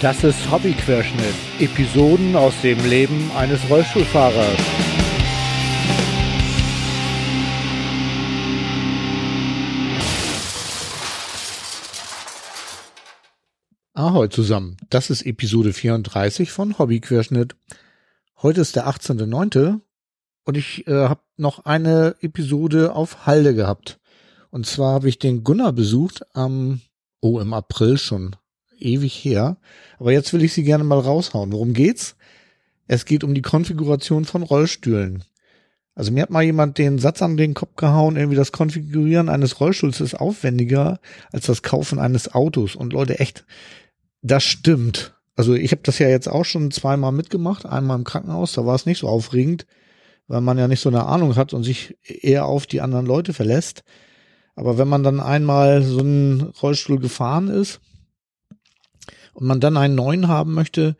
Das ist Hobbyquerschnitt. Episoden aus dem Leben eines Rollstuhlfahrers. Ahoi zusammen. Das ist Episode 34 von Hobbyquerschnitt. Heute ist der 18.09. und ich äh, habe noch eine Episode auf Halde gehabt. Und zwar habe ich den Gunnar besucht am, oh, im April schon ewig her. Aber jetzt will ich sie gerne mal raushauen. Worum geht's? Es geht um die Konfiguration von Rollstühlen. Also mir hat mal jemand den Satz an den Kopf gehauen, irgendwie das Konfigurieren eines Rollstuhls ist aufwendiger als das Kaufen eines Autos. Und Leute, echt, das stimmt. Also ich habe das ja jetzt auch schon zweimal mitgemacht, einmal im Krankenhaus, da war es nicht so aufregend, weil man ja nicht so eine Ahnung hat und sich eher auf die anderen Leute verlässt. Aber wenn man dann einmal so einen Rollstuhl gefahren ist, und man dann einen neuen haben möchte,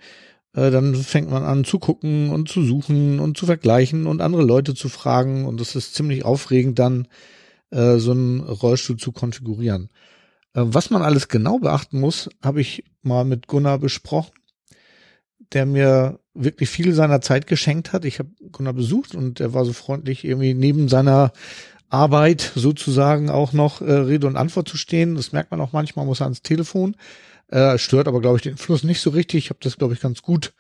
äh, dann fängt man an zu gucken und zu suchen und zu vergleichen und andere Leute zu fragen. Und es ist ziemlich aufregend, dann äh, so einen Rollstuhl zu konfigurieren. Äh, was man alles genau beachten muss, habe ich mal mit Gunnar besprochen, der mir wirklich viel seiner Zeit geschenkt hat. Ich habe Gunnar besucht und er war so freundlich, irgendwie neben seiner Arbeit sozusagen auch noch äh, Rede und Antwort zu stehen. Das merkt man auch manchmal, muss er ans Telefon. Äh, stört aber, glaube ich, den Fluss nicht so richtig. Ich habe das, glaube ich, ganz gut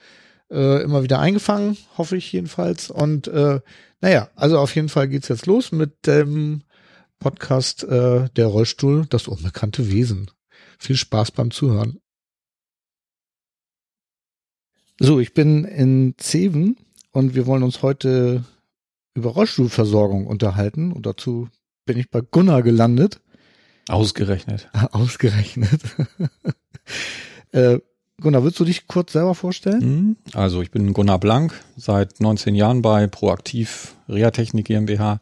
äh, immer wieder eingefangen, hoffe ich jedenfalls. Und äh, naja, also auf jeden Fall geht's jetzt los mit dem Podcast äh, Der Rollstuhl, das unbekannte Wesen. Viel Spaß beim Zuhören. So, ich bin in Zeven und wir wollen uns heute über Rollstuhlversorgung unterhalten. Und dazu bin ich bei Gunnar gelandet. Ausgerechnet. Ausgerechnet. äh, Gunnar, würdest du dich kurz selber vorstellen? Mhm. Also ich bin Gunnar Blank, seit 19 Jahren bei Proaktiv Reatechnik GmbH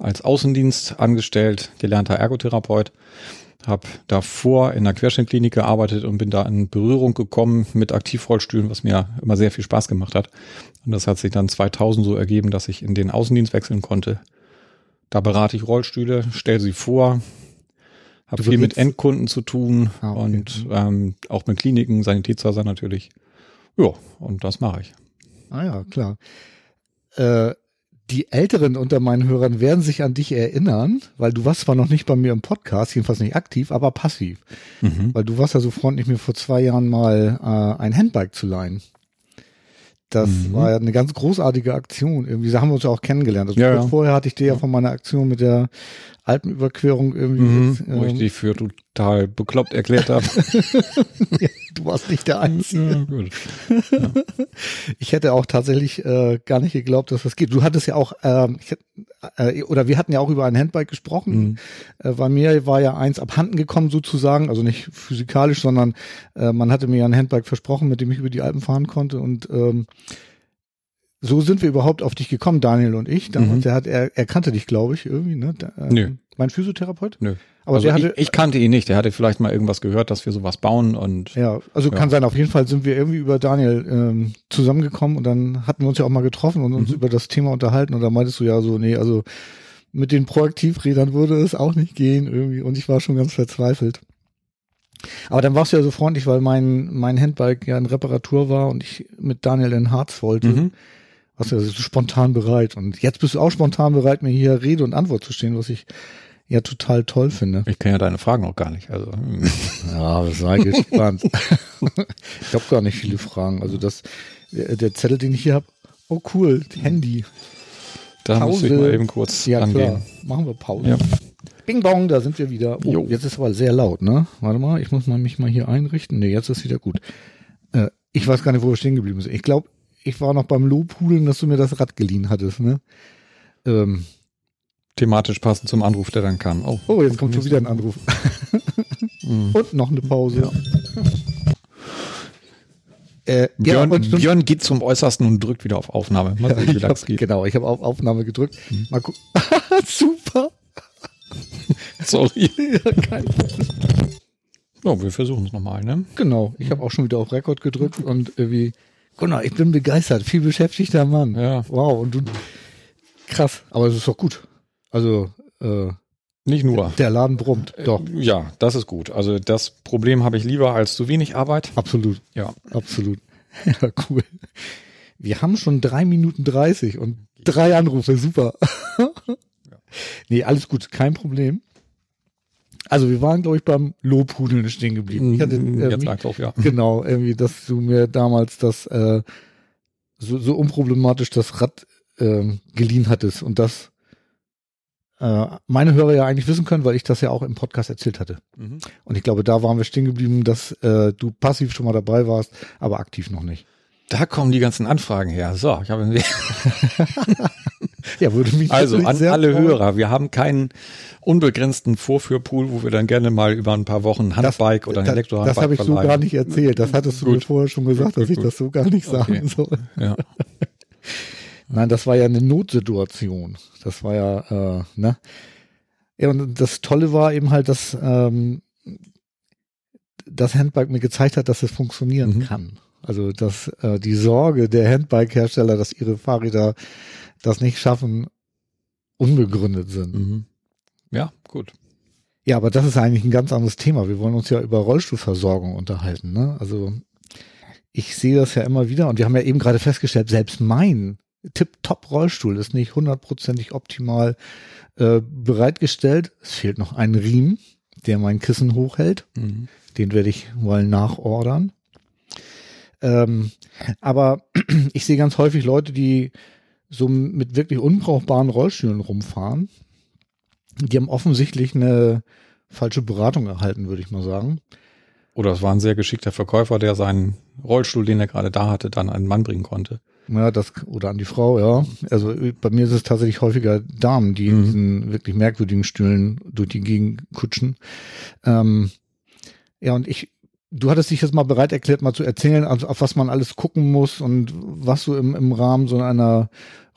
als Außendienst angestellt, gelernter Ergotherapeut. Habe davor in der Querschnittklinik gearbeitet und bin da in Berührung gekommen mit Aktivrollstühlen, was mir immer sehr viel Spaß gemacht hat. Und das hat sich dann 2000 so ergeben, dass ich in den Außendienst wechseln konnte. Da berate ich Rollstühle, stelle sie vor, habe viel mit Endkunden zu tun ah, okay. und ähm, auch mit Kliniken, Sanitätshäusern natürlich. Ja, und das mache ich. Ah ja, klar. Äh, die Älteren unter meinen Hörern werden sich an dich erinnern, weil du warst zwar noch nicht bei mir im Podcast, jedenfalls nicht aktiv, aber passiv. Mhm. Weil du warst ja so freundlich, mir vor zwei Jahren mal äh, ein Handbike zu leihen. Das mhm. war ja eine ganz großartige Aktion. Irgendwie haben wir uns ja auch kennengelernt. Also ja, ja. vorher hatte ich dir ja von meiner Aktion mit der Alpenüberquerung irgendwie. Mhm, ähm, wo ich dich für total bekloppt erklärt habe. du warst nicht der Einzige. Ja, ja. Ich hätte auch tatsächlich äh, gar nicht geglaubt, dass das geht. Du hattest ja auch, ähm, ich, äh, oder wir hatten ja auch über ein Handbike gesprochen. Mhm. Äh, bei mir war ja eins abhanden gekommen sozusagen, also nicht physikalisch, sondern äh, man hatte mir ja ein Handbike versprochen, mit dem ich über die Alpen fahren konnte und ähm, so sind wir überhaupt auf dich gekommen, Daniel und ich. Damals, mhm. der hat, er, er kannte dich, glaube ich, irgendwie, ne? Der, äh, Nö. Mein Physiotherapeut? Nö. Aber also der hatte, ich, ich, kannte ihn nicht. Der hatte vielleicht mal irgendwas gehört, dass wir sowas bauen und. Ja, also ja. kann sein. Auf jeden Fall sind wir irgendwie über Daniel ähm, zusammengekommen und dann hatten wir uns ja auch mal getroffen und uns mhm. über das Thema unterhalten und da meintest du ja so, nee, also mit den Proaktivrädern würde es auch nicht gehen irgendwie und ich war schon ganz verzweifelt. Aber dann warst du ja so freundlich, weil mein, mein Handbike ja in Reparatur war und ich mit Daniel in Harz wollte. Mhm warst du also spontan bereit. Und jetzt bist du auch spontan bereit, mir hier Rede und Antwort zu stehen, was ich ja total toll finde. Ich kenne ja deine Fragen auch gar nicht. Also. Ja, sei gespannt. ich habe gar nicht viele Fragen. Also das, der Zettel, den ich hier habe, oh cool, Handy. Da Pause. muss ich mal eben kurz ja, angehen. Klar. Machen wir Pause. Ja. Bing bong, da sind wir wieder. Oh, jo. jetzt ist aber sehr laut, ne? Warte mal, ich muss mal mich mal hier einrichten. Ne, jetzt ist wieder gut. Äh, ich weiß gar nicht, wo wir stehen geblieben sind. Ich glaube, ich war noch beim Lobhudeln, dass du mir das Rad geliehen hattest, ne? Ähm, Thematisch passend zum Anruf, der dann kam. Oh, oh jetzt kommt schon wieder ein Anruf. Mhm. Und noch eine Pause. Ja. Äh, Björn, ja, Björn, geht zum Äußersten und drückt wieder auf Aufnahme. Mal sehen, wie ja, geht. Genau, ich habe auf Aufnahme gedrückt. Mhm. Mal gucken. Super. Sorry. ja, kein Oh, wir versuchen es nochmal, ne? Genau. Ich habe auch schon wieder auf Rekord gedrückt und irgendwie Gunnar, ich bin begeistert. Viel beschäftigter Mann. Ja. Wow. Und du, krass. Aber es ist doch gut. Also, äh, Nicht nur. Der Laden brummt. Äh, Doch. Ja, das ist gut. Also das Problem habe ich lieber als zu wenig Arbeit. Absolut. Ja. Absolut. Ja, cool. Wir haben schon drei Minuten dreißig und drei Anrufe. Super. Nee, alles gut. Kein Problem. Also wir waren, glaube ich, beim Lobhudeln stehen geblieben. Ich hatte, äh, Jetzt mich- lag's auf, ja. Genau, irgendwie, dass du mir damals das äh, so, so unproblematisch das Rad ähm, geliehen hattest und das äh, meine Hörer ja eigentlich wissen können, weil ich das ja auch im Podcast erzählt hatte. Mhm. Und ich glaube, da waren wir stehen geblieben, dass äh, du passiv schon mal dabei warst, aber aktiv noch nicht. Da kommen die ganzen Anfragen her. So, ich habe Ja, würde mich also an alle freuen. Hörer. Wir haben keinen unbegrenzten Vorführpool, wo wir dann gerne mal über ein paar Wochen Handbike oder ein das, Elektrohandbike das habe ich so verleihen. gar nicht erzählt. Das hattest du mir Gut. vorher schon gesagt, dass ich Gut. das so gar nicht sagen Okay. soll. Ja. Nein, das war ja eine Notsituation. Das war ja, äh, ne? Ja, und das Tolle war eben halt, dass ähm, das Handbike mir gezeigt hat, dass es funktionieren Mhm. kann. Also dass äh, die Sorge der Handbike-Hersteller, dass ihre Fahrräder das nicht schaffen, unbegründet sind. Mhm. Ja, gut. Ja, aber das ist eigentlich ein ganz anderes Thema. Wir wollen uns ja über Rollstuhlversorgung unterhalten. Ne? Also ich sehe das ja immer wieder und wir haben ja eben gerade festgestellt, selbst mein Tip-Top-Rollstuhl ist nicht hundertprozentig optimal äh, bereitgestellt. Es fehlt noch ein Riemen, der mein Kissen hochhält. Mhm. Den werde ich mal nachordern. Ähm, aber ich sehe ganz häufig Leute, die so mit wirklich unbrauchbaren Rollstühlen rumfahren. Die haben offensichtlich eine falsche Beratung erhalten, würde ich mal sagen. Oder es war ein sehr geschickter Verkäufer, der seinen Rollstuhl, den er gerade da hatte, dann an den Mann bringen konnte. Ja, das, oder an die Frau, ja. Also bei mir ist es tatsächlich häufiger Damen, die in Mhm. diesen wirklich merkwürdigen Stühlen durch die Gegend kutschen. Ähm, ja, und ich, du hattest dich jetzt mal bereit erklärt, mal zu erzählen, also auf was man alles gucken muss und was so im, im Rahmen so einer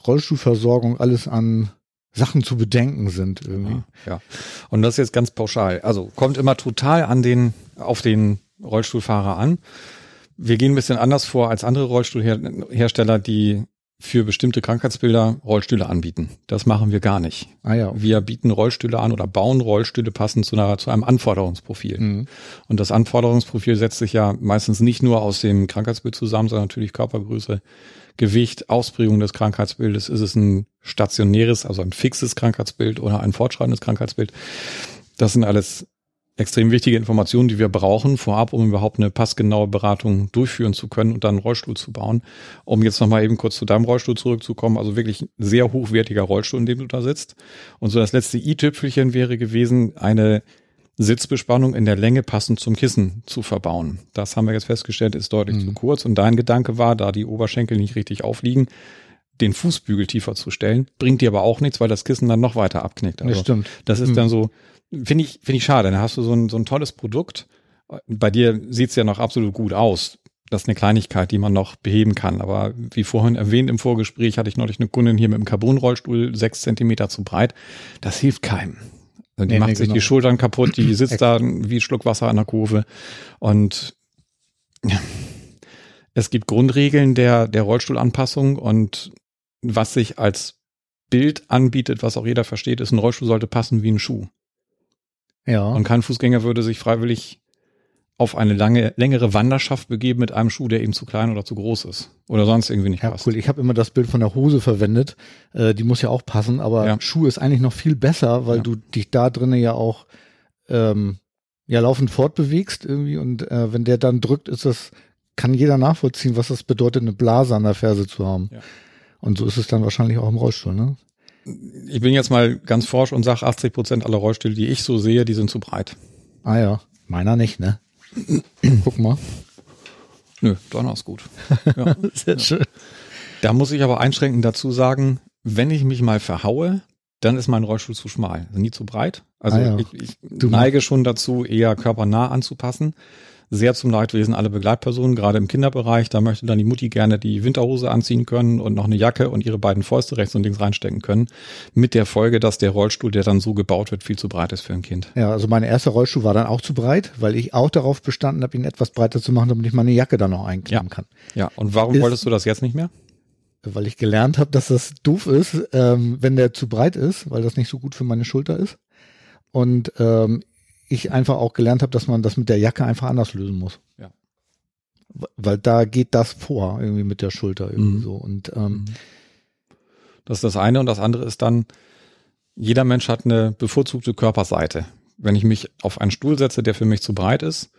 Rollstuhlversorgung alles an Sachen zu bedenken sind irgendwie. Ja, ja. Und das ist jetzt ganz pauschal. Also kommt immer total an den, auf den Rollstuhlfahrer an. Wir gehen ein bisschen anders vor als andere Rollstuhlhersteller, die für bestimmte Krankheitsbilder Rollstühle anbieten. Das machen wir gar nicht. Ah ja. Wir bieten Rollstühle an oder bauen Rollstühle passend zu, einer, zu einem Anforderungsprofil. Mhm. Und das Anforderungsprofil setzt sich ja meistens nicht nur aus dem Krankheitsbild zusammen, sondern natürlich Körpergröße, Gewicht, Ausprägung des Krankheitsbildes. Ist es ein stationäres, also ein fixes Krankheitsbild oder ein fortschreitendes Krankheitsbild? Das sind alles extrem wichtige Informationen, die wir brauchen vorab, um überhaupt eine passgenaue Beratung durchführen zu können und dann einen Rollstuhl zu bauen. Um jetzt nochmal eben kurz zu deinem Rollstuhl zurückzukommen, also wirklich ein sehr hochwertiger Rollstuhl, in dem du da sitzt. Und so das letzte i-Tüpfelchen wäre gewesen, eine Sitzbespannung in der Länge passend zum Kissen zu verbauen. Das haben wir jetzt festgestellt, ist deutlich Mhm. zu kurz. Und dein Gedanke war, da die Oberschenkel nicht richtig aufliegen, den Fußbügel tiefer zu stellen. Bringt dir aber auch nichts, weil das Kissen dann noch weiter abknickt. Das Also stimmt. das ist Mhm. dann so, finde ich, finde ich schade. Dann hast du so ein, so ein tolles Produkt. Bei dir sieht's ja noch absolut gut aus. Das ist eine Kleinigkeit, die man noch beheben kann. Aber wie vorhin erwähnt im Vorgespräch, hatte ich neulich eine Kundin hier mit einem Carbonrollstuhl, sechs Zentimeter zu breit. Das hilft keinem. Die Nee, macht nee, sich genau. die Schultern kaputt, die sitzt da wie Schluck Wasser an der Kurve. Und es gibt Grundregeln der, der Rollstuhlanpassung und was sich als Bild anbietet, was auch jeder versteht, ist, ein Rollstuhl sollte passen wie ein Schuh. Ja. Und kein Fußgänger würde sich freiwillig auf eine lange, längere Wanderschaft begeben mit einem Schuh, der ihm zu klein oder zu groß ist. Oder sonst irgendwie nicht Ja, passt. cool. Ich habe immer das Bild von der Hose verwendet. Äh, die muss ja auch passen, aber Ja. Schuh ist eigentlich noch viel besser, weil Ja. du dich da drinnen ja auch ähm, ja laufend fortbewegst irgendwie und äh, wenn der dann drückt, ist das kann jeder nachvollziehen, was das bedeutet, eine Blase an der Ferse zu haben. Ja. Und so ist es dann wahrscheinlich auch im Rollstuhl, ne? Ich bin jetzt mal ganz forsch und sage, 80 Prozent aller Rollstühle, die ich so sehe, die sind zu breit. Ah ja, meiner nicht, ne? Guck mal. Nö, deiner ist gut. Ja. Sehr schön. Da muss ich aber einschränkend dazu sagen, wenn ich mich mal verhaue, dann ist mein Rollstuhl zu schmal, also nie zu breit. Also Ah ja. ich, ich neige schon dazu, eher körpernah anzupassen. Sehr zum Leidwesen aller Begleitpersonen, gerade im Kinderbereich. Da möchte dann die Mutti gerne die Winterhose anziehen können und noch eine Jacke und ihre beiden Fäuste rechts und links reinstecken können. Mit der Folge, dass der Rollstuhl, der dann so gebaut wird, viel zu breit ist für ein Kind. Ja, also mein erster Rollstuhl war dann auch zu breit, weil ich auch darauf bestanden habe, ihn etwas breiter zu machen, damit ich meine Jacke dann noch einklemmen kann. Ja, und warum Ist- wolltest du das jetzt nicht mehr? weil ich gelernt habe, dass das doof ist, ähm, wenn der zu breit ist, weil das nicht so gut für meine Schulter ist. und ähm, ich einfach auch gelernt habe, dass man das mit der Jacke einfach anders lösen muss. Ja. Weil da geht das vor, irgendwie mit der Schulter irgendwie Mhm. so. Und ähm, Das ist das eine und das andere ist dann, jeder Mensch hat eine bevorzugte Körperseite. Wenn ich mich auf einen Stuhl setze, der für mich zu breit ist,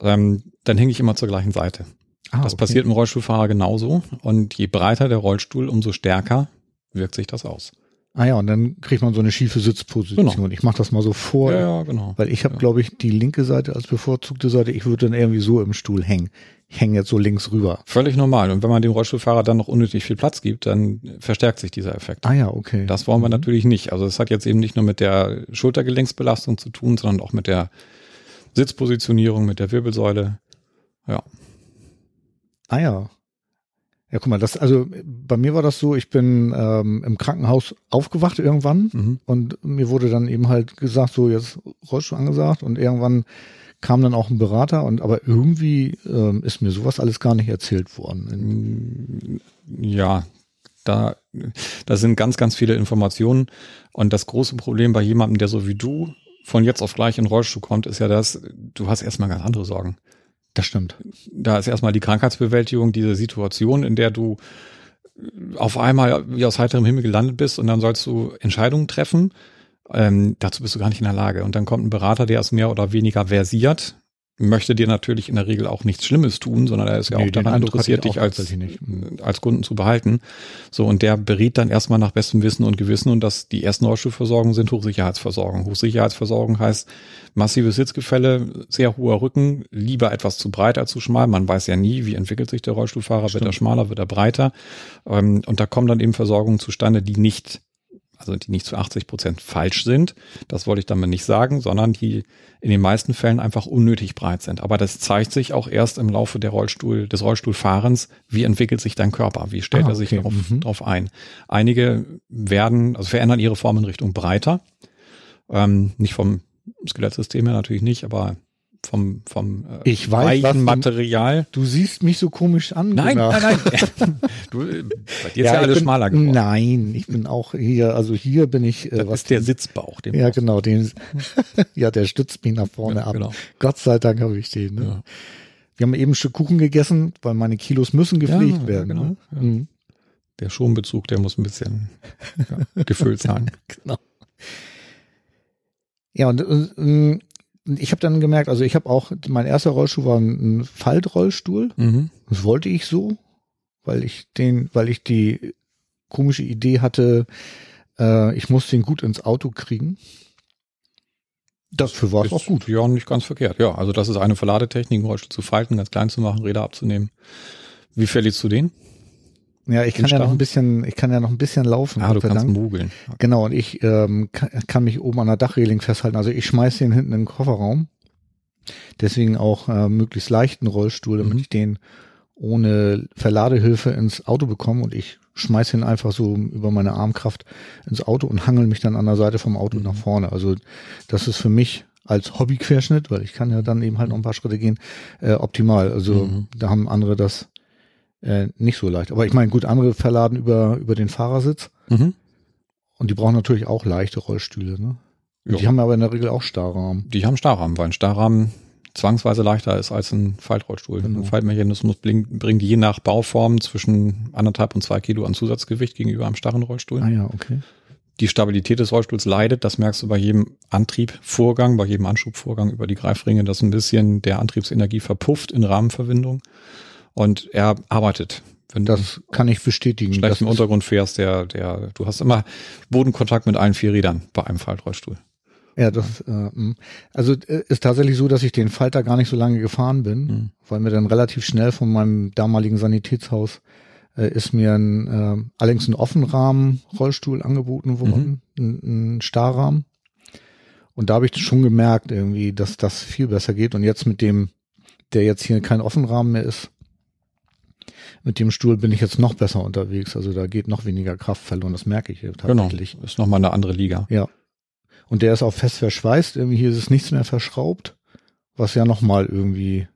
ähm, dann hänge ich immer zur gleichen Seite. ah, Das okay. passiert im Rollstuhlfahrer genauso. Und je breiter der Rollstuhl, umso stärker wirkt sich das aus. Ah ja, und dann kriegt man so eine schiefe Sitzposition. Genau. Ich mache das mal so vor, Ja, ja, genau. weil ich habe, Ja. glaube ich, die linke Seite als bevorzugte Seite. Ich würde dann irgendwie so im Stuhl hängen. Ich hänge jetzt so links rüber. Völlig normal. Und wenn man dem Rollstuhlfahrer dann noch unnötig viel Platz gibt, dann verstärkt sich dieser Effekt. Ah ja, okay. Das wollen wir Mhm. natürlich nicht. Also es hat jetzt eben nicht nur mit der Schultergelenksbelastung zu tun, sondern auch mit der Sitzpositionierung, mit der Wirbelsäule. Ja. Ah ja. Ja, guck mal, das, also bei mir war das so, ich bin ähm, im Krankenhaus aufgewacht irgendwann Mhm. und mir wurde dann eben halt gesagt, so jetzt Rollstuhl angesagt und irgendwann kam dann auch ein Berater und aber irgendwie ähm, ist mir sowas alles gar nicht erzählt worden. Ja, da, da sind ganz, ganz viele Informationen. Und das große Problem bei jemandem, der so wie du von jetzt auf gleich in Rollstuhl kommt, ist ja das, du hast erstmal ganz andere Sorgen. Das stimmt. Da ist erstmal die Krankheitsbewältigung, diese Situation, in der du auf einmal wie aus heiterem Himmel gelandet bist und dann sollst du Entscheidungen treffen. Ähm, dazu bist du gar nicht in der Lage. Und dann kommt ein Berater, der ist mehr oder weniger versiert, möchte dir natürlich in der Regel auch nichts Schlimmes tun, sondern er ist ja Nee, auch daran interessiert, ich dich als, nicht. als Kunden zu behalten. So, und der berät dann erstmal nach bestem Wissen und Gewissen und dass die ersten Rollstuhlversorgungen sind Hochsicherheitsversorgung. Hochsicherheitsversorgung heißt massives Sitzgefälle, sehr hoher Rücken, lieber etwas zu breit als zu schmal. Man weiß ja nie, wie entwickelt sich der Rollstuhlfahrer, wird er Stimmt. schmaler, wird er breiter. Ähm, Und da kommen dann eben Versorgungen zustande, die nicht also die nicht zu 80 Prozent falsch sind. Das wollte ich damit nicht sagen, sondern die in den meisten Fällen einfach unnötig breit sind. Aber das zeigt sich auch erst im Laufe der Rollstuhl, des Rollstuhlfahrens, wie entwickelt sich dein Körper, wie stellt Ah, er sich okay. darauf, Mhm. drauf ein. Einige werden, also verändern ihre Form in Richtung breiter. Ähm, nicht vom Skelettsystem her natürlich nicht, aber vom, vom äh, Ich weiß, weichen du- Material. Du siehst mich so komisch an. Nein, nein, nein. du, äh, bei dir ist ja, ich alles bin, schmaler geworden. Nein, ich bin auch hier, also hier bin ich, äh, Das was ist der Sitzbauch. Den Ja, genau, den, ja, der stützt mich nach vorne Ja, ab. genau. Gott sei Dank habe ich den. Ne? Ja. Wir haben eben ein Stück Kuchen gegessen, weil meine Kilos müssen gepflegt Ja, werden. genau, Ne? ja. Mhm, Der Schonbezug, der muss ein bisschen ja, gefüllt sein. genau. Ja, und äh, ich habe dann gemerkt, also ich habe auch, mein erster Rollstuhl war ein Faltrollstuhl. Mhm. Das wollte ich so, weil ich den, weil ich die komische Idee hatte, äh, ich muss den gut ins Auto kriegen. Dafür war es Ist auch gut. Ja, nicht ganz verkehrt. Ja, also das ist eine Verladetechnik, Rollstuhl zu falten, ganz klein zu machen, Räder abzunehmen. Wie verliest du den? Ja, ich kann ja noch ein bisschen, ich kann ja noch ein bisschen laufen. Ah, du kannst mogeln. Genau, und ich ähm, kann, kann mich oben an der Dachreling festhalten. Also ich schmeiß den hinten in den Kofferraum. Deswegen auch äh, möglichst leichten Rollstuhl, damit Mhm. ich den ohne Verladehilfe ins Auto bekomme und ich schmeiß ihn einfach so über meine Armkraft ins Auto und hangel mich dann an der Seite vom Auto Mhm. nach vorne. Also das ist für mich als Hobbyquerschnitt, weil ich kann ja dann eben halt noch ein paar Schritte gehen, äh, optimal. Also Mhm. da haben andere das äh, nicht so leicht. Aber ich meine, gut, andere verladen über, über den Fahrersitz. Mhm. Und die brauchen natürlich auch leichte Rollstühle. Ne? Die haben aber in der Regel auch Starrrahmen. Die haben Starrrahmen, weil ein Starrrahmen zwangsweise leichter ist als ein Faltrollstuhl. Genau. Ein Faltmechanismus bringt, bringt je nach Bauform zwischen anderthalb und zwei Kilo an Zusatzgewicht gegenüber einem starren Rollstuhl. Ah ja, okay. Die Stabilität des Rollstuhls leidet, das merkst du bei jedem Antriebvorgang, bei jedem Anschubvorgang über die Greifringe, dass ein bisschen der Antriebsenergie verpufft in Rahmenverbindung und er arbeitet. Wenn Das kann ich bestätigen. schlecht im Untergrund fährst, der, der, du hast immer Bodenkontakt mit allen vier Rädern bei einem Faltrollstuhl. ja, das, äh, mh. also äh, ist tatsächlich so, dass ich den Falter gar nicht so lange gefahren bin, Mhm. weil mir dann relativ schnell von meinem damaligen Sanitätshaus äh, ist mir ein, äh, allerdings ein Offenrahmen-Rollstuhl angeboten worden, ein, ein Starrrahmen. Und da habe ich schon gemerkt irgendwie, dass das viel besser geht. Und jetzt mit dem, der jetzt hier kein Offenrahmen mehr ist, mit dem Stuhl bin ich jetzt noch besser unterwegs. Also da geht noch weniger Kraft verloren. Das merke ich hier Genau. tatsächlich. Ist nochmal eine andere Liga. Ja. Und der ist auch fest verschweißt. Irgendwie hier ist es nichts mehr verschraubt, was ja nochmal irgendwie,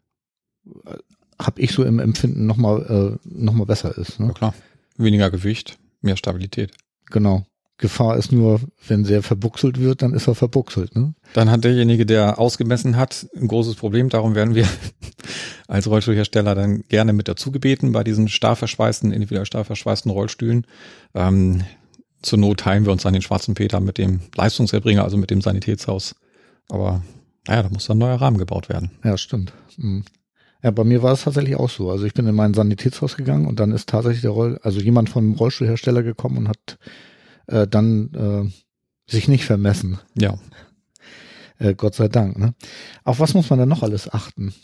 äh, hab ich so im Empfinden nochmal äh, noch mal besser ist. Ja Ne? klar. Weniger Gewicht, mehr Stabilität. Genau. Gefahr ist nur, wenn sehr verbuchselt wird, dann ist er verbuchselt. Ne? Dann hat derjenige, der ausgemessen hat, ein großes Problem. Darum werden wir als Rollstuhlhersteller dann gerne mit dazu gebeten bei diesen starr verschweißten, individuell starr verschweißten Rollstühlen. Ähm, zur Not teilen wir uns an den schwarzen Peter mit dem Leistungserbringer, also mit dem Sanitätshaus. Aber naja, da muss dann ein neuer Rahmen gebaut werden. Ja, stimmt. Mhm. Ja, bei mir war es tatsächlich auch so. Also ich bin in mein Sanitätshaus gegangen und dann ist tatsächlich der Roll, also jemand vom Rollstuhlhersteller gekommen und hat äh, dann äh, sich nicht vermessen. Ja. Äh, Gott sei Dank. Ne? Auf was muss man denn noch alles achten?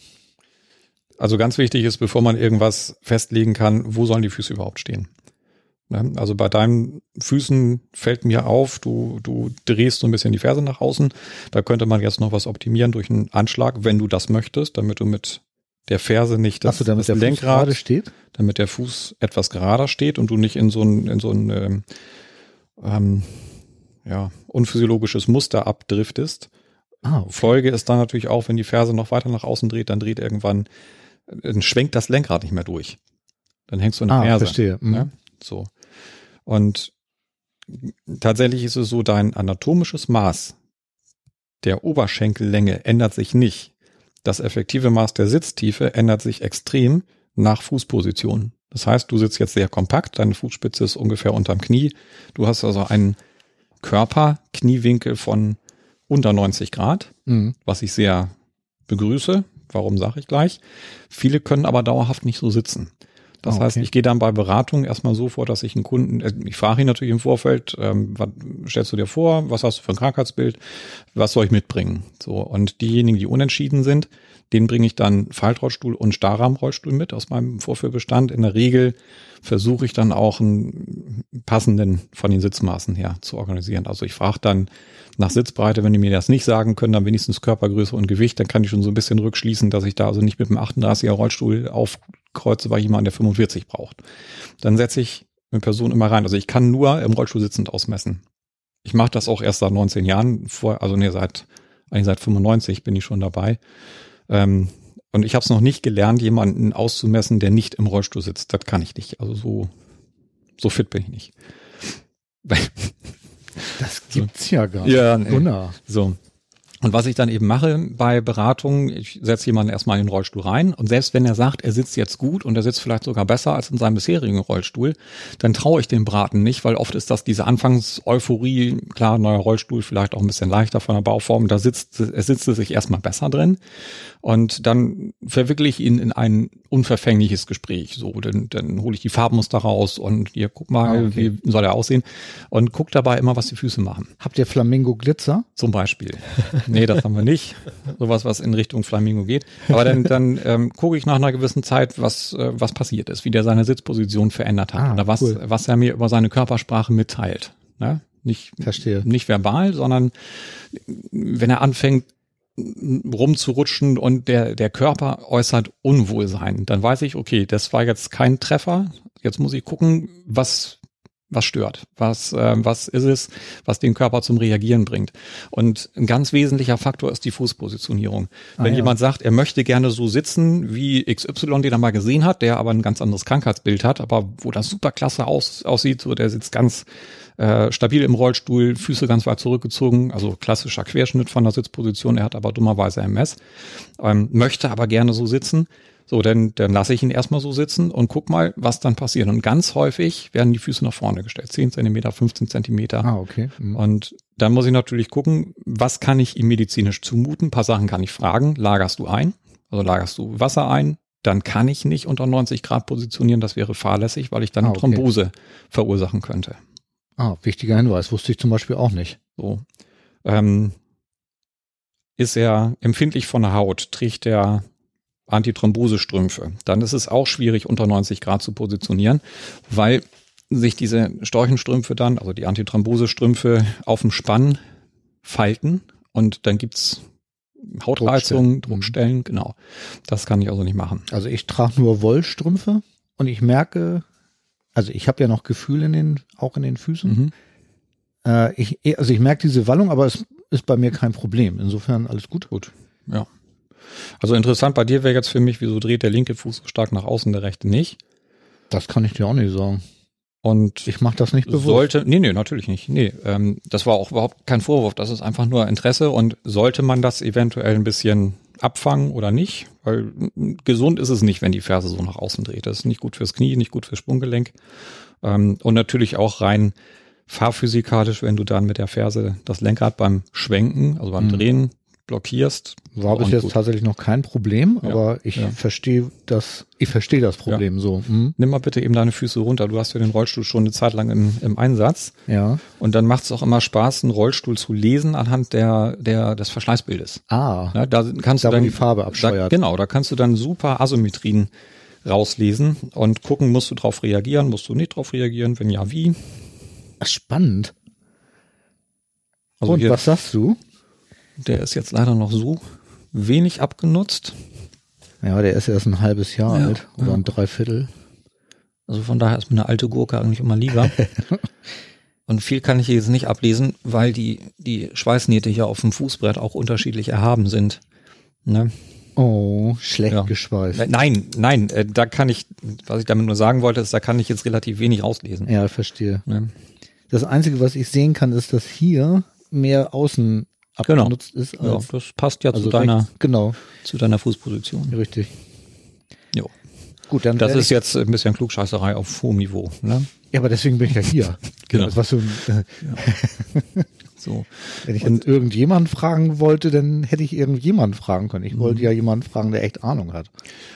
Also ganz wichtig ist, bevor man irgendwas festlegen kann, wo sollen die Füße überhaupt stehen? Ne? Also bei deinen Füßen fällt mir auf, du, du drehst so ein bisschen die Ferse nach außen. Da könnte man jetzt noch was optimieren durch einen Anschlag, wenn du das möchtest, damit du mit der Ferse nicht das, Ach so, damit das der Lenkrad gerade steht, damit der Fuß etwas gerader steht und du nicht in so ein in so ein ähm, ja unphysiologisches Muster abdriftest. Ah, okay. Folge ist dann natürlich auch, wenn die Ferse noch weiter nach außen dreht, dann dreht irgendwann, dann schwenkt das Lenkrad nicht mehr durch. Dann hängst du in der ah, Ferse. Verstehe. Mhm. Ja? So. Und tatsächlich ist es so, dein anatomisches Maß der Oberschenkellänge ändert sich nicht. Das effektive Maß der Sitztiefe ändert sich extrem nach Fußposition. Das heißt, du sitzt jetzt sehr kompakt, deine Fußspitze ist ungefähr unterm Knie. Du hast also einen Körper-Kniewinkel von unter 90 Grad, mhm. was ich sehr begrüße. Warum sage ich gleich? Viele können aber dauerhaft nicht so sitzen. Das oh, okay. heißt, ich gehe dann bei Beratung erstmal so vor, dass ich einen Kunden, äh, ich frage ihn natürlich im Vorfeld, ähm, was stellst du dir vor, was hast du für ein Krankheitsbild, was soll ich mitbringen? So, und diejenigen, die unentschieden sind, den bringe ich dann Faltrollstuhl und Starrahmrollstuhl mit aus meinem Vorführbestand. In der Regel versuche ich dann auch einen passenden von den Sitzmaßen her zu organisieren. Also ich frage dann nach Sitzbreite, wenn die mir das nicht sagen können, dann wenigstens Körpergröße und Gewicht, dann kann ich schon so ein bisschen rückschließen, dass ich da also nicht mit dem 38er Rollstuhl aufkreuze bei jemandem, der 45 braucht. Dann setze ich eine Person immer rein. Also ich kann nur im Rollstuhl sitzend ausmessen. Ich mache das auch erst seit 19 Jahren, vor, also nee, seit eigentlich seit 95 bin ich schon dabei. Ähm, und ich habe es noch nicht gelernt, jemanden auszumessen, der nicht im Rollstuhl sitzt. Das kann ich nicht. Also so, so fit bin ich nicht. Das gibt's ja gar nicht. Ja, nee. So. Und was ich dann eben mache bei Beratungen, ich setze jemanden erstmal in den Rollstuhl rein und selbst wenn er sagt, er sitzt jetzt gut und er sitzt vielleicht sogar besser als in seinem bisherigen Rollstuhl, dann traue ich dem Braten nicht, weil oft ist das diese Anfangseuphorie, klar, neuer Rollstuhl, vielleicht auch ein bisschen leichter von der Bauform, da sitzt, er sitzt sich erstmal besser drin und dann verwickle ich ihn in ein unverfängliches Gespräch. So, dann, dann hole ich die Farbmuster raus und hier guck mal, ah, okay. wie soll er aussehen und guck dabei immer, was die Füße machen. Habt ihr Flamingo Glitzer? Zum Beispiel. Nee, das haben wir nicht. Sowas, was in Richtung Flamingo geht. Aber dann, dann ähm, gucke ich nach einer gewissen Zeit, was, äh, was passiert ist, wie der seine Sitzposition verändert hat ah, oder was, cool. was er mir über seine Körpersprache mitteilt. Ne? Nicht, Verstehe. nicht verbal, sondern wenn er anfängt, rumzurutschen und der, der Körper äußert Unwohlsein, dann weiß ich, okay, das war jetzt kein Treffer. Jetzt muss ich gucken, was, was stört, was, äh, was ist es, was den Körper zum Reagieren bringt. Und ein ganz wesentlicher Faktor ist die Fußpositionierung. Ah, Wenn ja. jemand sagt, er möchte gerne so sitzen wie XY, den er mal gesehen hat, der aber ein ganz anderes Krankheitsbild hat, aber wo das super klasse aus, aussieht, so der sitzt ganz äh, stabil im Rollstuhl, Füße ganz weit zurückgezogen, also klassischer Querschnitt von der Sitzposition. Er hat aber dummerweise MS, ähm, möchte aber gerne so sitzen. So, dann, dann lasse ich ihn erstmal so sitzen und guck mal, was dann passiert. Und ganz häufig werden die Füße nach vorne gestellt. 10 Zentimeter, 15 Zentimeter. Ah, okay. Mhm. Und dann muss ich natürlich gucken, was kann ich ihm medizinisch zumuten? Ein paar Sachen kann ich fragen. Lagerst du ein? Also lagerst du Wasser ein? Dann kann ich nicht unter 90 Grad positionieren. Das wäre fahrlässig, weil ich dann ah, okay. Thrombose verursachen könnte. Ah, wichtiger Hinweis, wusste ich zum Beispiel auch nicht. So. Ähm, ist er empfindlich von der Haut, trägt er Antithrombosestrümpfe, dann ist es auch schwierig, unter 90 Grad zu positionieren, weil sich diese Storchenstrümpfe dann, also die Antithrombosestrümpfe, auf dem Spann falten und dann gibt's Hautreizungen, Druckstellen, mhm. genau. Das kann ich also nicht machen. Also ich trage nur Wollstrümpfe und ich merke, also ich habe ja noch Gefühl in den, auch in den Füßen. Mhm. Äh, ich, also ich merke diese Wallung, aber es ist bei mir kein Problem. Insofern alles gut. Gut, ja. Also interessant bei dir wäre jetzt für mich, wieso dreht der linke Fuß so stark nach außen, der rechte nicht? Das kann ich dir auch nicht sagen. Und Ich mache das nicht bewusst. sollte, nee, nee, natürlich nicht. Nee, ähm, das war auch überhaupt kein Vorwurf. Das ist einfach nur Interesse und sollte man das eventuell ein bisschen abfangen oder nicht? Weil gesund ist es nicht, wenn die Ferse so nach außen dreht. Das ist nicht gut fürs Knie, nicht gut fürs Sprunggelenk. Ähm, und natürlich auch rein fahrphysikalisch, wenn du dann mit der Ferse das Lenkrad beim Schwenken, also beim Mhm. Drehen, blockierst. War bis jetzt tatsächlich noch kein Problem, Ja, aber ich ja. verstehe das, ich verstehe das Problem so. Hm? Nimm mal bitte eben deine Füße runter. Du hast ja den Rollstuhl schon eine Zeit lang im, im Einsatz. Ja. Und dann macht es auch immer Spaß, einen Rollstuhl zu lesen anhand der, der, des Verschleißbildes. Ah. Ja, da kannst Da, du dann die Farbe da, absteuert. genau, da kannst du dann super Asymmetrien rauslesen und gucken, musst du drauf reagieren, musst du nicht drauf reagieren, wenn ja, wie. Spannend. Also Und was sagst du? Der ist jetzt leider noch so wenig abgenutzt. Ja, der ist erst ein halbes Jahr Ja, alt oder ja. ein Dreiviertel. Also von daher ist mir eine alte Gurke eigentlich immer lieber. Und viel kann ich jetzt nicht ablesen, weil die, die Schweißnähte hier auf dem Fußbrett auch unterschiedlich erhaben sind. Ne? Oh, schlecht Ja. geschweißt. Äh, Nein, nein, äh, da kann ich, was ich damit nur sagen wollte, ist, da kann ich jetzt relativ wenig rauslesen. Ja, verstehe. Ne? Das Einzige, was ich sehen kann, ist, dass hier mehr außen Genau. abgenutzt ist Ja, als das passt ja also zu deiner, rechts. Genau, zu deiner Fußposition. richtig. Jo. Gut, dann Das ist jetzt ein bisschen Klugscheißerei auf hohem Niveau. Ne? ja, aber deswegen bin ich ja hier. Genau. Was du, äh, So. wenn ich jetzt irgendjemanden fragen wollte, dann hätte ich irgendjemanden fragen können. Ich Mhm. wollte ja jemanden fragen, der echt Ahnung hat.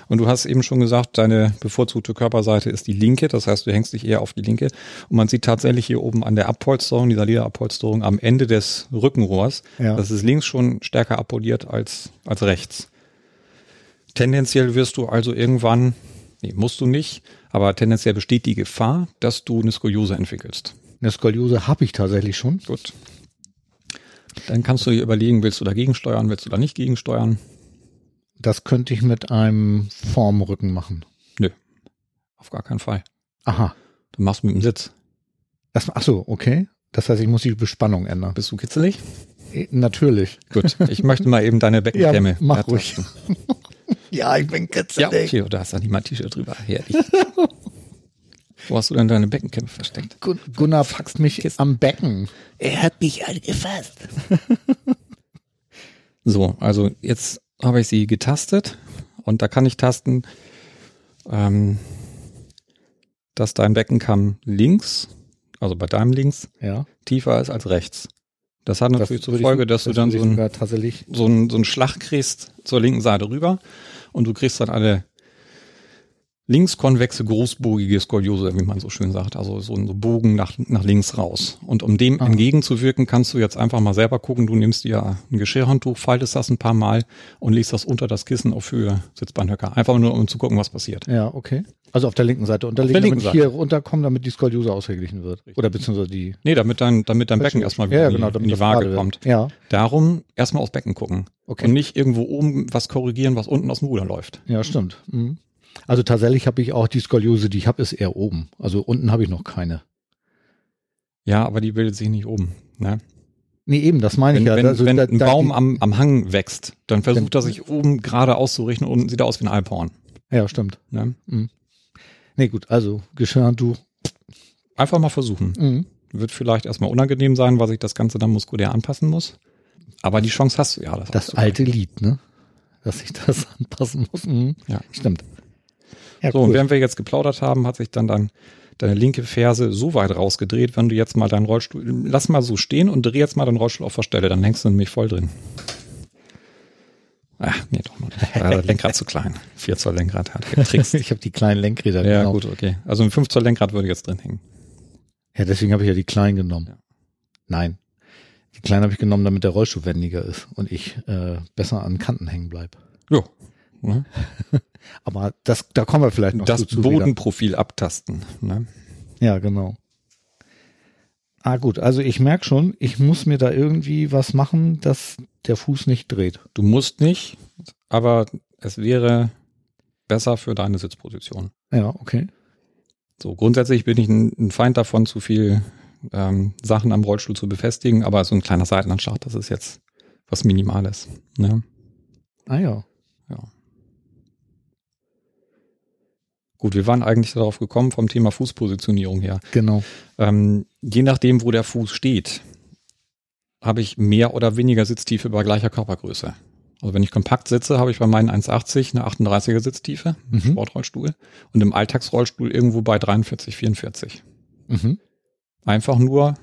Und du hast eben schon gesagt, deine bevorzugte Körperseite ist die linke. Das heißt, du hängst dich eher auf die linke. Und man sieht tatsächlich hier oben an der Abpolsterung, dieser Lederabpolsterung am Ende des Rückenrohrs, Ja. das ist links schon stärker apoliert als, als rechts. Tendenziell wirst du also irgendwann, nee, musst du nicht, aber tendenziell besteht die Gefahr, dass du eine Skoliose entwickelst. Eine Skoliose habe ich tatsächlich schon. Gut. Dann kannst du dir überlegen, willst du dagegen steuern, willst du da nicht gegensteuern? Das könnte ich mit einem Formrücken machen. Nö, auf gar keinen Fall. Aha. Du machst mit dem Sitz. Das, ach so, okay. Das heißt, ich muss die Bespannung ändern. Bist du kitzelig? Eh, Natürlich. Gut, ich möchte mal eben deine Beckenkämme. Ja, mach ertasten. Ja, ich bin Ja, kitzelig. okay, da hast du nicht mal ein T-Shirt drüber. Herrlich. Wo hast du denn deine Beckenkämme versteckt? Gun- Gunnar faxt mich am Becken. Er hat mich angefasst. So, also jetzt habe ich sie getastet und da kann ich tasten, ähm, dass dein Beckenkamm links, also bei deinem links, Ja. tiefer ist als rechts. Das hat natürlich zur würde ich- Folge, dass du dann so ein so einen, so einen Schlag kriegst zur linken Seite rüber und du kriegst dann eine linkskonvexe, großbogige Skoliose, wie man so schön sagt, also so ein Bogen nach, nach links raus. Und um dem Ah. entgegenzuwirken, kannst du jetzt einfach mal selber gucken, du nimmst dir ein Geschirrhandtuch, faltest das ein paar Mal und legst das unter das Kissen auf Höhe Sitzbeinhöcker. Einfach nur, um zu gucken, was passiert. Ja, okay. Also auf der linken Seite unterlegen, der damit linken ich hier runterkomme, damit die Skoliose ausgeglichen wird. Oder beziehungsweise die. Nee, damit dein, damit dein Becken erstmal wieder ja, in die- genau, in damit die das Waage kommt. Ja, Darum erstmal aufs Becken gucken. Okay. Und nicht irgendwo oben was korrigieren, was unten aus dem Ruder läuft. ja, stimmt. Mhm. Also tatsächlich habe ich auch die Skoliose, die ich habe, ist eher oben. Also unten habe ich noch keine. Ja, aber die bildet sich nicht oben. Ne? Nee, eben, das meine Wenn, ich ja. wenn, also, wenn da- ein da- Baum am, am Hang wächst, dann versucht er sich oben gerade auszurichten und sieht aus wie ein Alphorn. Ja, stimmt. Ne? Nee, gut, also Geschirrhandtuch. Einfach mal versuchen. Mhm. Wird vielleicht erstmal unangenehm sein, weil sich das Ganze dann muskulär anpassen muss. Aber die Chance hast du ja. Das, Das alte Lied, ne? Dass ich das anpassen muss. Mhm. Ja. Stimmt. Ja, So, und cool. während wir jetzt geplaudert haben, hat sich dann dein, deine linke Ferse so weit rausgedreht, wenn du jetzt mal deinen Rollstuhl, lass mal so stehen und dreh jetzt mal deinen Rollstuhl auf der Stelle, dann hängst du nämlich voll drin. Ach, nee, doch noch nicht. Das Lenkrad zu klein. 4 Zoll Lenkrad hat getrickst. ich habe die kleinen Lenkräder Ja, genau. gut, okay. Also ein 5 Zoll Lenkrad würde jetzt drin hängen. Ja, deswegen habe ich ja die kleinen genommen. Ja. Nein. Die kleinen habe ich genommen, damit der Rollstuhl wendiger ist und ich äh, besser an Kanten hängen bleib. Jo. Ne? Aber das, da kommen wir vielleicht noch Das zu, wieder. Bodenprofil abtasten. Ne? Ja, genau. Ah gut, also ich merke schon, ich muss mir da irgendwie was machen, dass der Fuß nicht dreht. Du musst nicht, aber es wäre besser für deine Sitzposition. Ja, okay. So, grundsätzlich bin ich ein, ein Feind davon, zu viel ähm, Sachen am Rollstuhl zu befestigen, aber so ein kleiner Seitenanschlag, das ist jetzt was Minimales. Ne? Ah ja. Ja. Gut, wir waren eigentlich darauf gekommen vom Thema Fußpositionierung her. Genau. Ähm, je nachdem, wo der Fuß steht, habe ich mehr oder weniger Sitztiefe bei gleicher Körpergröße. Also wenn ich kompakt sitze, habe ich bei meinen 1,80 eine 38er Sitztiefe im Mhm. Sportrollstuhl und im Alltagsrollstuhl irgendwo bei 43, 44. Mhm. Einfach nur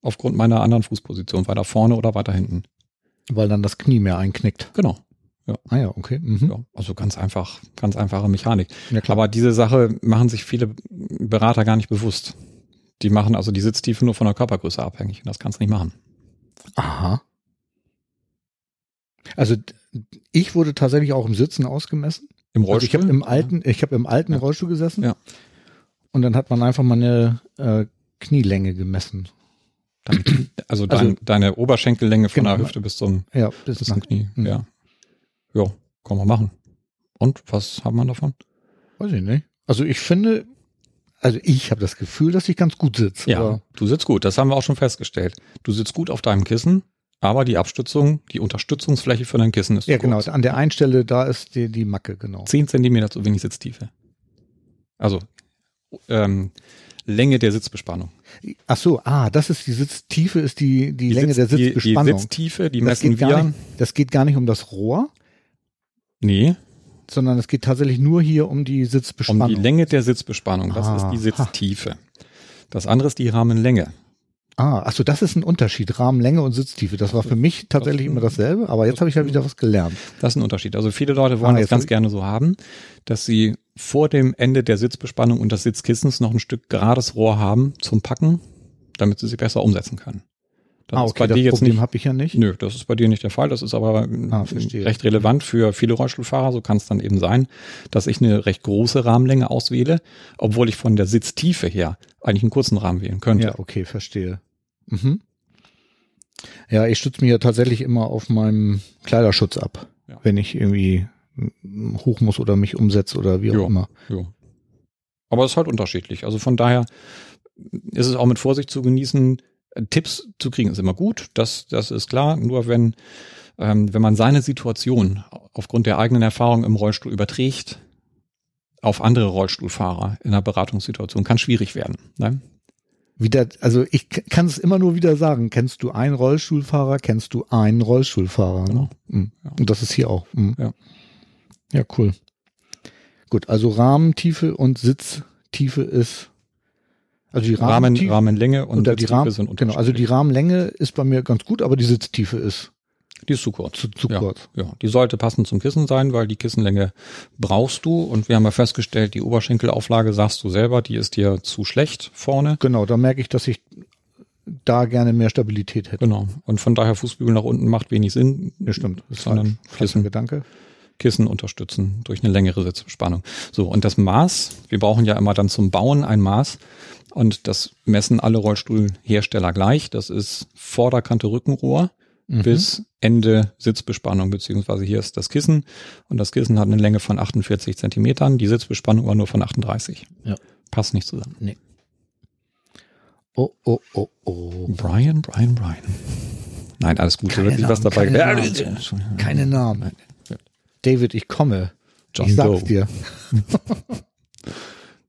aufgrund meiner anderen Fußposition, weiter vorne oder weiter hinten. Weil dann das Knie mehr einknickt. Genau. Ah ja, okay. Mhm. Ja, also ganz einfach, ganz einfache Mechanik. Ja, klar. Aber diese Sache machen sich viele Berater gar nicht bewusst. Die machen also die Sitztiefe nur von der Körpergröße abhängig und das kannst du nicht machen. Aha. Also ich wurde tatsächlich auch im Sitzen ausgemessen. Im Also ich habe im Ja. alten, ich habe im alten Ja. Rollstuhl gesessen. Ja. Und dann hat man einfach meine äh, Knielänge gemessen. Damit, Also, Also- dein, deine Oberschenkellänge von Genau. der Hüfte bis zum, ja, bis bis zum Knie. Mhm. Ja. Ja, kann man machen. Und was hat man davon? weiß ich nicht. Also ich finde, also ich habe das Gefühl, dass ich ganz gut sitze. Ja, du sitzt gut. Das haben wir auch schon festgestellt. Du sitzt gut auf deinem Kissen, aber die Abstützung, die Unterstützungsfläche für dein Kissen ist ja genau. An der einen Stelle, da ist die, die Macke, genau. 10 Zentimeter zu wenig Sitztiefe. Also ähm, Länge der Sitzbespannung. Ach so, ah, das ist die Sitztiefe, ist die, die, Länge Sitz- der Die, Sitzbespannung. die Sitztiefe, die das, messen wir. nicht, das geht gar nicht um das Rohr, Nee, sondern es geht tatsächlich nur hier um die um Sitzbespannung. die Länge der Sitzbespannung. Das Ah, ist die. Sitztiefe. Das andere ist die Rahmenlänge. Ah, ach so, das ist ein Unterschied, Rahmenlänge und Sitztiefe. Das war für mich tatsächlich immer dasselbe, aber jetzt habe ich ja wieder was gelernt. Das ist ein Unterschied. Also viele Leute wollen Ah, das ganz gerne so haben, dass sie vor dem Ende der Sitzbespannung und des Sitzkissens noch ein Stück gerades Rohr haben zum Packen, damit sie sie besser umsetzen können. Das ah, ist okay, bei das dir jetzt Problem habe ich ja nicht. Nö, das ist bei dir nicht der Fall. Das ist aber Ah, äh, verstehe. recht relevant für viele Rollstuhlfahrer. So kann es dann eben sein, dass ich eine recht große Rahmenlänge auswähle, obwohl ich von der Sitztiefe her eigentlich einen kurzen Rahmen wählen könnte. Ja, okay, verstehe. Mhm. Ja, ich stütze mich ja tatsächlich immer auf meinem Kleiderschutz ab, Ja. wenn ich irgendwie mm, hoch muss oder mich umsetze oder wie auch Jo. immer. Ja. Aber es ist halt unterschiedlich. Also von daher ist es auch mit Vorsicht zu genießen. Tipps zu kriegen ist immer gut, das, das ist klar. Nur wenn, ähm, wenn man seine Situation aufgrund der eigenen Erfahrung im Rollstuhl überträgt auf andere Rollstuhlfahrer in einer Beratungssituation, kann schwierig werden. Ne? Wieder, also ich kann es immer nur wieder sagen. Kennst du einen Rollstuhlfahrer? Kennst du einen Rollstuhlfahrer? Ne? Genau. Mhm. Ja. Und das ist hier auch. Mhm. Ja. Ja, cool. Gut, also Rahmentiefe und Sitztiefe ist, also die Rahmen, Rahmenlänge und und die Sitztiefe Rahmen, sind genau, also die. Rahmenlänge ist bei mir ganz gut, aber die Sitztiefe ist die ist zu kurz. zu, zu ja, kurz. Ja, die sollte passend zum Kissen sein, weil die Kissenlänge brauchst du. Und wir haben ja festgestellt, die Oberschenkelauflage, sagst du selber, die ist dir zu schlecht vorne. Genau, da merke ich, dass ich da gerne mehr Stabilität hätte. Genau. Und von daher Fußbügel nach unten macht wenig Sinn. Ja, stimmt. Das ist Sondern. Falscher Kissen, Gedanke. Kissen unterstützen durch eine längere Sitzbespannung. So, und das Maß, wir brauchen ja immer dann zum Bauen ein Maß. Und das messen alle Rollstuhlhersteller gleich. Das ist Vorderkante Rückenrohr Mhm. bis Ende Sitzbespannung, beziehungsweise hier ist das Kissen. Und das Kissen hat eine Länge von 48 Zentimetern, die Sitzbespannung war nur von 38. Ja. Passt nicht zusammen. Oh, oh, oh, oh. Brian, Brian, Brian. Nein, alles gut, Keine sich was Namen, dabei. keine Ja, Namen. Keine Namen. David, ich komme. John ich sag's Doe. dir.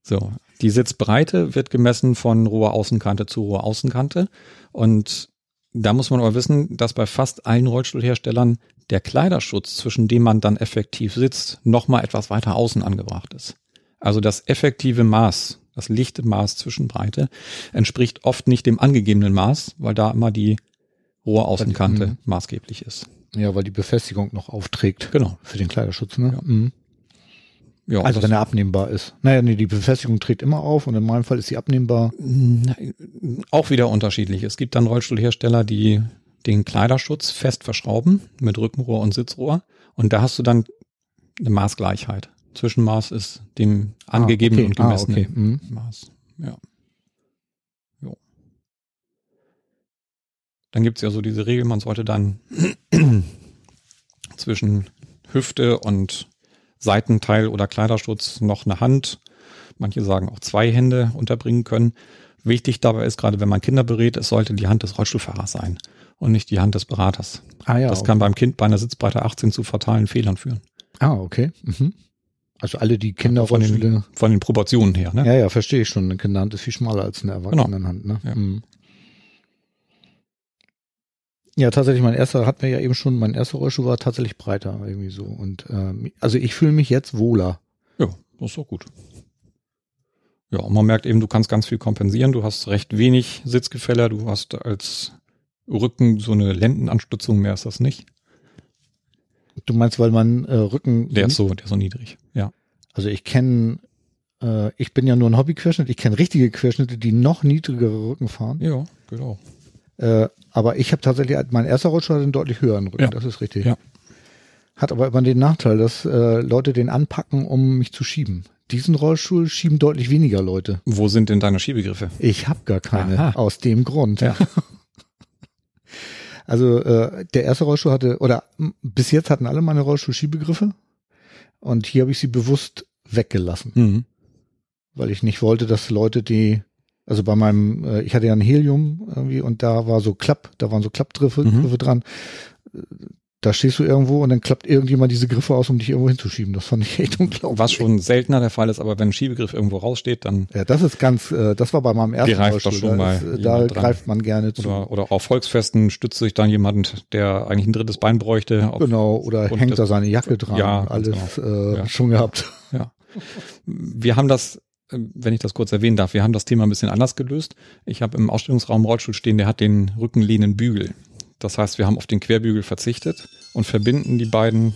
So, die Sitzbreite wird gemessen von roher Außenkante zu roher Außenkante. Und da muss man aber wissen, dass bei fast allen Rollstuhlherstellern der Kleiderschutz, zwischen dem man dann effektiv sitzt, nochmal etwas weiter außen angebracht ist. Also das effektive Maß, das lichte Maß zwischen Breite, entspricht oft nicht dem angegebenen Maß, weil da immer die rohe Außenkante Mhm. maßgeblich ist. Ja, weil die Befestigung noch aufträgt. Genau. Für den Kleiderschutz, ne? Ja. Mhm. Ja, Also wenn er abnehmbar ist. Naja, nee, die Befestigung trägt immer auf und in meinem Fall ist sie abnehmbar. Auch wieder unterschiedlich. Es gibt dann Rollstuhlhersteller, die den Kleiderschutz fest verschrauben mit Rückenrohr und Sitzrohr. Und da hast du dann eine Maßgleichheit. Zwischenmaß ist dem angegebenen ah, okay. und gemessenen Ah, okay. Mhm. Maß. Ja. Jo. Dann gibt's ja so diese Regel, man sollte dann zwischen Hüfte und Seitenteil oder Kleiderschutz noch eine Hand, manche sagen auch zwei Hände unterbringen können. Wichtig dabei ist, gerade wenn man Kinder berät, es sollte die Hand des Rollstuhlfahrers sein und nicht die Hand des Beraters. Ah ja. das kann beim Kind bei einer Sitzbreite 18 zu fatalen Fehlern führen. Ah, okay. Mhm. Also alle die Kinder von den, von den Proportionen her, ne? Ja, ja, verstehe ich schon. Eine Kinderhand ist viel schmaler als eine Erwachsenenhand, ne? Ja. Mhm. Ja, tatsächlich, mein erster hat mir ja eben schon, mein erster Rollstuhl war tatsächlich breiter irgendwie so. Und ähm, also ich fühle mich jetzt wohler. Ja, das ist doch gut. Ja, und man merkt eben, du kannst ganz viel kompensieren. Du hast recht wenig Sitzgefälle. Du hast als Rücken so eine Lendenanstützung, mehr ist das nicht. Du meinst, weil man äh, Rücken. Der ist so, der ist so niedrig. Ja. Also ich kenne, äh, ich bin ja nur ein Hobbyquerschnitt. Ich kenne richtige Querschnitte, die noch niedrigere Rücken fahren. Ja, genau. Äh, aber ich habe tatsächlich, mein erster Rollstuhl hat einen deutlich höheren Rücken. Ja. Das ist richtig. Ja. Hat aber immer den Nachteil, dass äh, Leute den anpacken, um mich zu schieben. Diesen Rollstuhl schieben deutlich weniger Leute. Wo sind denn deine Schiebegriffe? Ich habe gar keine Aha. aus dem Grund. Ja. Also äh, der erste Rollstuhl hatte, oder bis jetzt hatten alle meine Rollstuhl-Schiebegriffe. Und hier habe ich sie bewusst weggelassen, Mhm. weil ich nicht wollte, dass Leute die, also bei meinem, äh, ich hatte ja ein Helium irgendwie und da war so Klapp, da waren so Klappgriffe Mhm. Dran. Äh, Da stehst du irgendwo und dann klappt irgendjemand diese Griffe aus, um dich irgendwo hinzuschieben. Das fand ich echt unglaublich. Was schon seltener der Fall ist, aber wenn ein Schiebegriff irgendwo raussteht, dann Ja, das ist ganz, äh, das war bei meinem ersten Greift doch Rollstuhl. schon da mal ist, äh, da greift man gerne zu. oder, oder auf Volksfesten stützt sich dann jemand, der eigentlich ein drittes Bein bräuchte. Genau, oder hängt da seine Jacke dran. Ja, alles genau. äh, Ja. schon gehabt. Ja. Wir haben das, wenn ich das kurz erwähnen darf, wir haben das Thema ein bisschen anders gelöst. Ich habe im Ausstellungsraum Rollstuhl stehen, der hat den Rückenlehnenbügel. Das heißt, wir haben auf den Querbügel verzichtet und verbinden die beiden.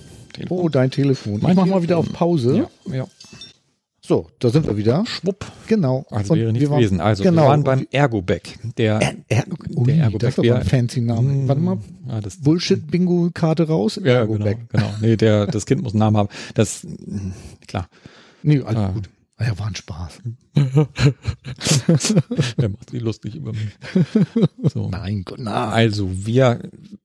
Oh, dein Telefon. Mein ich mach mal wieder auf Telefon. Pause. ja, ja. So, da sind wir wieder. Schwupp. Genau. Also Und wäre nicht wir waren- gewesen. Also genau. wir waren beim Ergobag. Der, Er, er, ui, der Ergobag das ist aber ein fancy Name. Hm, Warte mal. Ja, das, Bullshit-Bingo-Karte raus. ja, Ergobag. genau, genau. Nee, der, das Kind muss einen Namen haben. Das, klar. Nee, alles Ah. gut. Ja, war ein Spaß. Der macht sich lustig über mich. So. Nein, Gott, na. Also wir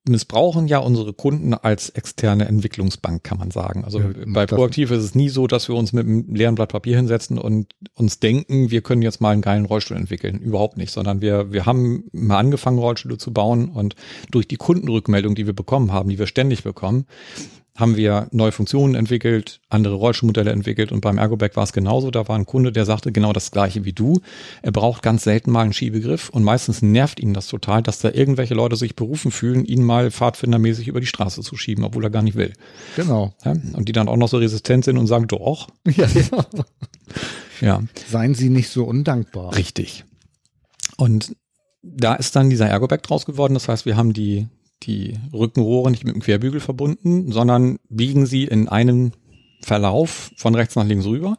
missbrauchen ja unsere Kunden als externe Entwicklungsbank, kann man sagen. Also Ja, bei Proaktiv ist es nie so, dass wir uns mit einem leeren Blatt Papier hinsetzen und uns denken, wir können jetzt mal einen geilen Rollstuhl entwickeln. Überhaupt nicht, sondern wir, wir haben mal angefangen, Rollstühle zu bauen und durch die Kundenrückmeldung, die wir bekommen haben, die wir ständig bekommen, haben wir neue Funktionen entwickelt, andere Rollstuhlmodelle entwickelt und beim Ergobag war es genauso. Da war ein Kunde, der sagte genau das gleiche wie du. Er braucht ganz selten mal einen Schiebegriff und meistens nervt ihn das total, dass da irgendwelche Leute sich berufen fühlen, ihn mal pfadfindermäßig über die Straße zu schieben, obwohl er gar nicht will. Genau. Ja? Und die dann auch noch so resistent sind und sagen, doch, Ja, ja. ja, Seien Sie nicht so undankbar. richtig. Und da ist dann dieser Ergobag draus geworden. Das heißt, wir haben die, die Rückenrohre nicht mit dem Querbügel verbunden, sondern biegen sie in einem Verlauf von rechts nach links rüber.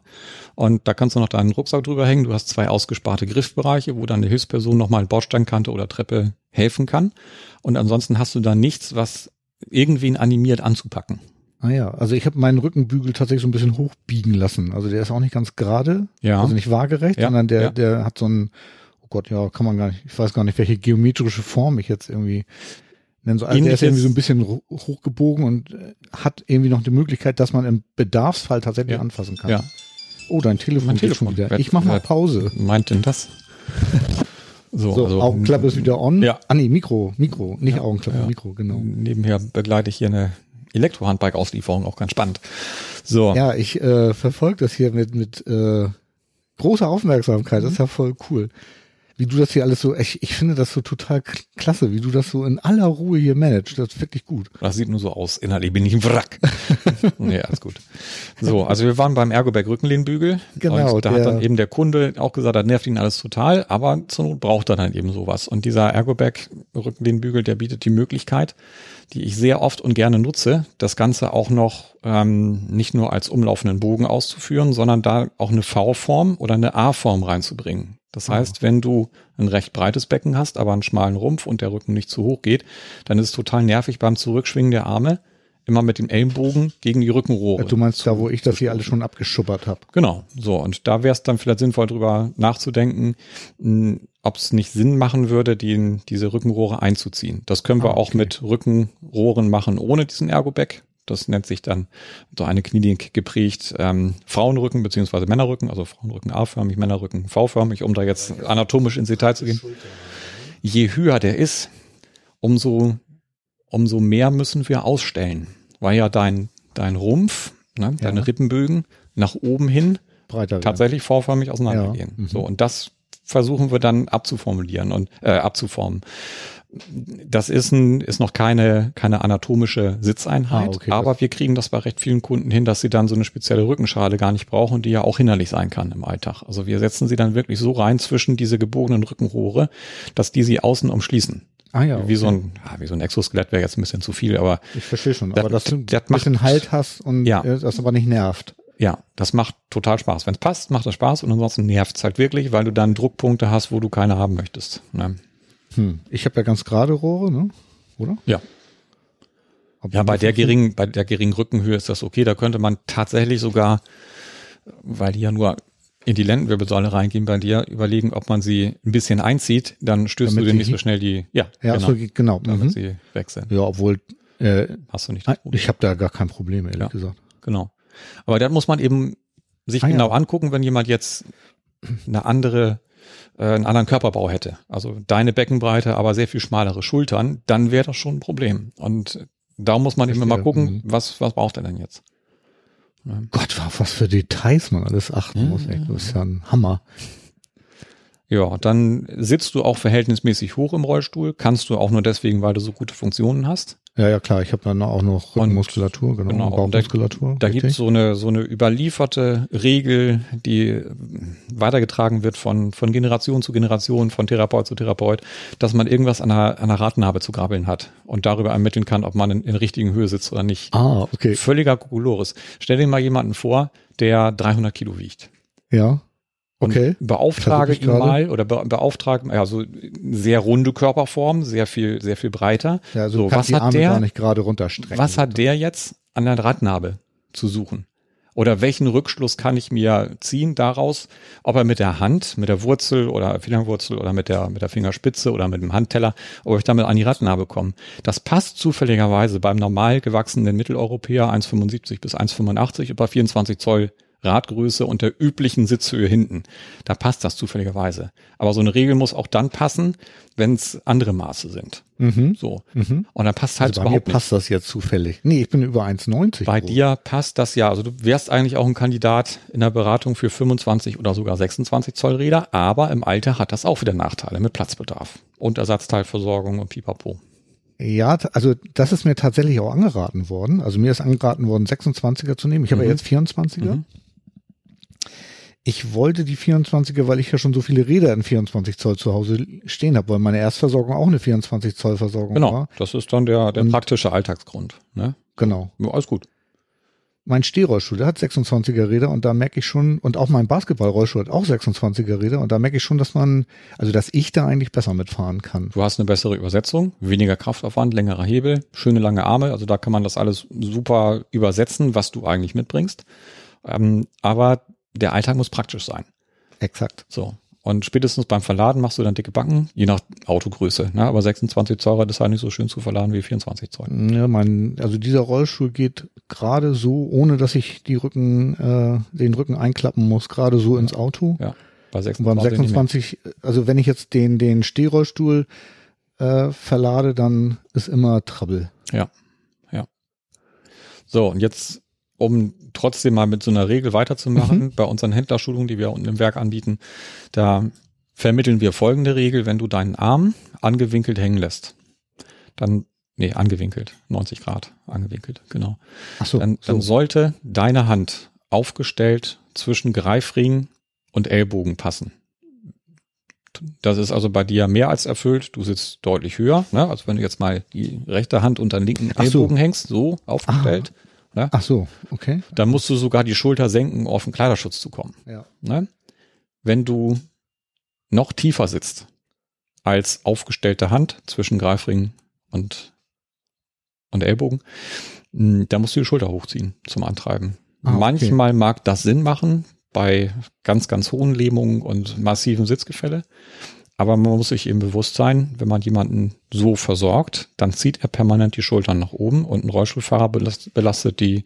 Und da kannst du noch deinen Rucksack drüber hängen. Du hast zwei ausgesparte Griffbereiche, wo dann eine Hilfsperson nochmal Bordsteinkante oder Treppe helfen kann. Und ansonsten hast du da nichts, was irgendwen animiert anzupacken. Ah ja, also ich habe meinen Rückenbügel tatsächlich so ein bisschen hochbiegen lassen. Also der ist auch nicht ganz gerade, Ja. also nicht waagerecht, Ja, sondern der, ja. der hat so ein, oh Gott, ja, kann man gar nicht, ich weiß gar nicht, welche geometrische Form ich jetzt irgendwie nennen soll. Also der ist irgendwie so ein bisschen ho- hochgebogen und äh, hat irgendwie noch die Möglichkeit, dass man im Bedarfsfall tatsächlich Ja. anfassen kann. Ja. Oh, dein Telefon, Mein Telefon. schon wieder. Wer- Ich mach mal Pause. Meint denn das? So, So, also, Augenklappe ist wieder on. Ja. Ah nee, Mikro, Mikro, nicht Ja, Augenklappe, ja. Mikro, genau. Nebenher begleite ich hier eine Elektrohandbike-Auslieferung, auch ganz spannend. So, Ja, ich äh, verfolge das hier mit, mit äh, großer Aufmerksamkeit. Das ist ja voll cool. Wie du das hier alles so, ich, ich finde das so total klasse, wie du das so in aller Ruhe hier managst. Das ist wirklich gut. das sieht nur so aus. Innerlich bin ich ein Wrack. nee, alles gut. So, also wir waren beim Ergoberg Rückenlehnbügel. Genau, Und da hat dann eben der Kunde auch gesagt, das nervt ihn alles total, aber zur Not braucht er dann eben sowas. Und dieser Ergoberg Rückenlehnbügel, der bietet die Möglichkeit, die ich sehr oft und gerne nutze, das Ganze auch noch ähm, nicht nur als umlaufenden Bogen auszuführen, sondern da auch eine V-Form oder eine A-Form reinzubringen. Das heißt, wenn du ein recht breites Becken hast, aber einen schmalen Rumpf und der Rücken nicht zu hoch geht, dann ist es total nervig beim Zurückschwingen der Arme, immer mit dem Ellenbogen gegen die Rückenrohre. Du meinst da, wo ich das hier alles schon abgeschuppert habe. Genau, so. Und da wäre es dann vielleicht sinnvoll, drüber nachzudenken, ob es nicht Sinn machen würde, die, diese Rückenrohre einzuziehen. Das können wir Ah, auch okay. mit Rückenrohren machen, ohne diesen Ergobag. Das nennt sich dann so eine Klinik geprägt ähm, Frauenrücken beziehungsweise Männerrücken, also Frauenrücken A-förmig, Männerrücken V-förmig, um da jetzt anatomisch ins Detail zu gehen. Je höher der ist, umso, umso mehr müssen wir ausstellen, weil ja dein, dein Rumpf, ne, deine Ja. Rippenbögen nach oben hin Breiter tatsächlich vorförmig auseinandergehen. Ja, mhm. So, und das versuchen wir dann abzuformulieren und äh, abzuformen. Das ist, ein, ist noch keine, keine anatomische Sitzeinheit, Ah, okay, aber wir kriegen das bei recht vielen Kunden hin, dass sie dann so eine spezielle Rückenschale gar nicht brauchen, die ja auch hinderlich sein kann im Alltag. Also wir setzen sie dann wirklich so rein zwischen diese gebogenen Rückenrohre, dass die sie außen umschließen. Ah ja, Wie so okay. ein, ja, wie so ein Exoskelett wäre jetzt ein bisschen zu viel, aber Ich verstehe schon, Das- aber dass du ein das macht- bisschen Halt hast und Ja. äh, das aber nicht nervt. ja, das macht total Spaß. Wenn es passt, macht das Spaß und ansonsten nervt es halt wirklich, weil du dann Druckpunkte hast, wo du keine haben möchtest. Ne? Hm. Ich habe ja ganz gerade Rohre, ne? Oder? Ja. Ob Ja, bei der geringen, bei der geringen Rückenhöhe ist das okay. Da könnte man tatsächlich sogar, weil die ja nur in die Lendenwirbelsäule reingehen bei dir, überlegen, ob man sie ein bisschen einzieht, dann stößt Damit du dir nicht so schnell die, ja, Ja, genau, so, genau. damit Mhm. sie weg sind. Ja, obwohl äh, Hast du nicht ich habe da gar kein Problem, ehrlich Ja. gesagt. Genau. Aber das muss man eben sich Ah, ja. genau angucken, wenn jemand jetzt eine andere, äh, einen anderen Körperbau hätte. Also deine Beckenbreite, aber sehr viel schmalere Schultern, dann wäre das schon ein Problem. Und da muss man eben immer gucken, Mhm. was, was braucht er denn jetzt? Gott, was für Details man alles achten Ja, muss. Ey. Das ist ja ein Hammer. Ja, dann sitzt du auch verhältnismäßig hoch im Rollstuhl. Kannst du auch nur deswegen, weil du so gute Funktionen hast. Ja, ja, klar. Ich habe dann auch noch Rückenmuskulatur, genau, genau, und da- Bauchmuskulatur. Da richtig. gibt's so eine, so eine überlieferte Regel, die weitergetragen wird von, von Generation zu Generation, von Therapeut zu Therapeut, dass man irgendwas an der, an der Radnabe zu grabbeln hat und darüber ermitteln kann, ob man in, in richtigen Höhe sitzt oder nicht. Ah, okay. Völliger Kokolores. Stell dir mal jemanden vor, der 300 Kilo wiegt. Ja. Und Okay. beauftrage ihn mal oder be beauftrage, ja, so sehr runde Körperform, sehr viel, sehr viel breiter. Ja, also so, was die hat Arme der, gar nicht gerade runterstrecken. was hat der jetzt an der Radnabe zu suchen? Oder welchen Rückschluss kann ich mir ziehen daraus, ob er mit der Hand, mit der Wurzel oder Fingerwurzel oder mit der, mit der Fingerspitze oder mit dem Handteller, ob ich damit an die Radnabe komme. Das passt zufälligerweise beim normal gewachsenen Mitteleuropäer 1,75 bis 1,85 über 24 Zoll Radgröße und der üblichen Sitzhöhe hinten. Da passt das zufälligerweise. Aber so eine Regel muss auch dann passen, wenn es andere Maße sind. Mhm. So. Mhm. Und dann passt halt Also bei mir überhaupt nicht. passt das jetzt zufällig. Nee, ich bin über 1,90. Bei groß. dir passt das ja. Also du wärst eigentlich auch ein Kandidat in der Beratung für 25 oder sogar 26 Zoll Räder, aber im Alter hat das auch wieder Nachteile mit Platzbedarf und Ersatzteilversorgung und Pipapo. Ja, also das ist mir tatsächlich auch angeraten worden. Also mir ist angeraten worden, 26er zu nehmen. Ich habe ja Mhm. jetzt 24er. Mhm. Ich wollte die 24er, weil ich ja schon so viele Räder in 24 Zoll zu Hause stehen habe, weil meine Erstversorgung auch eine 24 Zoll Versorgung Genau, war. das ist dann der, der Und- praktische Alltagsgrund. Ne? Genau. Ja, alles gut. Mein Stehrollstuhl, der hat 26er Räder und da merke ich schon, und auch mein Basketballrollstuhl hat auch 26er Räder und da merke ich schon, dass man, also dass ich da eigentlich besser mitfahren kann. Du hast eine bessere Übersetzung, weniger Kraftaufwand, längerer Hebel, schöne lange Arme. Also da kann man das alles super übersetzen, was du eigentlich mitbringst. Ähm, aber der Alltag muss praktisch sein. Exakt. So. Und spätestens beim Verladen machst du dann dicke Backen, je nach Autogröße. Ne? Aber 26 Zoll ist halt nicht so schön zu verladen wie 24 Zoll. Ja, mein, also dieser Rollstuhl geht gerade so, ohne dass ich die Rücken, äh, den Rücken einklappen muss, gerade so ins Auto. Ja. Bei Und 26, beim nicht mehr. 26, also wenn ich jetzt den, den Stehrollstuhl äh, verlade, dann ist immer Trouble. So, und jetzt, um trotzdem mal mit so einer Regel weiterzumachen, Mhm. bei unseren Händlerschulungen, die wir unten im Werk anbieten, da vermitteln wir folgende Regel, wenn du deinen Arm angewinkelt hängen lässt, dann, nee, angewinkelt, 90 Grad angewinkelt, genau. Ach so, Dann, dann so. sollte deine Hand aufgestellt zwischen Greifring und Ellbogen passen. Das ist also bei dir mehr als erfüllt. Du sitzt deutlich höher, ne? als wenn du jetzt mal die rechte Hand unter den linken Ach so. Ellbogen hängst, so aufgestellt. Ach so, okay. Dann musst du sogar die Schulter senken, um auf den Kleiderschutz zu kommen. Ja. Ne? Wenn du noch tiefer sitzt als aufgestellte Hand zwischen Greifring und, und Ellbogen, mh, da musst du die Schulter hochziehen zum Antreiben. Ah, okay. Manchmal mag das Sinn machen bei ganz, ganz hohen Lähmungen und massivem Sitzgefälle. Aber man muss sich eben bewusst sein, wenn man jemanden so versorgt, dann zieht er permanent die Schultern nach oben und ein Rollstuhlfahrer belast- belastet die,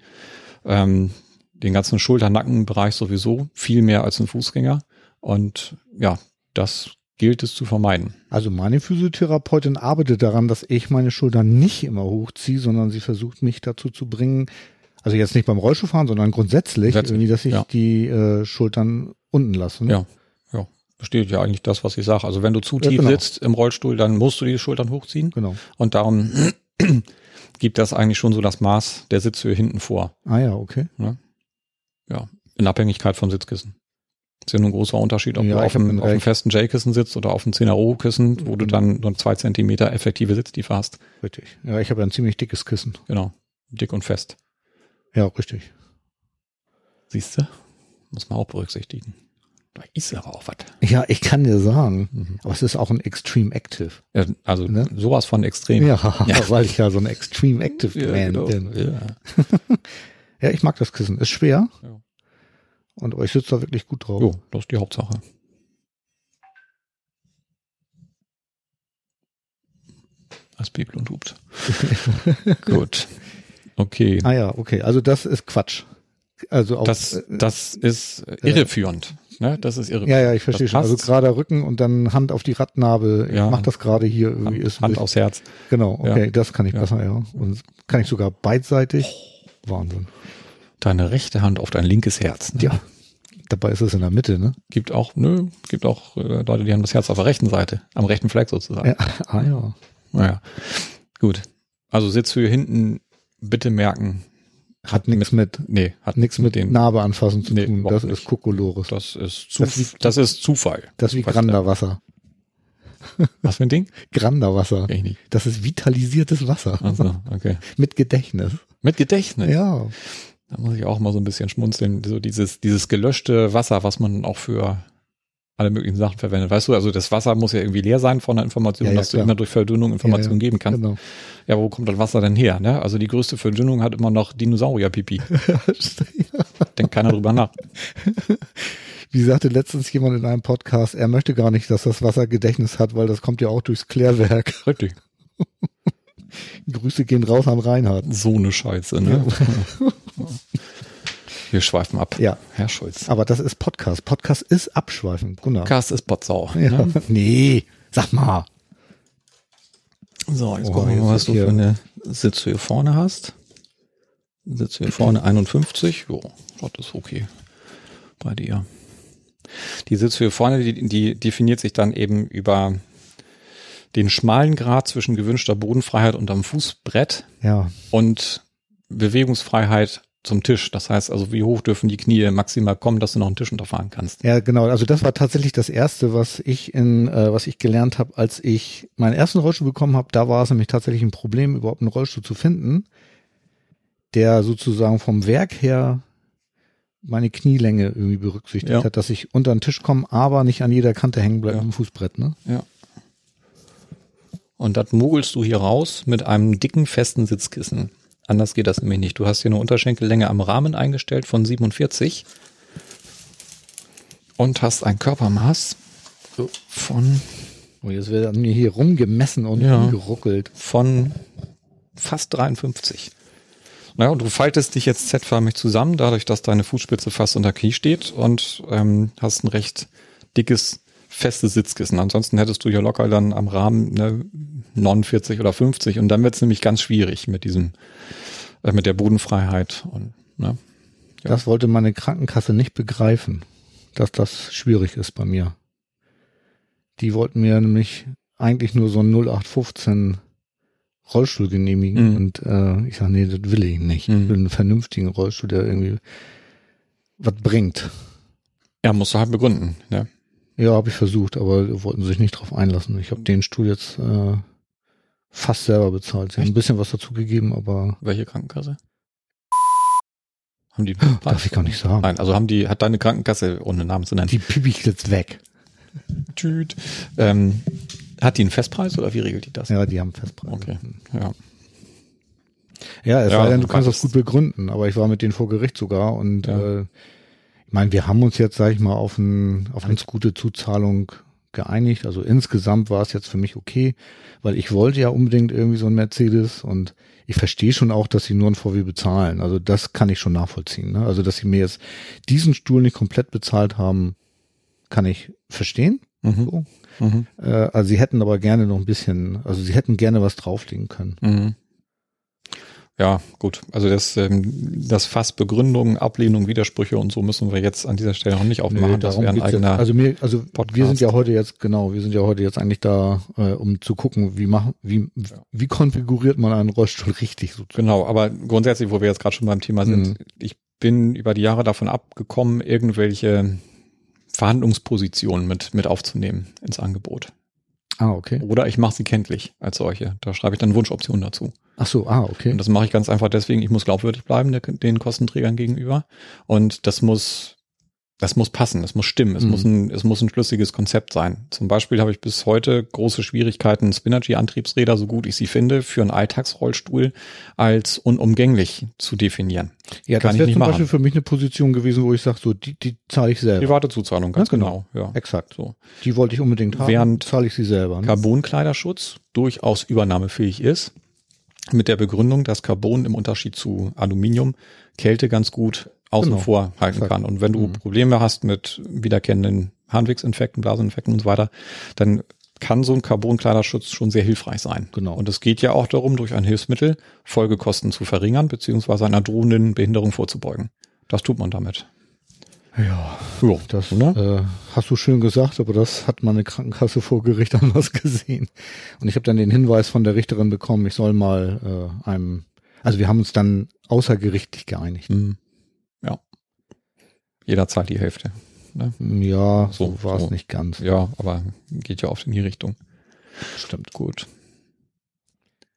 ähm, den ganzen Schulter-Nackenbereich sowieso viel mehr als ein Fußgänger. Und ja, das gilt es zu vermeiden. Also meine Physiotherapeutin arbeitet daran, dass ich meine Schultern nicht immer hochziehe, sondern sie versucht mich dazu zu bringen, Also jetzt nicht beim Rollschuhfahren, sondern grundsätzlich, Grundsätzlich, irgendwie, dass ich ja. die äh, Schultern unten lasse. ne? Ja. Ja. Besteht ja eigentlich das, was ich sage. Also wenn du zu Ja, tief genau. sitzt im Rollstuhl, dann musst du die Schultern hochziehen. Genau. Und darum gibt das eigentlich schon so das Maß der Sitzhöhe hinten vor. Ah ja, okay. Ja. In Abhängigkeit vom Sitzkissen. ist ja nur ein großer Unterschied, ob Ja, du auf einem, auf einem festen J-Kissen sitzt oder auf einem 10er Roh-Kissen, wo du Mhm. dann nur zwei Zentimeter effektive Sitztiefe hast. Richtig. Ja, ich habe ja ein ziemlich dickes Kissen. Genau. Dick und fest. Ja, richtig. Siehst du? Muss man auch berücksichtigen. Da ist aber auch was. Ja, ich kann dir sagen, Mhm. aber es ist auch ein Extreme Active. Ja, also Ne? sowas von extrem. Ja, Ja. weil ich ja so ein Extreme Active Ja, Man genau. bin. Ja. Ja, ich mag das Kissen. Ist schwer. Ja. Und aber ich sitze da wirklich gut drauf. Jo, das ist die Hauptsache. Als Bibel und hupt. Gut. Okay. Ah ja, okay. Also das ist Quatsch. Also auch, Das, äh, das ist irreführend. Ne? Das ist irreführend. ja, ja, ich verstehe schon. Also gerade Rücken und dann Hand auf die Radnabe. Ich Ja. mach das gerade hier irgendwie. Hand, ist Hand aufs Herz. Genau, okay, Ja. das kann ich Ja. besser, ja. Und kann ich sogar beidseitig. Wahnsinn. Deine rechte Hand auf dein linkes Herz. Ne? Ja. Dabei ist es in der Mitte, ne? Gibt auch, nö, gibt auch äh, Leute, die haben das Herz auf der rechten Seite, am rechten Fleck sozusagen. Ja. Ah ja. Naja. Gut. Also Sitzhöhe hinten bitte merken. Hat nichts mit Nee, hat nichts mit dem. Narbe anfassen zu Nee, tun. Das nicht. ist Kokolores. Das ist, zu, Das wie- das ist Zufall. Das ist wie Was Granderwasser. Was für ein Ding? Granderwasser. Kenn ich nicht. Das ist vitalisiertes Wasser. Also, okay. Mit Gedächtnis. Mit Gedächtnis. Ja. Da muss ich auch mal so ein bisschen schmunzeln. So dieses, dieses gelöschte Wasser, was man auch für alle möglichen Sachen verwendet. Weißt du, also das Wasser muss ja irgendwie leer sein von der Information, Ja, ja, dass du klar. immer durch Verdünnung Informationen ja. geben kannst. Genau. Ja, wo kommt das Wasser denn her? Ne? Also die größte Verdünnung hat immer noch Dinosaurier-Pipi. Denkt keiner drüber nach. Wie sagte letztens jemand in einem Podcast, er möchte gar nicht, dass das Wasser Gedächtnis hat, weil das kommt ja auch durchs Klärwerk. Richtig. Grüße gehen raus an Reinhard. So eine Scheiße, ne? Wir schweifen ab. Ja. Herr Schulz. Aber das ist Podcast. Podcast ist abschweifend. Gunnar. Cast ist Botsau. Ja. Ne? Nee, sag mal. So, jetzt Oh, gucken wir mal, was du hier- für eine Sitzhöhe vorne hast. Sitzhöhe vorne 51. Jo, das ist okay bei dir. Die Sitzhöhe vorne, die, die definiert sich dann eben über den schmalen Grad zwischen gewünschter Bodenfreiheit unterm Fußbrett Ja, und Bewegungsfreiheit zum Tisch. Das heißt also, wie hoch dürfen die Knie maximal kommen, dass du noch einen Tisch unterfahren kannst. ja, genau. Also das war tatsächlich das erste, was ich in, äh, was ich gelernt habe, als ich meinen ersten Rollstuhl bekommen habe. Da war es nämlich tatsächlich ein Problem, überhaupt einen Rollstuhl zu finden, der sozusagen vom Werk her meine Knielänge irgendwie berücksichtigt Ja. hat, dass ich unter den Tisch komme, aber nicht an jeder Kante hängen bleibe Ja. im Fußbrett. Ne? Ja. Und das mogelst du hier raus mit einem dicken, festen Sitzkissen. Anders geht das nämlich nicht. Du hast hier eine Unterschenkellänge am Rahmen eingestellt von 47 und hast ein Körpermaß von, Und jetzt wird mir hier rumgemessen und Ja. rumgeruckelt. von fast 53. Naja, und du faltest dich jetzt Z-förmig zusammen, dadurch, dass deine Fußspitze fast unter Knie steht und ähm, hast ein recht dickes, festes Sitzkissen. Ansonsten hättest du hier locker dann am Rahmen ne, 49 oder 50 und dann wird es nämlich ganz schwierig mit diesem, äh, mit der Bodenfreiheit und ne, Ja. Das wollte meine Krankenkasse nicht begreifen, dass das schwierig ist bei mir. Die wollten mir nämlich eigentlich nur so einen 0815 Rollstuhl genehmigen Mhm. und äh, ich sage, nee, das will ich nicht. Mhm. Ich will einen vernünftigen Rollstuhl, der irgendwie was bringt. ja, musst du halt begründen. Ne? Ja, habe ich versucht, aber wollten sich nicht drauf einlassen. Ich habe den Stuhl jetzt äh, fast selber bezahlt. Sie haben ein bisschen was dazu gegeben, aber Welche Krankenkasse? Haben die darf ich gar nicht sagen. Nein, also haben die, hat deine Krankenkasse, ohne Namen zu nennen, Die piep ich jetzt weg. Tschüt. Ähm, hat die einen Festpreis oder wie regelt die das? Ja, die haben Festpreis. Okay. Ja. Ja, es Ja, sei denn, du kannst beides. das gut begründen, aber ich war mit denen vor Gericht sogar und Ja. äh, ich meine, wir haben uns jetzt, sag ich mal, auf, ein, auf eine ganz gute Zuzahlung geeinigt. Also insgesamt war es jetzt für mich okay, weil ich wollte ja unbedingt irgendwie so ein Mercedes und ich verstehe schon auch, dass sie nur ein VW bezahlen. Also das kann ich schon nachvollziehen. Ne? Also dass sie mir jetzt diesen Stuhl nicht komplett bezahlt haben, kann ich verstehen. Mhm. So. Mhm. Äh, also sie hätten aber gerne noch ein bisschen, also sie hätten gerne was drauflegen können. Mhm. Ja, gut. Also das, ähm, das Fass Begründung, Ablehnung, Widersprüche und so müssen wir jetzt an dieser Stelle noch nicht aufmachen. Nee, das wäre ein eigener. Also mir, also wir Podcast. sind ja heute jetzt genau, wir sind ja heute jetzt eigentlich da, äh, um zu gucken, wie machen, wie wie konfiguriert man einen Rollstuhl richtig so. Genau, aber grundsätzlich, wo wir jetzt gerade schon beim Thema sind, Mhm. ich bin über die Jahre davon abgekommen, irgendwelche Verhandlungspositionen mit, mit aufzunehmen ins Angebot. Ah okay. Oder ich mache sie kenntlich als solche. Da schreibe ich dann Wunschoptionen dazu. Ach so, ah okay. Und das mache ich ganz einfach deswegen, ich muss glaubwürdig bleiben der, den Kostenträgern gegenüber. Und das muss, das muss passen, das muss stimmen, es, Mhm. muss ein, es muss ein schlüssiges Konzept sein. Zum Beispiel habe ich bis heute große Schwierigkeiten, Spinergy-Antriebsräder, so gut ich sie finde, für einen Alltagsrollstuhl als unumgänglich zu definieren. Ja, kann das wäre zum machen. Beispiel für mich eine Position gewesen, wo ich sage, so die die zahle ich selber. Private Zuzahlung, ganz Ja, genau. genau. Ja. Exakt. So. Die wollte ich unbedingt haben. Während zahle ich sie selber. Ne? Carbonkleiderschutz durchaus übernahmefähig ist, mit der Begründung, dass Carbon im Unterschied zu Aluminium Kälte ganz gut außen Genau. vor halten Exakt. kann. Und wenn du Mhm. Probleme hast mit wiederkehrenden Harnwegsinfekten, Blaseninfekten und so weiter, dann kann so ein Carbonkleiderschutz schon sehr hilfreich sein. Genau. Und es geht ja auch darum, durch ein Hilfsmittel Folgekosten zu verringern, beziehungsweise einer drohenden Behinderung vorzubeugen. Das tut man damit. Ja, Ja, das ne? äh, hast du schön gesagt, aber das hat meine Krankenkasse vor Gericht anders gesehen. Und ich habe dann den Hinweis von der Richterin bekommen, ich soll mal äh, einem, also wir haben uns dann außergerichtlich geeinigt. Hm. Jeder zahlt die Hälfte. Ne? Ja, so, So, war es so. nicht ganz. Ja, aber geht ja oft in die Richtung. Stimmt. Gut.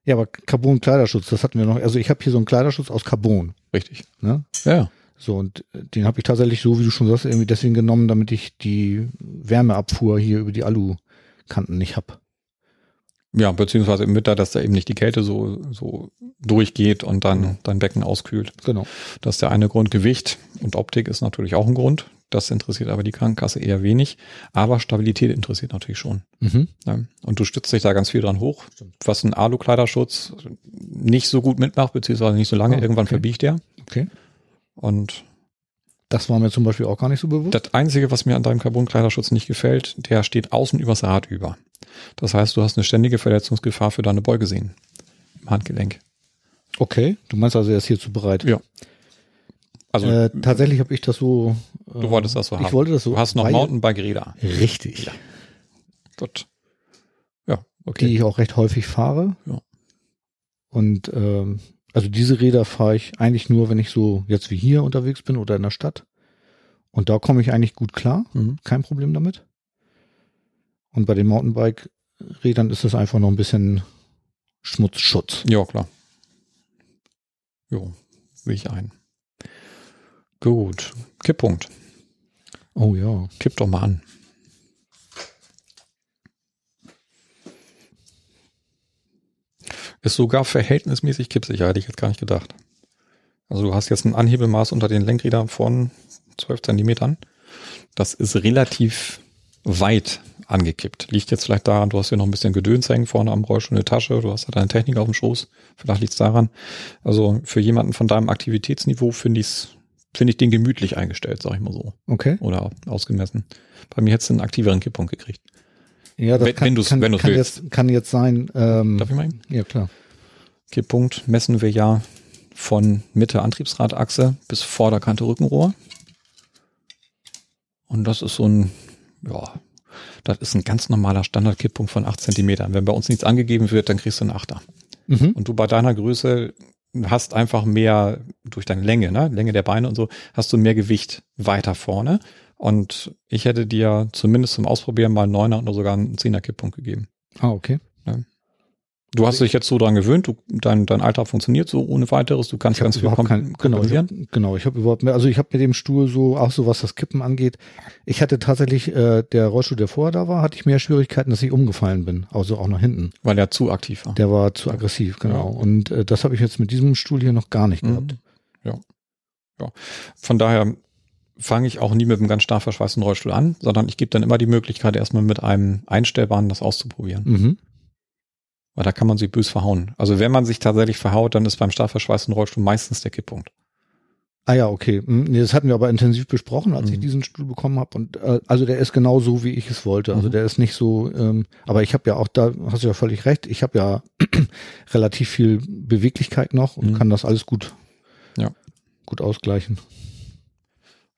Ja, aber Carbon-Kleiderschutz, das hatten wir noch. Also ich habe hier so einen Kleiderschutz aus Carbon. Richtig. Ne? Ja. So, und den habe ich tatsächlich so, wie du schon sagst, irgendwie deswegen genommen, damit ich die Wärmeabfuhr hier über die Alukanten nicht hab. Ja, beziehungsweise im Winter, dass da eben nicht die Kälte so, so durchgeht und dann Genau. dein Becken auskühlt. Genau. Das ist der eine Grund. Gewicht und Optik ist natürlich auch ein Grund. Das interessiert aber die Krankenkasse eher wenig. Aber Stabilität interessiert natürlich schon. Mhm. Ne? Und du stützt dich da ganz viel dran hoch, was ein Alu-Kleiderschutz nicht so gut mitmacht, beziehungsweise nicht so lange. Ah, Irgendwann okay. verbiegt der. Okay. Und Das war mir zum Beispiel auch gar nicht so bewusst. Das Einzige, was mir an deinem Carbon-Kleiderschutz nicht gefällt, der steht außen übers Rad über. Das heißt, du hast eine ständige Verletzungsgefahr für deine Beugesehnen im Handgelenk. Okay, du meinst also, er ist hierzu bereit. Ja. Also äh, tatsächlich habe ich das so. Äh, du wolltest das so haben. Ich wollte das so. Du hast noch Mountainbike-Räder. Richtig. Gut. Ja, okay. Die ich auch recht häufig fahre. Ja. Und ähm, also diese Räder fahre ich eigentlich nur, wenn ich so jetzt wie hier unterwegs bin oder in der Stadt. Und da komme ich eigentlich gut klar. Mhm. Kein Problem damit. Und bei den Mountainbike-Rädern ist es einfach noch ein bisschen Schmutzschutz. Ja, klar. Jo, sehe ich ein. Gut. Kipppunkt. Oh ja. Kipp doch mal an. Ist sogar verhältnismäßig kippsicher, hätte ich jetzt gar nicht gedacht. Also du hast jetzt ein Anhebelmaß unter den Lenkrädern von 12 Zentimetern. Das ist relativ weit angekippt. Liegt jetzt vielleicht daran, du hast hier noch ein bisschen Gedöns hängen vorne am Rollstuhl eine Tasche, du hast da deine Technik auf dem Schoß. Vielleicht liegt es daran. Also für jemanden von deinem Aktivitätsniveau finde ich finde ich den gemütlich eingestellt, sag ich mal so Okay. oder ausgemessen. Bei mir hättest du einen aktiveren Kipppunkt gekriegt. Ja, das Wenn- kann, wenn kann, wenn kann, willst. jetzt, kann jetzt sein. Ähm, Darf ich mal? eben? ja, klar. Kipppunkt messen wir ja von Mitte Antriebsradachse bis Vorderkante Rückenrohr. Und das ist so ein, ja, das ist ein ganz normaler Standardkipppunkt von 8 Zentimetern. Wenn bei uns nichts angegeben wird, dann kriegst du einen Achter. Mhm. Und du bei deiner Größe hast einfach mehr durch deine Länge, ne, Länge der Beine und so, hast du mehr Gewicht weiter vorne. Und ich hätte dir zumindest zum Ausprobieren mal einen Neuner oder sogar einen Zehner Kipppunkt gegeben. Ah, okay. Du hast dich jetzt so dran gewöhnt, du, dein, dein Alltag funktioniert so ohne weiteres, du kannst ganz viel kom kein, genau, ich hab, genau, ich habe überhaupt mehr, also ich habe mit dem Stuhl so, auch so was das Kippen angeht, ich hatte tatsächlich, äh, der Rollstuhl, der vorher da war, hatte ich mehr Schwierigkeiten, dass ich umgefallen bin, also auch nach hinten. weil er zu aktiv war. Der war zu aggressiv, genau. Ja. Und äh, das habe ich jetzt mit diesem Stuhl hier noch gar nicht gehabt. Mhm. Ja. ja. Von daher fange ich auch nie mit einem ganz stark verschweißten Rollstuhl an, sondern ich gebe dann immer die Möglichkeit, erstmal mit einem einstellbaren das auszuprobieren. Mhm. Weil da kann man sich bös verhauen. Also wenn man sich tatsächlich verhaut, dann ist beim stark verschweißten Rollstuhl meistens der Kipppunkt. Ah ja, okay. Hm, Nee, das hatten wir aber intensiv besprochen, als ich Mhm. diesen Stuhl bekommen habe. Und äh, also der ist genau so, wie ich es wollte. Also Mhm. der ist nicht so, ähm, aber ich habe ja auch, da hast du ja völlig recht, ich habe ja relativ viel Beweglichkeit noch und Mhm. kann das alles gut, Ja. gut ausgleichen.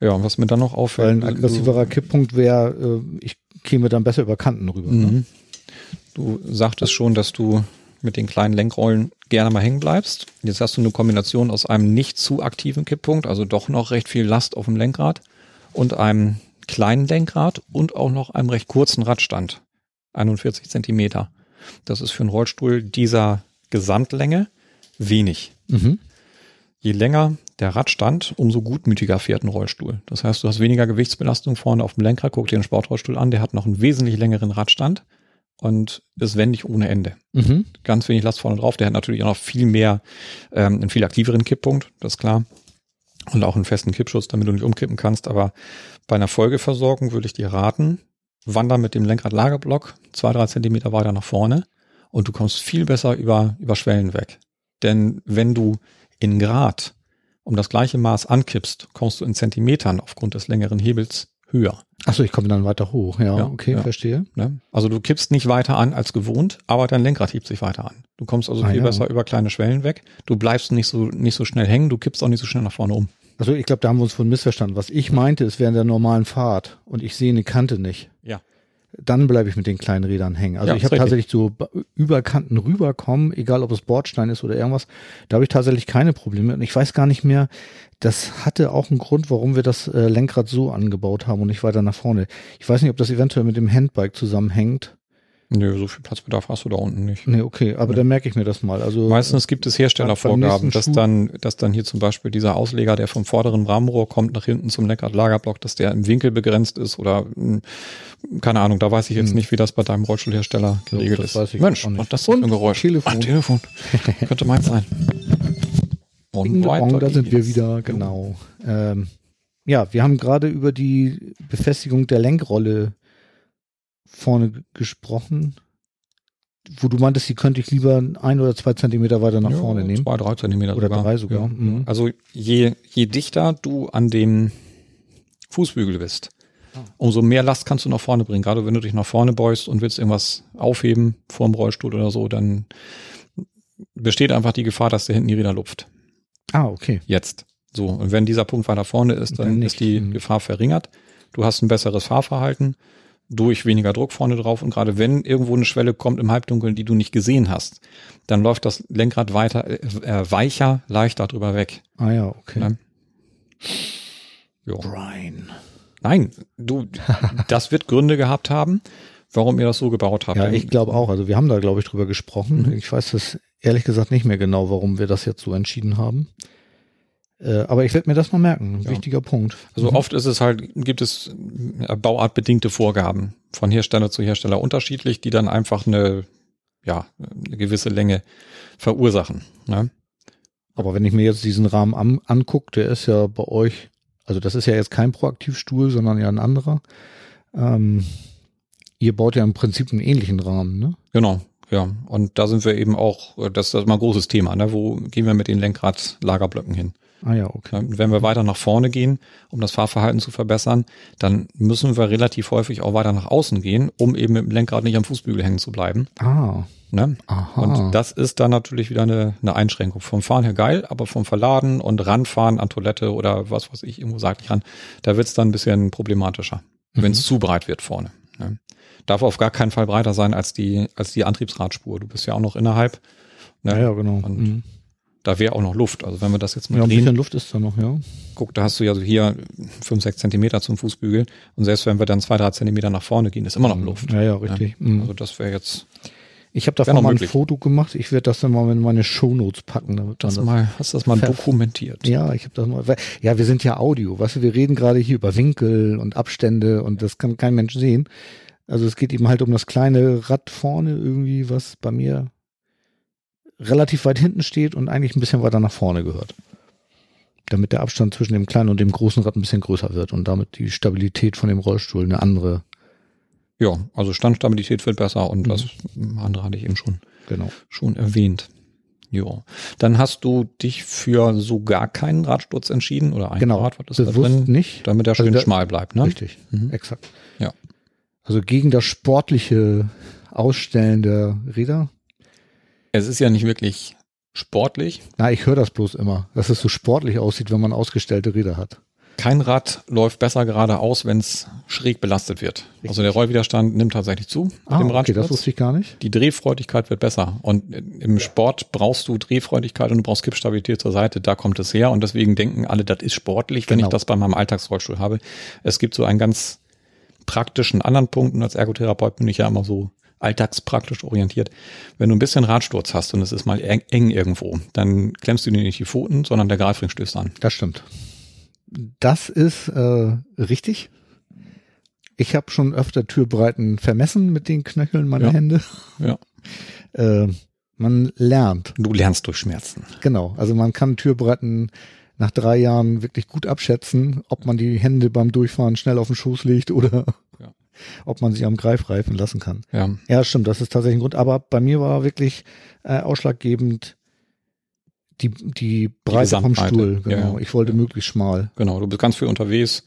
Ja, und was mir dann noch Weil auffällt. ein aggressiverer Kipppunkt wäre, äh, ich käme dann besser über Kanten rüber. Ne? Mhm. Du sagtest schon, dass du mit den kleinen Lenkrollen gerne mal hängen bleibst. Jetzt hast du eine Kombination aus einem nicht zu aktiven Kipppunkt, also doch noch recht viel Last auf dem Lenkrad und einem kleinen Lenkrad und auch noch einem recht kurzen Radstand. 41 Zentimeter. Das ist für einen Rollstuhl dieser Gesamtlänge wenig. Mhm. Je länger der Radstand, umso gutmütiger fährt ein Rollstuhl. Das heißt, du hast weniger Gewichtsbelastung vorne auf dem Lenkrad. Guck dir den Sportrollstuhl an, der hat noch einen wesentlich längeren Radstand und ist wendig ohne Ende. Mhm. Ganz wenig Last vorne drauf. Der hat natürlich auch noch viel mehr, ähm, einen viel aktiveren Kipppunkt, das ist klar. Und auch einen festen Kippschutz, damit du nicht umkippen kannst. Aber bei einer Folgeversorgung würde ich dir raten, wander mit dem Lenkrad-Lagerblock zwei, drei Zentimeter weiter nach vorne und du kommst viel besser über, über Schwellen weg. Denn wenn du in Grad um das gleiche Maß ankippst, kommst du in Zentimetern aufgrund des längeren Hebels höher. Achso, ich komme dann weiter hoch. Ja, Ja, okay, ja. verstehe. Ne? Also du kippst nicht weiter an als gewohnt, aber dein Lenkrad hebt sich weiter an. Du kommst also Ah, viel ja. besser über kleine Schwellen weg. Du bleibst nicht so, nicht so schnell hängen, du kippst auch nicht so schnell nach vorne um. Also ich glaube, da haben wir uns von missverstanden. Was ich meinte, ist während der normalen Fahrt und ich sehe eine Kante nicht. Ja. Dann bleibe ich mit den kleinen Rädern hängen. Also Ja, ich habe tatsächlich so ba- über Kanten rüberkommen, egal ob es Bordstein ist oder irgendwas. Da habe ich tatsächlich keine Probleme. Und ich weiß gar nicht mehr, das hatte auch einen Grund, warum wir das äh, Lenkrad so angebaut haben und nicht weiter nach vorne. Ich weiß nicht, ob das eventuell mit dem Handbike zusammenhängt. Nö, so viel Platzbedarf hast du da unten nicht. Nee, okay, aber Ja. dann merke ich mir das mal. Also Meistens gibt es Herstellervorgaben, dass dann, dass dann hier zum Beispiel dieser Ausleger, der vom vorderen Rahmenrohr kommt, nach hinten zum Lenkrad-Lagerblock, dass der im Winkel begrenzt ist oder mh, keine Ahnung, da weiß ich jetzt Hm. nicht, wie das bei deinem Rollstuhlhersteller geregelt ist. Mensch, ist das für ein Und Geräusch? Telefon. Ach, Telefon. Könnte meins sein. Und dong, da sind wir wieder, genau. Ähm, ja, wir haben gerade über die Befestigung der Lenkrolle vorne gesprochen, wo du meintest, die könnte ich lieber ein oder zwei Zentimeter weiter nach Ja, vorne nehmen. Zwei, drei Zentimeter Oder sogar. drei sogar, Ja. mhm. Also je, je dichter du an dem Fußbügel bist, Ah. umso mehr Last kannst du nach vorne bringen. Gerade wenn du dich nach vorne beugst und willst irgendwas aufheben vorm Rollstuhl oder so, dann besteht einfach die Gefahr, dass der hinten die Räder lupft. Ah, okay. Jetzt. So. Und wenn dieser Punkt weiter vorne ist, dann Dann ist die Mhm. Gefahr verringert. Du hast ein besseres Fahrverhalten durch weniger Druck vorne drauf. Und gerade wenn irgendwo eine Schwelle kommt im Halbdunkeln, die du nicht gesehen hast, dann läuft das Lenkrad weiter, äh, äh, weicher, leichter drüber weg. Ah ja, okay. Ne? Brian. Nein, du, das wird Gründe gehabt haben, warum ihr das so gebaut habt. Ja, ich glaube auch. Also wir haben da, glaube ich, drüber gesprochen. Mhm. Ich weiß das ehrlich gesagt nicht mehr genau, warum wir das jetzt so entschieden haben. Äh, aber ich werde mir das mal merken. Ein Ja. wichtiger Punkt. Also Mhm. oft ist es halt, gibt es äh, bauartbedingte Vorgaben von Hersteller zu Hersteller unterschiedlich, die dann einfach eine, ja, eine gewisse Länge verursachen. Ne? Aber wenn ich mir jetzt diesen Rahmen an, angucke, der ist ja bei euch, also das ist ja jetzt kein Proaktivstuhl, sondern ja ein anderer. Ähm, ihr baut ja im Prinzip einen ähnlichen Rahmen, ne? Genau, ja. Und da sind wir eben auch, äh, das ist mal ein großes Thema, ne? Wo gehen wir mit den Lenkrad-Lagerblöcken hin? Ah ja, okay. Wenn wir weiter nach vorne gehen, um das Fahrverhalten zu verbessern, dann müssen wir relativ häufig auch weiter nach außen gehen, um eben mit dem Lenkrad nicht am Fußbügel hängen zu bleiben. Ah, Ne? aha. Und das ist dann natürlich wieder eine, eine Einschränkung. Vom Fahren her geil, aber vom Verladen und Ranfahren an Toilette oder was weiß ich, irgendwo seitlich ran, da wird's dann ein bisschen problematischer, Mhm. wenn es zu breit wird vorne. Ne? Darf auf gar keinen Fall breiter sein als die, als die Antriebsradspur. Du bist ja auch noch innerhalb. Ne? ja, ja, genau. Und Mhm. Da wäre auch noch Luft. Also wenn wir das jetzt mal Ja, ein bisschen Luft ist da noch, ja. guck, da hast du ja so hier fünf, sechs Zentimeter zum Fußbügel. Und selbst wenn wir dann zwei, drei Zentimeter nach vorne gehen, ist immer noch Luft. Ja, ja, richtig. Mhm. Also das wäre jetzt, Ich habe davon noch mal ein. Foto gemacht. Ich werde das dann mal in meine Shownotes packen. Damit das mal, hast du das mal dokumentiert. Ja, ich habe das mal. Ja, wir sind ja Audio, weißt du, wir reden gerade hier über Winkel und Abstände und das kann kein Mensch sehen. Also es geht eben halt um das kleine Rad vorne irgendwie, was bei mir relativ weit hinten steht und eigentlich ein bisschen weiter nach vorne gehört. Damit der Abstand zwischen dem kleinen und dem großen Rad ein bisschen größer wird und damit die Stabilität von dem Rollstuhl eine andere, Ja, also Standstabilität wird besser und Mhm. das andere hatte ich eben schon, genau. schon erwähnt. Jo. Dann hast du dich für so gar keinen Radsturz entschieden oder ein Genau. Rad, was ist da Bewusst drin? nicht. Damit er Also schön da- schmal bleibt, ne? Richtig, Mhm. exakt. Ja. Also gegen das sportliche Ausstellen der Räder. Es ist ja nicht wirklich sportlich. Na, ich höre das bloß immer, dass es so sportlich aussieht, wenn man ausgestellte Räder hat. Kein Rad läuft besser geradeaus, wenn es schräg belastet wird. Also der Rollwiderstand nimmt tatsächlich zu mit Ah, dem okay, Radsturz. das wusste ich gar nicht. die Drehfreudigkeit wird besser. Und im Sport brauchst du Drehfreudigkeit und du brauchst Kippstabilität zur Seite. Da kommt es her. Und deswegen denken alle, das ist sportlich, wenn Genau. ich das bei meinem Alltagsrollstuhl habe. Es gibt so einen ganz praktischen anderen Punkt. Und als Ergotherapeut bin ich ja immer so alltagspraktisch orientiert. Wenn du ein bisschen Radsturz hast und es ist mal eng, eng irgendwo, dann klemmst du dir nicht die Pfoten, sondern der Greifring stößt an. Das stimmt. Das ist äh, richtig. Ich habe schon öfter Türbreiten vermessen mit den Knöcheln meiner Ja. Hände. Ja. Äh, man lernt, Du lernst durch Schmerzen. genau. Also man kann Türbreiten nach drei Jahren wirklich gut abschätzen, ob man die Hände beim Durchfahren schnell auf den Schoß legt oder. Ob man sie am Greifreifen lassen kann. Ja. Ja, stimmt, das ist tatsächlich ein Grund. Aber bei mir war wirklich äh, ausschlaggebend die, die Breite vom Gesamtbreite. Stuhl. Genau. Ja. Ich wollte möglichst schmal. Genau. Du bist ganz viel unterwegs.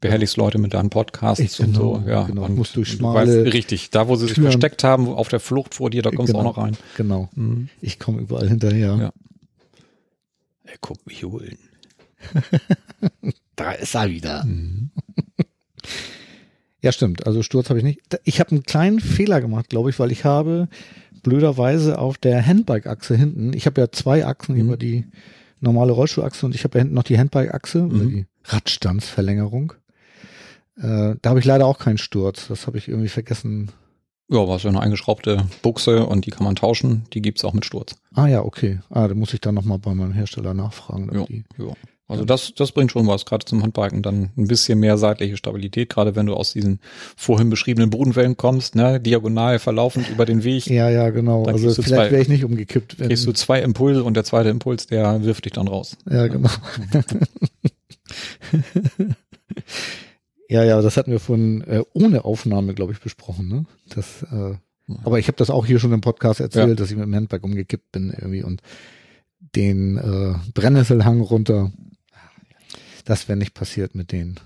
Behelligst Leute mit deinen Podcasts Ich- und genau, so. Ja, genau. und Muss durch du schmale weißt, richtig. Da, wo sie sich Türen- versteckt haben, auf der Flucht vor dir, da kommst du Genau. auch noch rein. Genau. Mhm. Ich komme überall hinterher. Ja. Er guckt mich holen. Da ist er wieder. Mhm. Ja, stimmt. Also Sturz habe ich nicht. Ich habe einen kleinen Fehler gemacht, glaube ich, weil ich habe blöderweise auf der Handbike-Achse hinten, ich habe ja zwei Achsen, Mhm. über die normale Rollstuhlachse und ich habe ja hinten noch die Handbike-Achse, Mhm. die Radstandsverlängerung. Äh, da habe ich leider auch keinen Sturz. Das habe ich irgendwie vergessen. Ja, was ja eine eingeschraubte Buchse und die kann man tauschen. Die gibt's auch mit Sturz. Ah ja, okay. Ah, da muss ich dann nochmal bei meinem Hersteller nachfragen. Ja, die, ja. Also das, das bringt schon was, gerade zum Handbiken dann ein bisschen mehr seitliche Stabilität, gerade wenn du aus diesen vorhin beschriebenen Bodenwellen kommst, ne, diagonal verlaufend über den Weg, ja, ja, genau. Dann Also vielleicht wäre ich nicht umgekippt. Wenn, kriegst du zwei Impulse und der zweite Impuls, der wirft dich dann raus. Ja, genau. ja, ja, das hatten wir von äh, ohne Aufnahme, glaube ich, besprochen. Ne? Das, äh, aber ich habe das auch hier schon im Podcast erzählt, Ja. dass ich mit dem Handbike umgekippt bin irgendwie und den äh, Brennnesselhang runter. Das wäre nicht passiert mit den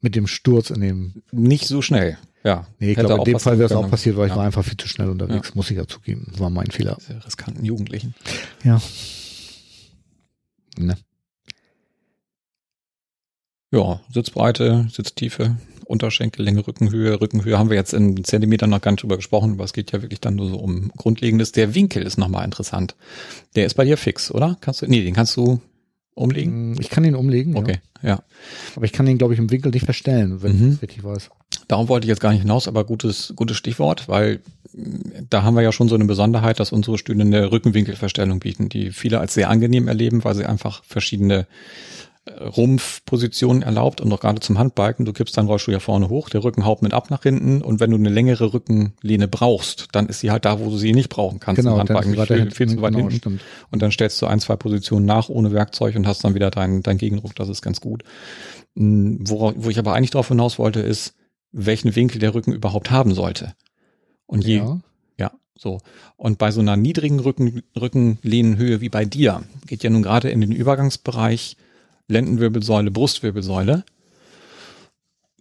mit dem Sturz in dem. Nicht so schnell. Ja. Nee, ich glaube, in dem Fall wäre es auch passiert, weil ich Ja. war einfach viel zu schnell unterwegs, muss ich ja zugeben. War mein Fehler. Diese riskanten Jugendlichen. Ja. Ne. Ja, Sitzbreite, Sitztiefe, Unterschenkellänge, Rückenhöhe. Rückenhöhe haben wir jetzt in Zentimetern noch gar nicht drüber gesprochen, aber es geht ja wirklich dann nur so um Grundlegendes. Der Winkel ist nochmal interessant. Der ist bei dir fix, oder? Kannst du, nee, den kannst du umlegen? Ich kann ihn umlegen. Okay, ja. Ja. Aber ich kann ihn, glaube ich, im Winkel nicht verstellen, wenn Mhm. ich es richtig weiß. Darauf wollte ich jetzt gar nicht hinaus, aber gutes, gutes Stichwort, weil mh, da haben wir ja schon so eine Besonderheit, dass unsere Stühle eine Rückenwinkelverstellung bieten, die viele als sehr angenehm erleben, weil sie einfach verschiedene Rumpfpositionen erlaubt und auch gerade zum Handbiken, du kippst deinen Rollstuhl ja vorne hoch, der Rücken haut mit ab nach hinten und wenn du eine längere Rückenlehne brauchst, dann ist sie halt da, wo du sie nicht brauchen kannst. Genau, im dann ist viel, zu weit Genau, hinten. stimmt. Und dann stellst du ein, zwei Positionen nach ohne Werkzeug und hast dann wieder deinen dein Gegendruck, das ist ganz gut. Mm, Wora, wo ich aber eigentlich darauf hinaus wollte, ist, welchen Winkel der Rücken überhaupt haben sollte. Und je, ja. Ja. so. Und bei so einer niedrigen Rücken, Rückenlehnenhöhe wie bei dir, geht ja nun gerade in den Übergangsbereich Lendenwirbelsäule, Brustwirbelsäule.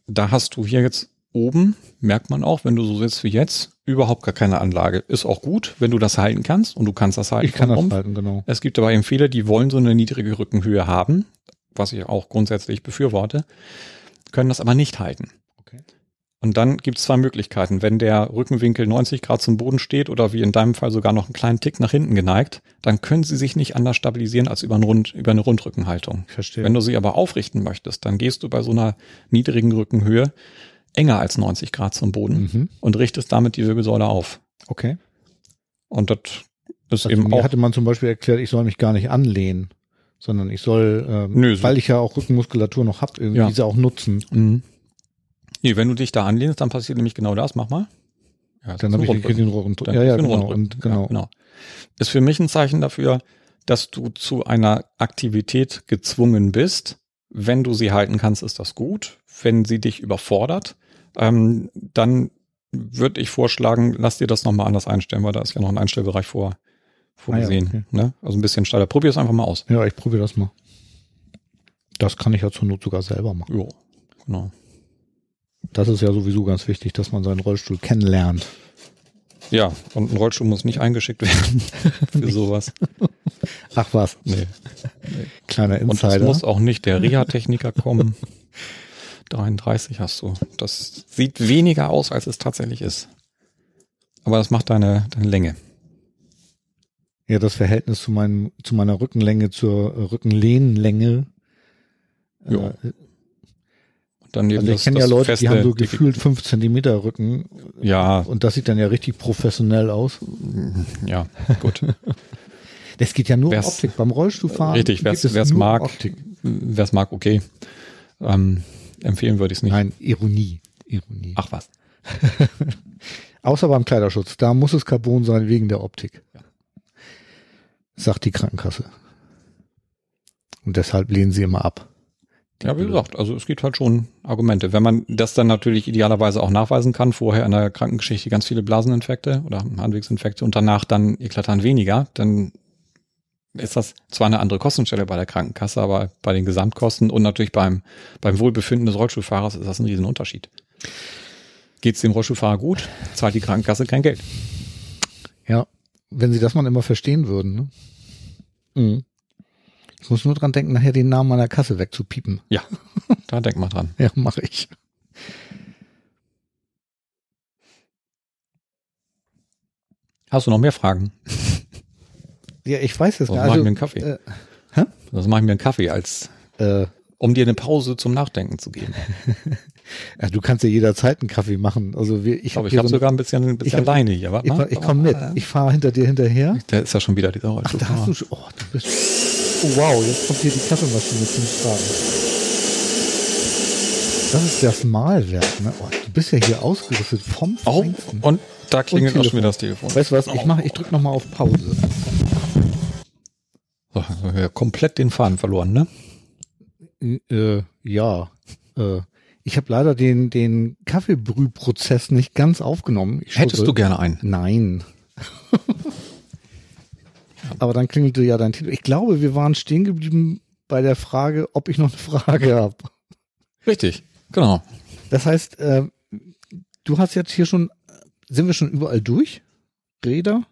Da hast du hier jetzt oben, merkt man auch, wenn du so sitzt wie jetzt, überhaupt gar keine Anlage. Ist auch gut, wenn du das halten kannst und du kannst das halten. Ich kann das halten, genau. Es gibt aber eben viele, die wollen so eine niedrige Rückenhöhe haben, was ich auch grundsätzlich befürworte, können das aber nicht halten. Und dann gibt es zwei Möglichkeiten. Wenn der Rückenwinkel 90 Grad zum Boden steht oder wie in deinem Fall sogar noch einen kleinen Tick nach hinten geneigt, dann können sie sich nicht anders stabilisieren als über, Rund, über eine Rundrückenhaltung. Verstehe. Wenn du sie aber aufrichten möchtest, dann gehst du bei so einer niedrigen Rückenhöhe enger als 90 Grad zum Boden mhm. und richtest damit die Wirbelsäule auf. Okay. Und das ist Also eben mir auch hatte man zum Beispiel erklärt, ich soll mich gar nicht anlehnen, sondern ich soll, ähm, Nö, so- weil ich ja auch Rückenmuskulatur noch hab, irgendwie Ja. diese auch nutzen. Mhm. Nee, wenn du dich da anlehnst, dann passiert nämlich genau das. Mach mal. Ja, Dann habe ich den. Dann Ja, ja, genau. Und genau. Ja, genau. Ist für mich ein Zeichen dafür, dass du zu einer Aktivität gezwungen bist. Wenn du sie halten kannst, ist das gut. Wenn sie dich überfordert, ähm, dann würde ich vorschlagen, lass dir das nochmal anders einstellen, weil da ist ja noch ein Einstellbereich vor, vorgesehen. Ah ja, okay. ne? Also ein bisschen steiler. Probier es einfach mal aus. Ja, ich probiere das mal. Das kann ich ja zur Not sogar selber machen. Ja, genau. Das ist ja sowieso ganz wichtig, dass man seinen Rollstuhl kennenlernt. Ja, und ein Rollstuhl muss nicht eingeschickt werden für sowas. Ach was, Nee. kleiner Und es Insider. muss auch nicht der Reha-Techniker kommen. 33 hast du. Das sieht weniger aus, als es tatsächlich ist. Aber das macht deine, deine Länge. Ja, das Verhältnis zu meinem, zu meiner Rückenlänge zur Rückenlehnenlänge. Ja. Äh, Und dann eben also ich das, kenne ja Leute, feste, die haben so gefühlt fünf Zentimeter Rücken Ja, und das sieht dann ja richtig professionell aus. ja, gut. Das geht ja nur um Wer's- Optik. Beim Rollstuhlfahren Richtig, wer's- geht wer's mag. Optik. Wer es mag, okay. Ähm, empfehlen würde ich es nicht. Nein, Ironie. Ironie. Ach was. Außer beim Kleiderschutz. Da muss es Carbon sein wegen der Optik. Ja. Sagt die Krankenkasse. Und deshalb lehnen sie immer ab. Ja, wie gesagt, also es gibt halt schon Argumente. Wenn man das dann natürlich idealerweise auch nachweisen kann, vorher in der Krankengeschichte ganz viele Blaseninfekte oder Harnwegsinfekte und danach dann eklatant weniger, dann ist das zwar eine andere Kostenstelle bei der Krankenkasse, aber bei den Gesamtkosten und natürlich beim, beim Wohlbefinden des Rollstuhlfahrers ist das ein Riesenunterschied. Geht es dem Rollstuhlfahrer gut, zahlt die Krankenkasse kein Geld. Ja, wenn sie das mal immer verstehen würden. Ne? Mhm. Ich muss nur dran denken, nachher den Namen meiner Kasse wegzupiepen. Ja, da denk mal dran. Ja, mache ich. Hast du noch mehr Fragen? Ja, ich weiß es gar mach ich nicht. mir einen Kaffee. äh, hä? Sonst mache ich mir einen Kaffee, als Also, äh, um dir eine Pause zum Nachdenken zu geben. ja, du kannst ja jederzeit einen Kaffee machen. Also wir, ich Ich hab so sogar ein bisschen, ein bisschen hab- Leine hier. Warte Ich, mal. ich komme mit. Ich fahre hinter dir hinterher. Der ist ja schon wieder dieser Ach, da hast du schon. Oh, du bist. Oh, wow, jetzt kommt hier die Kaffeemaschine zum Tragen. Das ist das Mahlwerk, ne? Oh, du bist ja hier ausgerüstet vom Oh, Feinsten. und da klingelt auch Telefon. schon wieder das Telefon. Weißt du was? Ich mache, ich drück noch mal auf Pause. So, also wir haben komplett den Faden verloren, ne? Äh, ja. Äh, ich habe leider den den Kaffeebrühprozess nicht ganz aufgenommen. Ich Hättest du gerne einen? Nein. Aber dann klingelte ja dein Telefon. Ich glaube, wir waren stehen geblieben bei der Frage, ob ich noch eine Frage habe. Richtig, genau. Das heißt, äh, du hast jetzt hier schon, sind wir schon überall durch? Räder?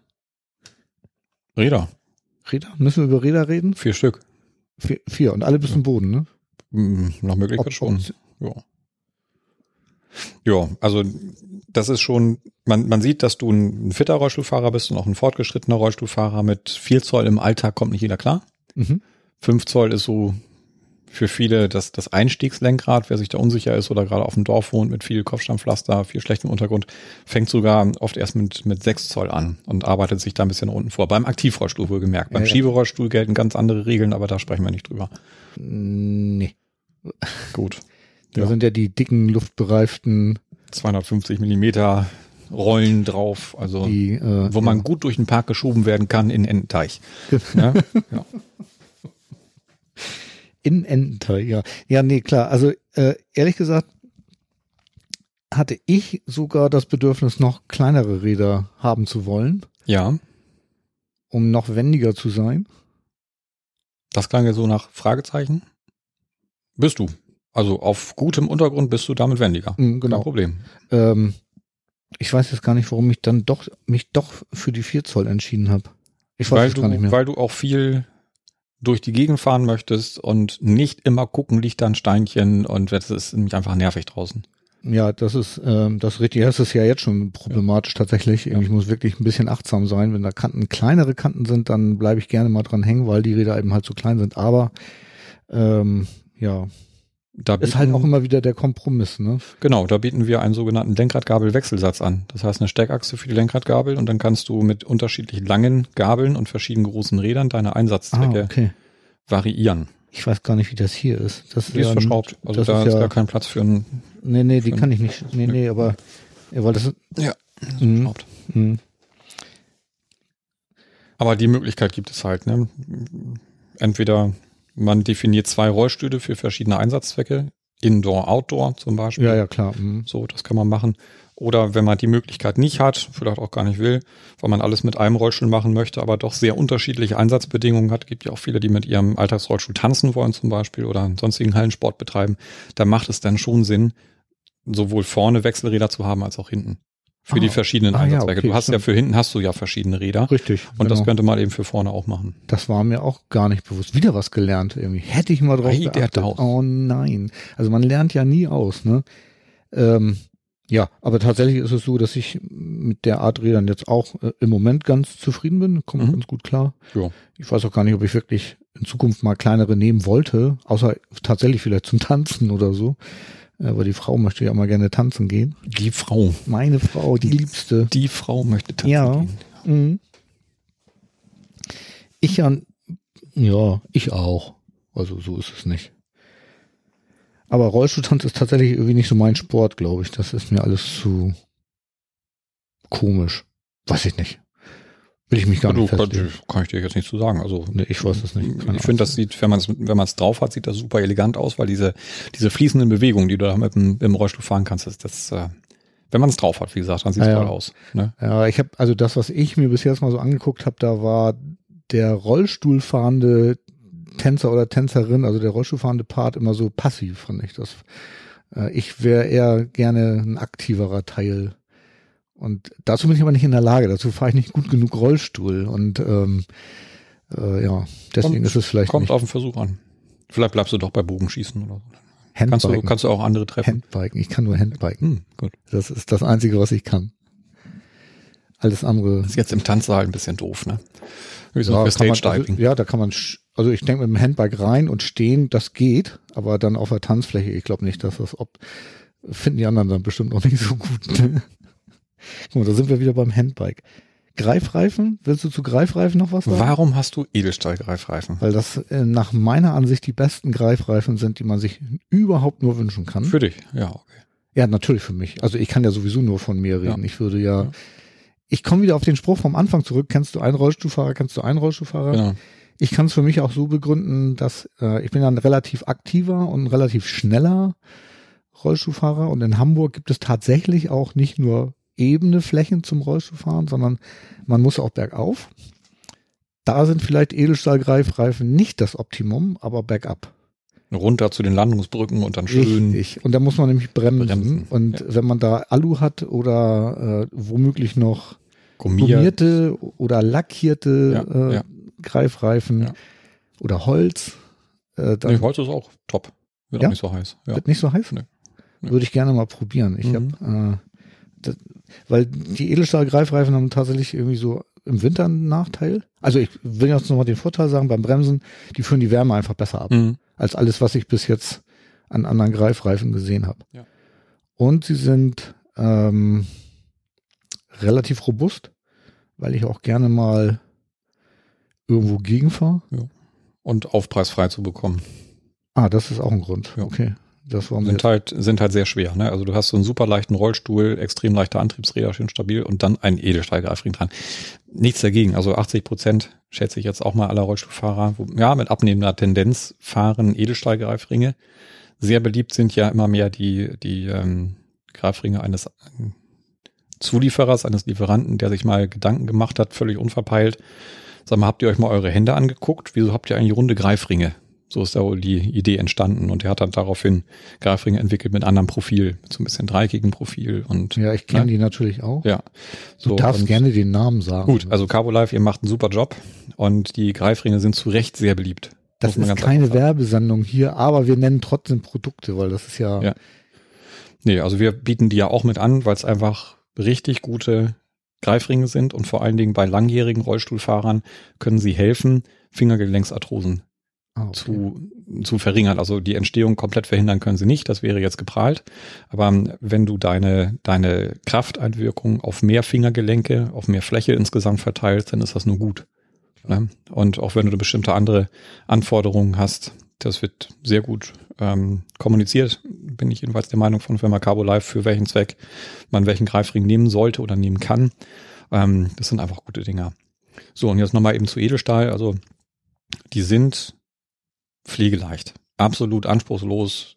Räder, Räder? Müssen wir über Räder reden? vier Stück. Vier, vier und alle bis zum Boden, ne? Hm, nach Möglichkeit Ob- schon. Ja. Ja, also das ist schon, man, man sieht, dass du ein, fitter Rollstuhlfahrer bist und auch ein fortgeschrittener Rollstuhlfahrer. Mit viel Zoll im Alltag kommt nicht jeder klar. Mhm. 5 Zoll ist so für viele das, das Einstiegslenkrad, wer sich da unsicher ist oder gerade auf dem Dorf wohnt mit viel Kopfsteinpflaster, viel schlechtem Untergrund, fängt sogar oft erst mit, mit 6 Zoll an und arbeitet sich da ein bisschen unten vor. Beim Aktivrollstuhl wohlgemerkt. Beim Ja, ja. Schieberollstuhl gelten ganz andere Regeln, aber da sprechen wir nicht drüber. Nee. Gut. Da Ja. sind ja die dicken, luftbereiften, 250 Millimeter Rollen drauf, also die, äh, wo man ja. gut durch den Park geschoben werden kann in Ententeich. Ja? ja. in Ententeil, ja. Ja, nee, klar. Also äh, ehrlich gesagt hatte ich sogar das Bedürfnis, noch kleinere Räder haben zu wollen, ja, um noch wendiger zu sein. das klang ja so nach Fragezeichen. Bist du. Also auf gutem Untergrund bist du damit wendiger. Mhm, Kein genau. Problem. Ähm, ich weiß jetzt gar nicht, warum ich dann doch mich doch für die 4 Zoll entschieden habe. Ich weiß Weil es gar nicht du, mehr. weil du auch viel durch die Gegend fahren möchtest und nicht immer gucken, liegt da ein Steinchen und das ist nämlich einfach nervig draußen. Ja, das ist ähm, das richtig. Das ist ja jetzt schon problematisch tatsächlich. Ich muss wirklich ein bisschen achtsam sein. Wenn da Kanten kleinere Kanten sind, dann bleibe ich gerne mal dran hängen, weil die Räder eben halt so klein sind. Aber ähm, ja, Da ist halt auch immer wieder der Kompromiss. Ne? Genau, da bieten wir einen sogenannten Lenkradgabel-Wechselsatz an. Das heißt eine Steckachse für die Lenkradgabel und dann kannst du mit unterschiedlich langen Gabeln und verschieden großen Rädern deine Einsatzzwecke Ah, okay. variieren. Ich weiß gar nicht, wie das hier ist. Das Die ist ja, verschraubt. Also das da ist ist, ja- gar kein Platz für einen. Nee, nee, die kann ich nicht. Nee, nee, aber ja, weil das ist, Ja, Mhm. verschraubt. mh. Aber die Möglichkeit gibt es halt. Ne? Entweder man definiert zwei Rollstühle für verschiedene Einsatzzwecke, Indoor, Outdoor zum Beispiel. ja, ja, klar. mh. So, das kann man machen. Oder wenn man die Möglichkeit nicht hat, vielleicht auch gar nicht will, weil man alles mit einem Rollstuhl machen möchte, aber doch sehr unterschiedliche Einsatzbedingungen hat. Gibt ja auch viele, die mit ihrem Alltagsrollstuhl tanzen wollen zum Beispiel oder einen sonstigen Hallensport betreiben. Da macht es dann schon Sinn, sowohl vorne Wechselräder zu haben als auch hinten. Für Ah. die verschiedenen Ah, ja, Einsatzwege. okay, du hast ja stimmt. für hinten hast du ja verschiedene Räder. Richtig. Und das genau. könnte man eben für vorne auch machen. Das war mir auch gar nicht bewusst. Wieder was gelernt irgendwie. Hätte ich mal drauf Ei, geachtet. Oh nein. Also man lernt ja nie aus, ne? Ähm, ja, aber tatsächlich ist es so, dass ich mit der Art Rädern jetzt auch äh, im Moment ganz zufrieden bin. Kommt Mhm. ganz gut klar. Ja. Ich weiß auch gar nicht, ob ich wirklich in Zukunft mal kleinere nehmen wollte, außer tatsächlich vielleicht zum Tanzen oder so. Aber die Frau möchte ja mal gerne tanzen gehen. Die Frau. Meine Frau, die liebste. Die Frau möchte tanzen Ja. gehen. Mhm. Ich ja, ja, ich auch. Also so ist es nicht. Aber Rollstuhltanz ist tatsächlich irgendwie nicht so mein Sport, glaube ich. Das ist mir alles zu komisch. Weiß ich nicht. Will ich mich gar du, nicht kann, festlegen. kann ich dir jetzt nicht zu sagen. Also Nee, ich weiß es nicht. Keine ich finde, das sieht, wenn man es wenn man es drauf hat, sieht das super elegant aus, weil diese diese fließenden Bewegungen, die du da mit dem, im Rollstuhl fahren kannst, das, das äh, wenn man es drauf hat, wie gesagt, dann sieht es Ja, ja. toll aus. Ne? Ja, ich habe also das, was ich mir bis jetzt mal so angeguckt habe, da war der Rollstuhlfahrende Tänzer oder Tänzerin, also der Rollstuhlfahrende Part immer so passiv, fand ich das. Äh, ich wäre eher gerne ein aktiverer Teil. Und dazu bin ich aber nicht in der Lage. Dazu fahre ich nicht gut genug Rollstuhl. Und ähm, äh, ja, deswegen Kommt- ist es vielleicht Kommt nicht auf den Versuch an. Vielleicht bleibst du doch bei Bogenschießen oder so. Kannst du, Handbiken. kannst du auch andere treffen. Handbiken. Ich kann nur Handbiken. Hm, gut. Das ist das Einzige, was ich kann. Alles andere Ist jetzt im Tanzsaal ein bisschen doof, ne? Wie so Ja, für kann man, Stage Diving. also, ja, da kann man, also ich denke mit dem Handbike rein und stehen, das geht, aber dann auf der Tanzfläche, ich glaube nicht, dass das, ob, finden die anderen dann bestimmt auch nicht so gut. Ne? Guck mal, da sind wir wieder beim Handbike. Greifreifen, willst du zu Greifreifen noch was sagen? Warum hast du Edelstahlgreifreifen? Weil das äh, nach meiner Ansicht die besten Greifreifen sind, die man sich überhaupt nur wünschen kann. Für dich, ja, okay. Ja, natürlich für mich. Also ich kann ja sowieso nur von mir reden. Ja. Ich würde ja, Ja. ich komme wieder auf den Spruch vom Anfang zurück. Kennst du einen Rollstuhlfahrer? Kennst du einen Rollstuhlfahrer? Genau. Ich kann es für mich auch so begründen, dass äh, ich bin ja ein relativ aktiver und ein relativ schneller Rollstuhlfahrer und in Hamburg gibt es tatsächlich auch nicht nur ebene Flächen zum Rollstuhlfahren, sondern man muss auch bergauf. Da sind vielleicht Edelstahlgreifreifen nicht das Optimum, aber bergab. Runter zu den Landungsbrücken und dann schön. Richtig. Und da muss man nämlich bremsen. Bremsen, Und wenn man da Alu hat oder äh, womöglich noch Gummiert. gummierte oder lackierte Ja, äh, ja. Greifreifen Ja. oder Holz, äh, dann Nee, Holz ist auch top. Wird Ja? auch nicht so heiß. Ja. wird nicht so heiß. Nee. Würde ich gerne mal probieren. Ich Mhm. hab, äh, weil die Edelstahl-Greifreifen haben tatsächlich irgendwie so im Winter einen Nachteil. Also ich will jetzt nochmal den Vorteil sagen, beim Bremsen, die führen die Wärme einfach besser ab, Mhm. als alles, was ich bis jetzt an anderen Greifreifen gesehen habe. Ja. Und sie sind ähm, relativ robust, weil ich auch gerne mal irgendwo gegenfahre. Und aufpreisfrei zu bekommen. Ah, das ist auch ein Grund. Ja. Okay. Das war mir Sind halt, sind halt sehr schwer. Ne? Also du hast so einen super leichten Rollstuhl, extrem leichte Antriebsräder, schön stabil und dann ein Edelstahlgreifring dran. Nichts dagegen. Also 80 Prozent schätze ich jetzt auch mal aller Rollstuhlfahrer, wo, ja, mit abnehmender Tendenz fahren Edelstahlgreifringe. Sehr beliebt sind ja immer mehr die, die ähm, Greifringe eines ähm, Zulieferers, eines Lieferanten, der sich mal Gedanken gemacht hat, völlig unverpeilt. Sag mal, habt ihr euch mal eure Hände angeguckt? Wieso habt ihr eigentlich runde Greifringe? So ist da wohl die Idee entstanden und er hat dann daraufhin Greifringe entwickelt mit anderem Profil, mit so ein bisschen dreieckigen Profil und Ja, ich kenne Ne? die natürlich auch. ja. du darfst gerne den Namen sagen. Gut, also Carbo Life, ihr macht einen super Job und die Greifringe sind zu Recht sehr beliebt. das ist ganz keine. Werbesendung hier, aber wir nennen trotzdem Produkte, weil das ist ja, Ja. Nee, also wir bieten die ja auch mit an, weil es einfach richtig gute Greifringe sind und vor allen Dingen bei langjährigen Rollstuhlfahrern können sie helfen, Fingergelenksarthrosen ah, okay. zu, zu verringern. Also die Entstehung komplett verhindern können sie nicht, das wäre jetzt geprahlt. Aber ähm, wenn du deine, deine Krafteinwirkung auf mehr Fingergelenke, auf mehr Fläche insgesamt verteilst, dann ist das nur gut. Ne? Und auch wenn du bestimmte andere Anforderungen hast, das wird sehr gut ähm, kommuniziert, bin ich jedenfalls der Meinung von Firma Carbo Life, für welchen Zweck man welchen Greifring nehmen sollte oder nehmen kann. Ähm, das sind einfach gute Dinger. So, und jetzt nochmal eben zu Edelstahl. Also die sind pflegeleicht, absolut anspruchslos.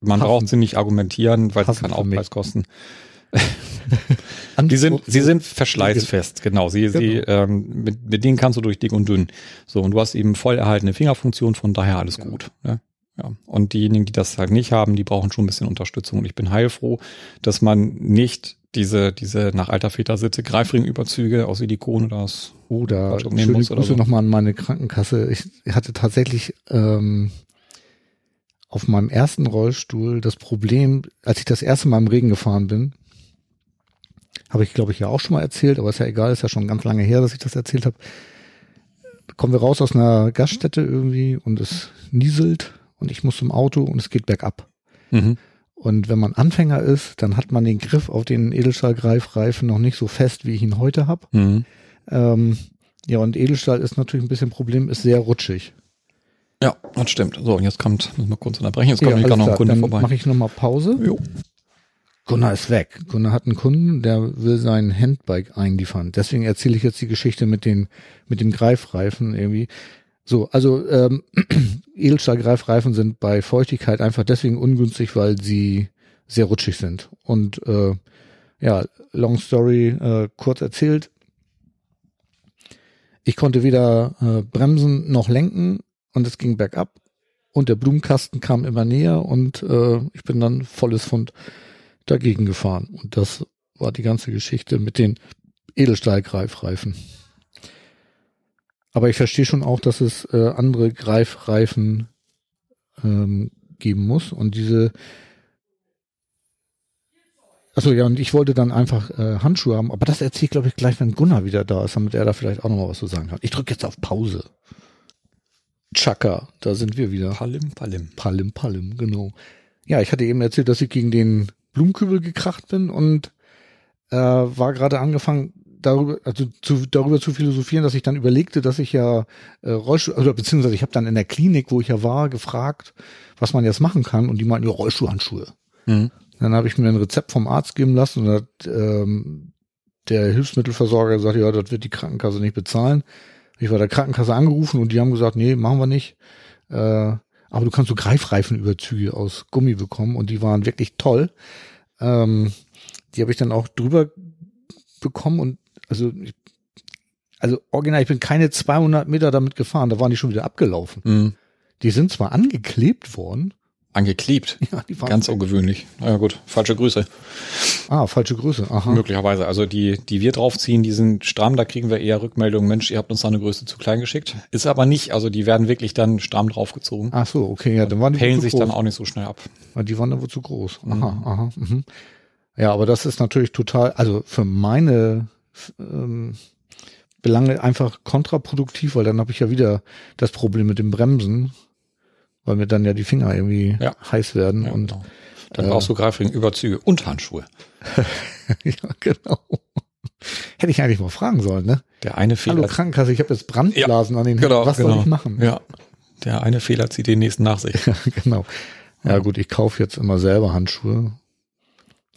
Man Passend. braucht sie nicht argumentieren, weil sie Passend keinen. Aufpreis kosten. Die sind, sie sind verschleißfest, genau. Sie, sie, ähm, mit, mit denen kannst du durch dick und dünn. So, und du hast eben voll erhaltene Fingerfunktion, von daher alles Ja. gut. Ne? Ja. Und diejenigen, die das halt nicht haben, die brauchen schon ein bisschen Unterstützung. Und ich bin heilfroh, dass man nicht diese, diese nach alter Väter-Sitze Greifringüberzüge aus Silikon oder aus Oder nehmen schöne muss oder Grüße so. nochmal an meine Krankenkasse. Ich hatte tatsächlich ähm, auf meinem ersten Rollstuhl das Problem, als ich das erste Mal im Regen gefahren bin, habe ich glaube ich ja auch schon mal erzählt, aber ist ja egal, ist ja schon ganz lange her, dass ich das erzählt habe. Kommen wir raus aus einer Gaststätte irgendwie und es nieselt und ich muss zum Auto und es geht bergab. Mhm. Und wenn man Anfänger ist, dann hat man den Griff auf den Edelstahlgreifreifen noch nicht so fest, wie ich ihn heute habe. Mhm. Ähm, ja, und Edelstahl ist natürlich ein bisschen ein Problem, ist sehr rutschig. Ja, das stimmt. So, und jetzt kommt, muss mal kurz unterbrechen, jetzt kommt ja, noch ein Kunde dann vorbei. mache ich nochmal Pause. Jo. Gunnar ist weg. Gunnar hat einen Kunden, der will sein Handbike einliefern. Deswegen erzähle ich jetzt die Geschichte mit den mit dem Greifreifen irgendwie. So, also ähm, Edelstahlgreifreifen sind bei Feuchtigkeit einfach deswegen ungünstig, weil sie sehr rutschig sind. Und äh, ja, long story äh, kurz erzählt. Ich konnte weder äh, bremsen noch lenken und es ging bergab und der Blumenkasten kam immer näher und äh, ich bin dann volles Fund dagegen gefahren. Und das war die ganze Geschichte mit den Edelstahlgreifreifen. Aber ich verstehe schon auch, dass es äh, andere Greifreifen ähm, geben muss. Und diese Achso, ja, und ich wollte dann einfach äh, Handschuhe haben, aber das erzähle ich, glaube ich, gleich, wenn Gunnar wieder da ist, damit er da vielleicht auch nochmal was zu sagen kann. Ich drücke jetzt auf Pause. Chaka, da sind wir wieder. Palim, palim. Palim, Palim, genau. Ja, ich hatte eben erzählt, dass ich gegen den Blumenkübel gekracht bin und äh, war gerade angefangen, darüber, also zu, darüber zu philosophieren, dass ich dann überlegte, dass ich ja äh, Rollstuhl, oder beziehungsweise ich habe dann in der Klinik, wo ich ja war, gefragt, was man jetzt machen kann und die meinten, ja, Rollstuhlhandschuhe. Mhm. Dann habe ich mir ein Rezept vom Arzt geben lassen und hat, ähm, der Hilfsmittelversorger gesagt, ja, das wird die Krankenkasse nicht bezahlen. Ich war der Krankenkasse angerufen und die haben gesagt, nee, machen wir nicht. Äh, aber du kannst so Greifreifenüberzüge aus Gummi bekommen und die waren wirklich toll. Ähm, die habe ich dann auch drüber bekommen und also ich, also original, ich bin keine 200 Meter damit gefahren, da waren die schon wieder abgelaufen. Mhm. Die sind zwar angeklebt worden, Angeklebt. ja, die waren Ganz ungewöhnlich. Na ja, gut, falsche Grüße. ah falsche Größe, aha. Möglicherweise. Also die, die wir draufziehen, die sind stramm, da kriegen wir eher Rückmeldungen, Mensch, ihr habt uns da eine Größe zu klein geschickt. Ist aber nicht, also die werden wirklich dann stramm draufgezogen. Ach so, okay, ja, dann waren die Pellen sich groß. dann auch nicht so schnell ab. Ah, Die waren dann wohl zu groß. Aha, aha. Mhm. Ja, aber das ist natürlich total, also für meine ähm, Belange einfach kontraproduktiv, weil dann habe ich ja wieder das Problem mit dem Bremsen, weil mir dann ja die Finger irgendwie Ja. heiß werden Ja, und genau. Dann äh, brauchst du Greifring Überzüge und Handschuhe. ja, genau. Hätte ich eigentlich mal fragen sollen, ne? Der eine Fehler. Hallo Krankenkasse, ich habe jetzt Brandblasen an den Händen. genau, Was genau. soll ich machen? Ja. Der eine Fehler zieht den nächsten nach sich. genau. Ja gut, ich kaufe jetzt immer selber Handschuhe.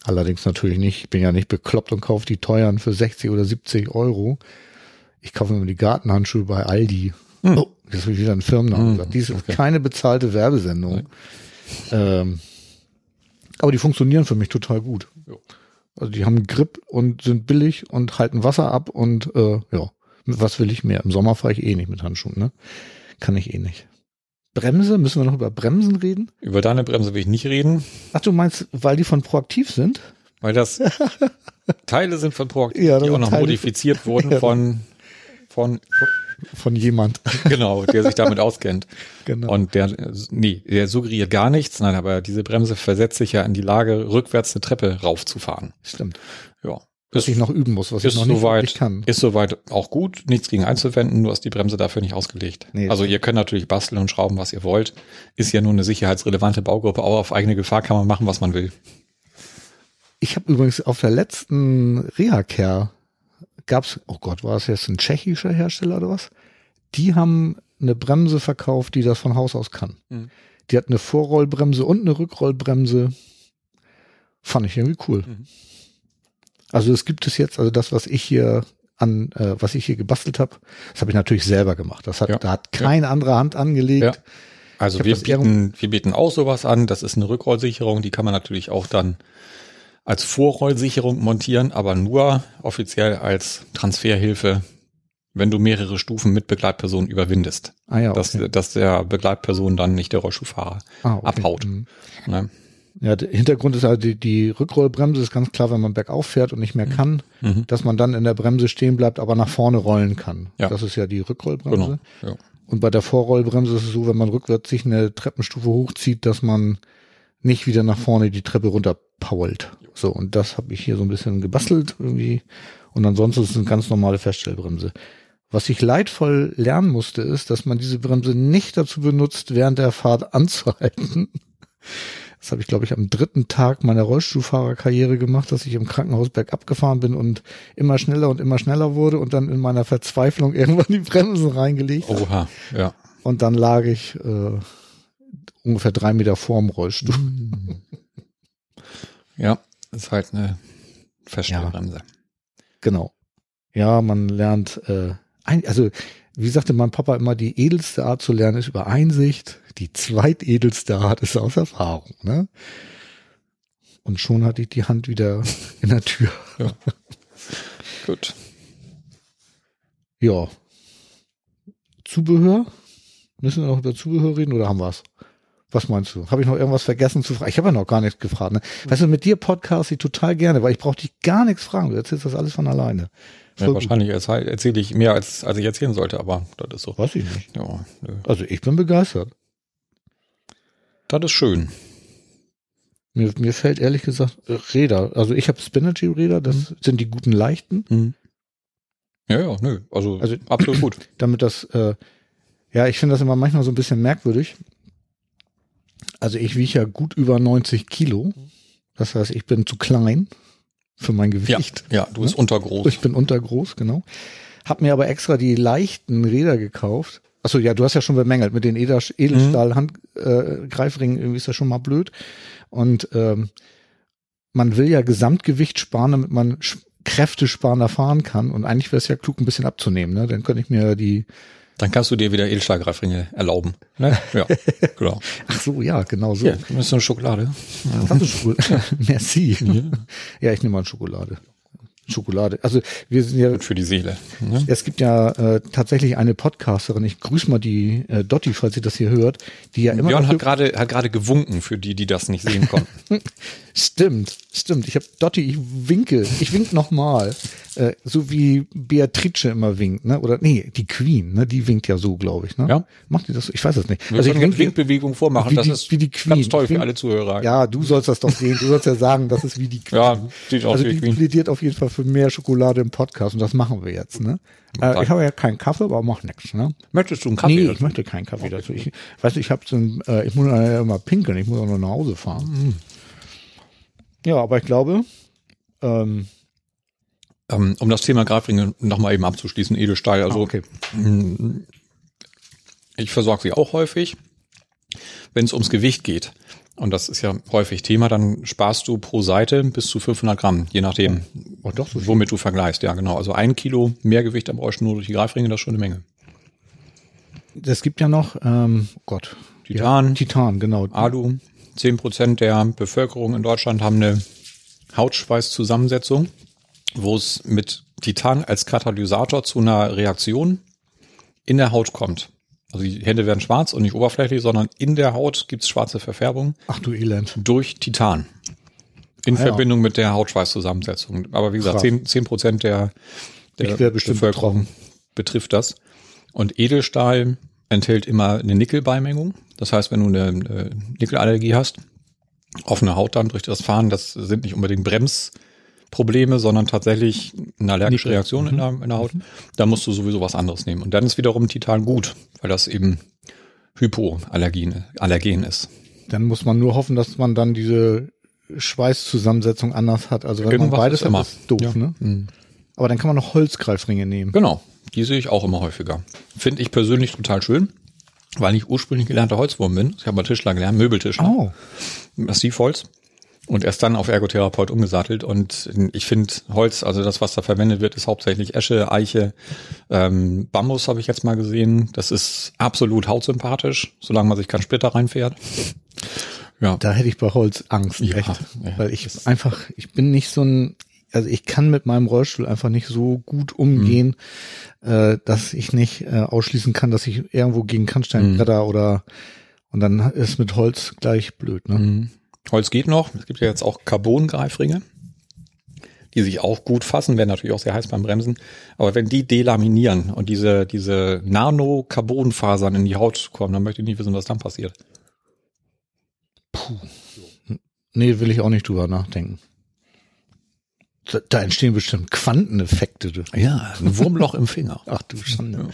Allerdings natürlich nicht. Ich bin ja nicht bekloppt und kaufe die teuren für 60 oder 70 Euro. Ich kaufe immer die Gartenhandschuhe bei Aldi. Hm. Oh, jetzt habe ich wieder einen Firmennamen Hm, gesagt. Dies ist okay. keine bezahlte Werbesendung. Ähm, aber die funktionieren für mich total gut. Also die haben Grip und sind billig und halten Wasser ab und äh, ja, was will ich mehr? Im Sommer fahre ich eh nicht mit Handschuhen, ne? Kann ich eh nicht. Bremse, müssen wir noch über Bremsen reden? Über deine Bremse will ich nicht reden, Ach, du meinst, weil die von Proaktiv sind? weil das Teile sind von Proaktiv, Ja, die auch noch Teile- modifiziert wurden Ja. von, von, Von jemand. genau, der sich damit auskennt. genau. Und der, nee, der suggeriert gar nichts, nein, aber diese Bremse versetzt sich ja in die Lage, rückwärts eine Treppe raufzufahren. Stimmt. Ja. Was ich noch üben muss, was ich noch nicht soweit, kann. ist soweit auch gut, nichts gegen einzuwenden, nur ist die Bremse dafür nicht ausgelegt. Nee, also ihr könnt natürlich basteln und schrauben, was ihr wollt. Ist ja nur eine sicherheitsrelevante Baugruppe, auch auf eigene Gefahr kann man machen, was man will. Ich habe übrigens auf der letzten Reha-Care gab's, oh Gott, war das jetzt ein tschechischer Hersteller oder was? Die haben eine Bremse verkauft, die das von Haus aus kann. Mhm. Die hat eine Vorrollbremse und eine Rückrollbremse. Fand ich irgendwie cool. Mhm. Also es gibt es jetzt, also das, was ich hier an, äh, was ich hier gebastelt habe, das habe ich natürlich selber gemacht. Das hat, Ja. da hat keine andere Hand angelegt. Ja. Also wir bieten, wir bieten auch sowas an. Das ist eine Rückrollsicherung, die kann man natürlich auch dann als Vorrollsicherung montieren, aber nur offiziell als Transferhilfe, wenn du mehrere Stufen mit Begleitperson überwindest. Ah ja, dass, okay. dass der Begleitperson dann nicht der Rollstuhlfahrer Ah, okay. abhaut. Mhm. Ne? Ja, der Hintergrund ist also die, die Rückrollbremse ist ganz klar, wenn man bergauf fährt und nicht mehr kann, Mhm. dass man dann in der Bremse stehen bleibt, aber nach vorne rollen kann. Ja. Das ist ja die Rückrollbremse. Genau. Ja. Und bei der Vorrollbremse ist es so, wenn man rückwärts sich eine Treppenstufe hochzieht, dass man nicht wieder nach vorne die Treppe runterpault. So, und das habe ich hier so ein bisschen gebastelt irgendwie. Und ansonsten ist es eine ganz normale Feststellbremse. Was ich leidvoll lernen musste, ist, dass man diese Bremse nicht dazu benutzt, während der Fahrt anzuhalten. Das habe ich, glaube ich, am dritten Tag meiner Rollstuhlfahrerkarriere gemacht, dass ich im Krankenhaus bergab gefahren bin und immer schneller und immer schneller wurde und dann in meiner Verzweiflung irgendwann die Bremsen reingelegt. Oha, ja. Und dann lag ich äh, ungefähr drei Meter vorm Rollstuhl. Ja, ist halt eine Feststellbremse. Genau. Ja, man lernt, äh, ein, also wie sagte mein Papa immer, die edelste Art zu lernen ist über Einsicht, die zweitedelste Art ist aus Erfahrung. Ne? Und schon hatte ich die Hand wieder in der Tür. Gut. Ja. Zubehör? Müssen wir noch über Zubehör reden oder haben wir's? Was meinst du? Habe ich noch irgendwas vergessen zu fragen? Ich habe ja noch gar nichts gefragt. Ne? Weißt du, mit dir podcast ich total gerne, weil ich brauche dich gar nichts fragen. Du erzählst das alles von alleine. Ja, wahrscheinlich erzähle erzähl ich mehr, als, als ich erzählen sollte, aber das ist so. Weiß ich nicht. Ja. Also ich bin begeistert. Das ist schön. Mir, mir fällt ehrlich gesagt äh, Räder. Also ich habe Spinergy-Räder, das sind die guten leichten. Mhm. Ja, ja, nö. Also, Also- absolut gut. damit das, äh, ja, ich finde das immer manchmal so ein bisschen merkwürdig. Also ich wiege ja gut über 90 Kilo. Das heißt, ich bin zu klein für mein Ja, Gewicht. ja, du bist untergroß. Ich bin untergroß, genau. Hab mir aber extra die leichten Räder gekauft. Achso, ja, du hast ja schon bemängelt mit den Edelstahl-Handgreifringen, äh, Greifringen, irgendwie ist das schon mal blöd. Und ähm, man will ja Gesamtgewicht sparen, damit man kräftesparender fahren kann. Und eigentlich wäre es ja klug, ein bisschen abzunehmen. Ne? Dann könnte ich mir die. Dann kannst du dir wieder Edelstahlgreifringe erlauben. Ne? Ja, genau. Ach so, ja, genau so. Hier, das ist eine Schokolade. Hast du Schokolade? Merci. Ja. ich nehme mal Schokolade. Schokolade. Also wir sind ja Gut für die Seele. Ne? Es gibt ja äh, tatsächlich eine Podcasterin, ich grüße mal die äh, Dotti, falls sie das hier hört, die ja immer Björn hat gerade hat gerade gewunken für die, die das nicht sehen konnten. Stimmt, stimmt. Ich habe Dotti, ich winke, ich wink nochmal. Äh, so wie Beatrice immer winkt, ne? Oder nee, die Queen, ne? Die winkt ja so, glaube ich, ne? Ja. Macht die das so? Ich weiß es nicht. Wir also ich eine winke, Winkbewegung vormachen. wie das die- ist wie die Queen. ganz toll für alle Zuhörer. ja, du sollst das doch sehen. Du sollst ja sagen, das ist wie die Queen. Ja, sieht aus also wie die Queen. plädiert auf jeden Fall für mehr Schokolade im Podcast und das machen wir jetzt, ne? Äh, ich habe ja keinen Kaffee, aber macht nichts, ne? Möchtest du einen Kaffee? Nee, dazu? ich möchte keinen Kaffee dazu. Ich weiß, ich habe so ein, äh, ich muss ja immer pinkeln, ich muss auch noch nach Hause fahren. Mhm. Ja, aber ich glaube, ähm, ähm, um das Thema Greifringe nochmal eben abzuschließen, Edelstahl. Also ah, okay. mh, ich versorge sie auch häufig. Wenn es ums Gewicht geht, und das ist ja häufig Thema, dann sparst du pro Seite bis zu 500 Gramm, je nachdem, Oh, doch, so womit du vergleichst. Ja, genau. Also ein Kilo mehr Gewicht am Rollstuhl nur durch die Greifringe, das ist schon eine Menge. Es gibt ja noch, ähm, oh Gott. Titan. Ja, Titan, genau. Alu, 10 Prozent der Bevölkerung in Deutschland haben eine Hautschweißzusammensetzung, wo es mit Titan als Katalysator zu einer Reaktion in der Haut kommt. Also die Hände werden schwarz und nicht oberflächlich, sondern in der Haut gibt's schwarze Verfärbung Ach du Elend. durch Titan. In Ah, ja. Verbindung mit der Hautschweißzusammensetzung. Aber wie gesagt. 10 10 Prozent der, der Bevölkerung betrifft das. Und Edelstahl enthält immer eine Nickelbeimengung. Das heißt, wenn du eine, eine Nickelallergie hast, offene Haut dann durch das Fahren, das sind nicht unbedingt Bremsprobleme, sondern tatsächlich eine allergische. Reaktion in, der, in der Haut. Da musst du sowieso was anderes nehmen. Und dann ist wiederum Titan gut, weil das eben Hypoallergen Allergen ist. Dann muss man nur hoffen, dass man dann diese Schweißzusammensetzung anders hat. Also wenn man Irgendwas beides ist immer. hat, ist doof, Ja. ne? Mhm. Aber dann kann man noch Holzgreifringe nehmen. Genau, die sehe ich auch immer häufiger. Finde ich persönlich total schön, weil ich ursprünglich gelernter Holzwurm bin. Ich habe mal Tischler gelernt, Möbeltischler, Oh, Massivholz. Und erst dann auf Ergotherapeut umgesattelt. Und ich finde Holz, also das, was da verwendet wird, ist hauptsächlich Esche, Eiche, ähm, Bambus habe ich jetzt mal gesehen. Das ist absolut hautsympathisch, solange man sich keinen Splitter reinfährt. Ja. Da hätte ich bei Holz Angst, Ja, echt. ja, Weil ich einfach, ich bin nicht so ein, also ich kann mit meinem Rollstuhl einfach nicht so gut umgehen, Mhm. äh, dass ich nicht äh, ausschließen kann, dass ich irgendwo gegen Kannstein Mhm. oder und dann ist mit Holz gleich blöd, ne? Mhm. Holz geht noch. Es gibt ja jetzt auch Carbon-Greifringe, die sich auch gut fassen, werden natürlich auch sehr heiß beim Bremsen. Aber wenn die delaminieren und diese, diese Nano-Carbon-Fasern in die Haut kommen, dann möchte ich nicht wissen, was dann passiert. Nee, will ich auch nicht drüber nachdenken. Da, da entstehen bestimmt Quanteneffekte. du. Ja, ein Wurmloch im Finger. Ach du Schande. Ja,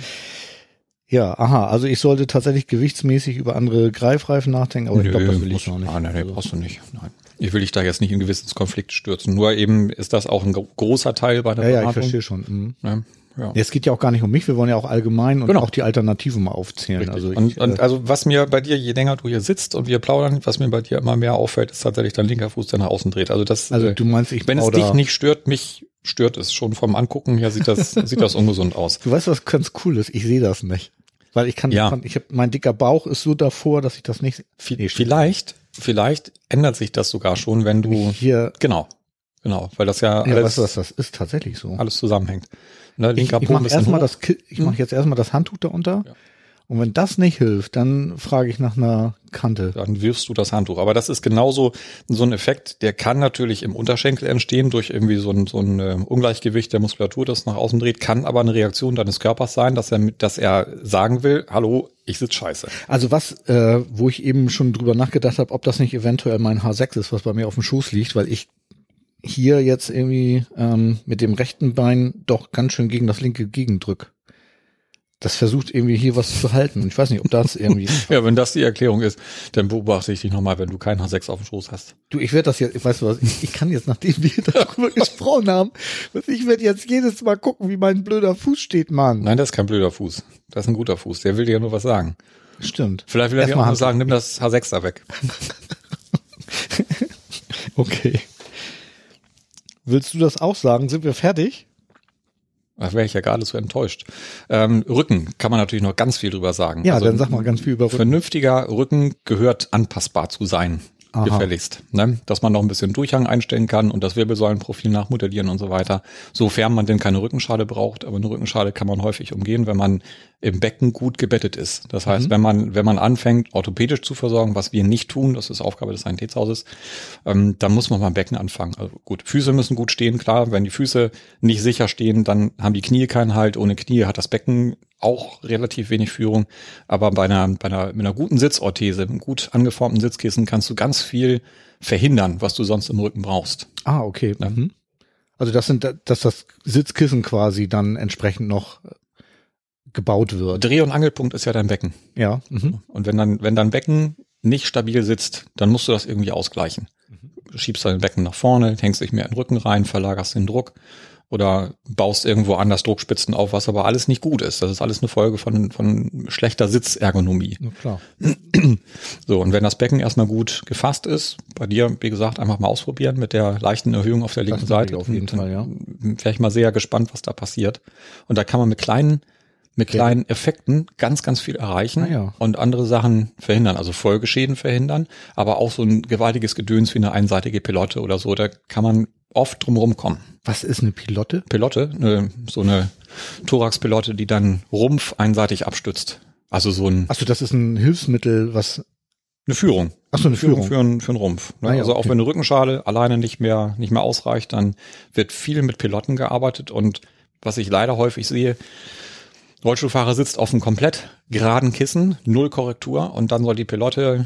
aha, also ich sollte tatsächlich gewichtsmäßig über andere Greifreifen nachdenken, aber ich glaube, das will ich noch nicht. Ah, nein, nee, Also- brauchst du nicht. Nein. Ich will dich da jetzt nicht in Gewissenskonflikt stürzen. Nur eben ist das auch ein gro- großer Teil bei der Ja, ja, ich Beratung. verstehe schon. Mhm. Ne? Ja. Es geht ja auch gar nicht um mich, wir wollen ja auch allgemein und Genau. auch die Alternativen mal aufzählen. Richtig. Also ich, und, und äh, also was mir bei dir, je länger du hier sitzt und wir plaudern, was mir bei dir immer mehr auffällt, ist tatsächlich dein linker Fuß, der nach außen dreht. Also das, also äh, du meinst, ich wenn es dich nicht stört, mich stört es. Schon vom Angucken her sieht das, sieht das ungesund aus. Du weißt, was ganz cool ist? Ich sehe das nicht. Weil ich kann, Ja. ich habe mein dicker Bauch ist so davor, dass ich das nicht Nee. Vielleicht, vielleicht ändert sich das sogar schon, wenn du, hier. genau, genau, weil das ja Ja, alles, weißt du das ist tatsächlich so. alles zusammenhängt. Ne, Ich, linker ich ein mache erstmal das, ich mache jetzt erstmal das Handtuch da unter. Ja. Und wenn das nicht hilft, dann frage ich nach einer Kante. dann wirfst du das Handtuch. Aber das ist genauso so ein Effekt, der kann natürlich im Unterschenkel entstehen durch irgendwie so ein, so ein äh, Ungleichgewicht der Muskulatur, das nach außen dreht, kann aber eine Reaktion deines Körpers sein, dass er, dass er sagen will, hallo, ich sitz scheiße. Also was, äh, wo ich eben schon drüber nachgedacht habe, ob das nicht eventuell mein H6 ist, was bei mir auf dem Schoß liegt, weil ich hier jetzt irgendwie ähm, mit dem rechten Bein doch ganz schön gegen das linke gegendrück. Das versucht irgendwie hier was zu halten. Ich weiß nicht, ob das irgendwie. Ja, wenn das die Erklärung ist, dann beobachte ich dich nochmal, wenn du keinen H6 auf dem Schoß hast. Du, ich werde das jetzt, ich weiß was, ich, ich kann jetzt, nachdem wir darüber gesprochen haben, ich werde jetzt jedes Mal gucken, wie mein blöder Fuß steht, Mann. Nein, das ist kein blöder Fuß. Das ist ein guter Fuß. Der will dir ja nur was sagen. Stimmt. Vielleicht will er dir auch nur sagen, nimm das H6 da weg. Okay. Willst du das auch sagen? Sind wir fertig? Da wäre ich ja gerade so enttäuscht. Ähm, Rücken kann man natürlich noch ganz viel drüber sagen. Ja, Also dann sag mal ganz viel über Rücken. Vernünftiger Rücken gehört anpassbar zu sein. Aha. Gefälligst. Ne? Dass man noch ein bisschen Durchhang einstellen kann und das Wirbelsäulenprofil nachmodellieren und so weiter. Sofern man denn keine Rückenschale braucht, aber eine Rückenschale kann man häufig umgehen, wenn man im Becken gut gebettet ist. Das heißt, Mhm. wenn man, wenn man anfängt, orthopädisch zu versorgen, was wir nicht tun, das ist Aufgabe des Sanitätshauses, ähm, dann muss man beim Becken anfangen. Also gut, Füße müssen gut stehen, klar. Wenn die Füße nicht sicher stehen, dann haben die Knie keinen Halt. Ohne Knie hat das Becken auch relativ wenig Führung. Aber bei einer, bei einer, mit einer guten Sitzorthese, einem gut angeformten Sitzkissen kannst du ganz viel verhindern, was du sonst im Rücken brauchst. Ah, okay. Mhm. Also das sind, dass das Sitzkissen quasi dann entsprechend noch gebaut wird. Dreh- und Angelpunkt ist ja dein Becken. Ja. Mhm. Und wenn dann, wenn dein Becken nicht stabil sitzt, dann musst du das irgendwie ausgleichen. Du schiebst dein Becken nach vorne, hängst dich mehr in den Rücken rein, verlagerst den Druck oder baust irgendwo anders Druckspitzen auf, was aber alles nicht gut ist. Das ist alles eine Folge von, von schlechter Sitzergonomie. Na klar. So, und wenn das Becken erstmal gut gefasst ist, bei dir, wie gesagt, einfach mal ausprobieren mit der leichten Erhöhung auf der linken Seite. auf jeden Fall, ja. Wäre ich mal sehr gespannt, was da passiert. Und da kann man mit kleinen, mit kleinen Effekten ganz, ganz viel erreichen Ah, ja. und andere Sachen verhindern, also Folgeschäden verhindern, aber auch so ein gewaltiges Gedöns wie eine einseitige Pilotte oder so, da kann man oft drumherum kommen. Was ist eine Pilotte? Pilotte, eine, so eine Thorax-Pilotte, die dann Rumpf einseitig abstützt. Also so ein, Achso, das ist ein Hilfsmittel, was. eine Führung. Achso, eine Führung. Für, einen, für einen Rumpf. Ne? Ah ja, also auch okay. wenn eine Rückenschale alleine nicht mehr, nicht mehr ausreicht, dann wird viel mit Pilotten gearbeitet und was ich leider häufig sehe, Rollstuhlfahrer sitzt auf einem komplett geraden Kissen, null Korrektur und dann soll die Pilotte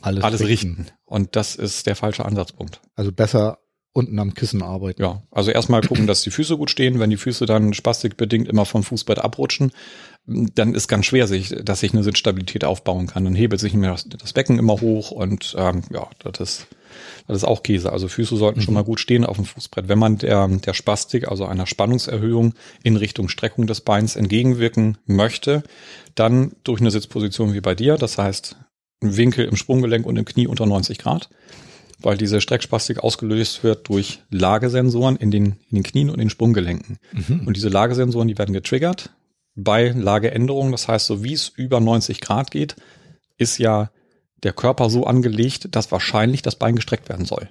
Alles, alles richten. Und das ist der falsche Ansatzpunkt. Also besser unten am Kissen arbeiten. Ja, also erstmal gucken, dass die Füße gut stehen. Wenn die Füße dann spastikbedingt immer vom Fußbett abrutschen, dann ist ganz schwer, sich, dass sich eine Sitzstabilität aufbauen kann. Dann hebelt sich mir das, das Becken immer hoch und ähm, ja, das ist, das ist auch Käse. Also Füße sollten schon mal gut stehen auf dem Fußbrett. Wenn man der, der Spastik, also einer Spannungserhöhung in Richtung Streckung des Beins entgegenwirken möchte, dann durch eine Sitzposition wie bei dir, das heißt ein Winkel im Sprunggelenk und im Knie unter 90 Grad, weil diese Streckspastik ausgelöst wird durch Lagesensoren in den, in den Knien und in den Sprunggelenken. Mhm. Und diese Lagesensoren, die werden getriggert bei Lageänderungen. Das heißt, so wie es über 90 Grad geht, ist ja der Körper so angelegt, dass wahrscheinlich das Bein gestreckt werden soll.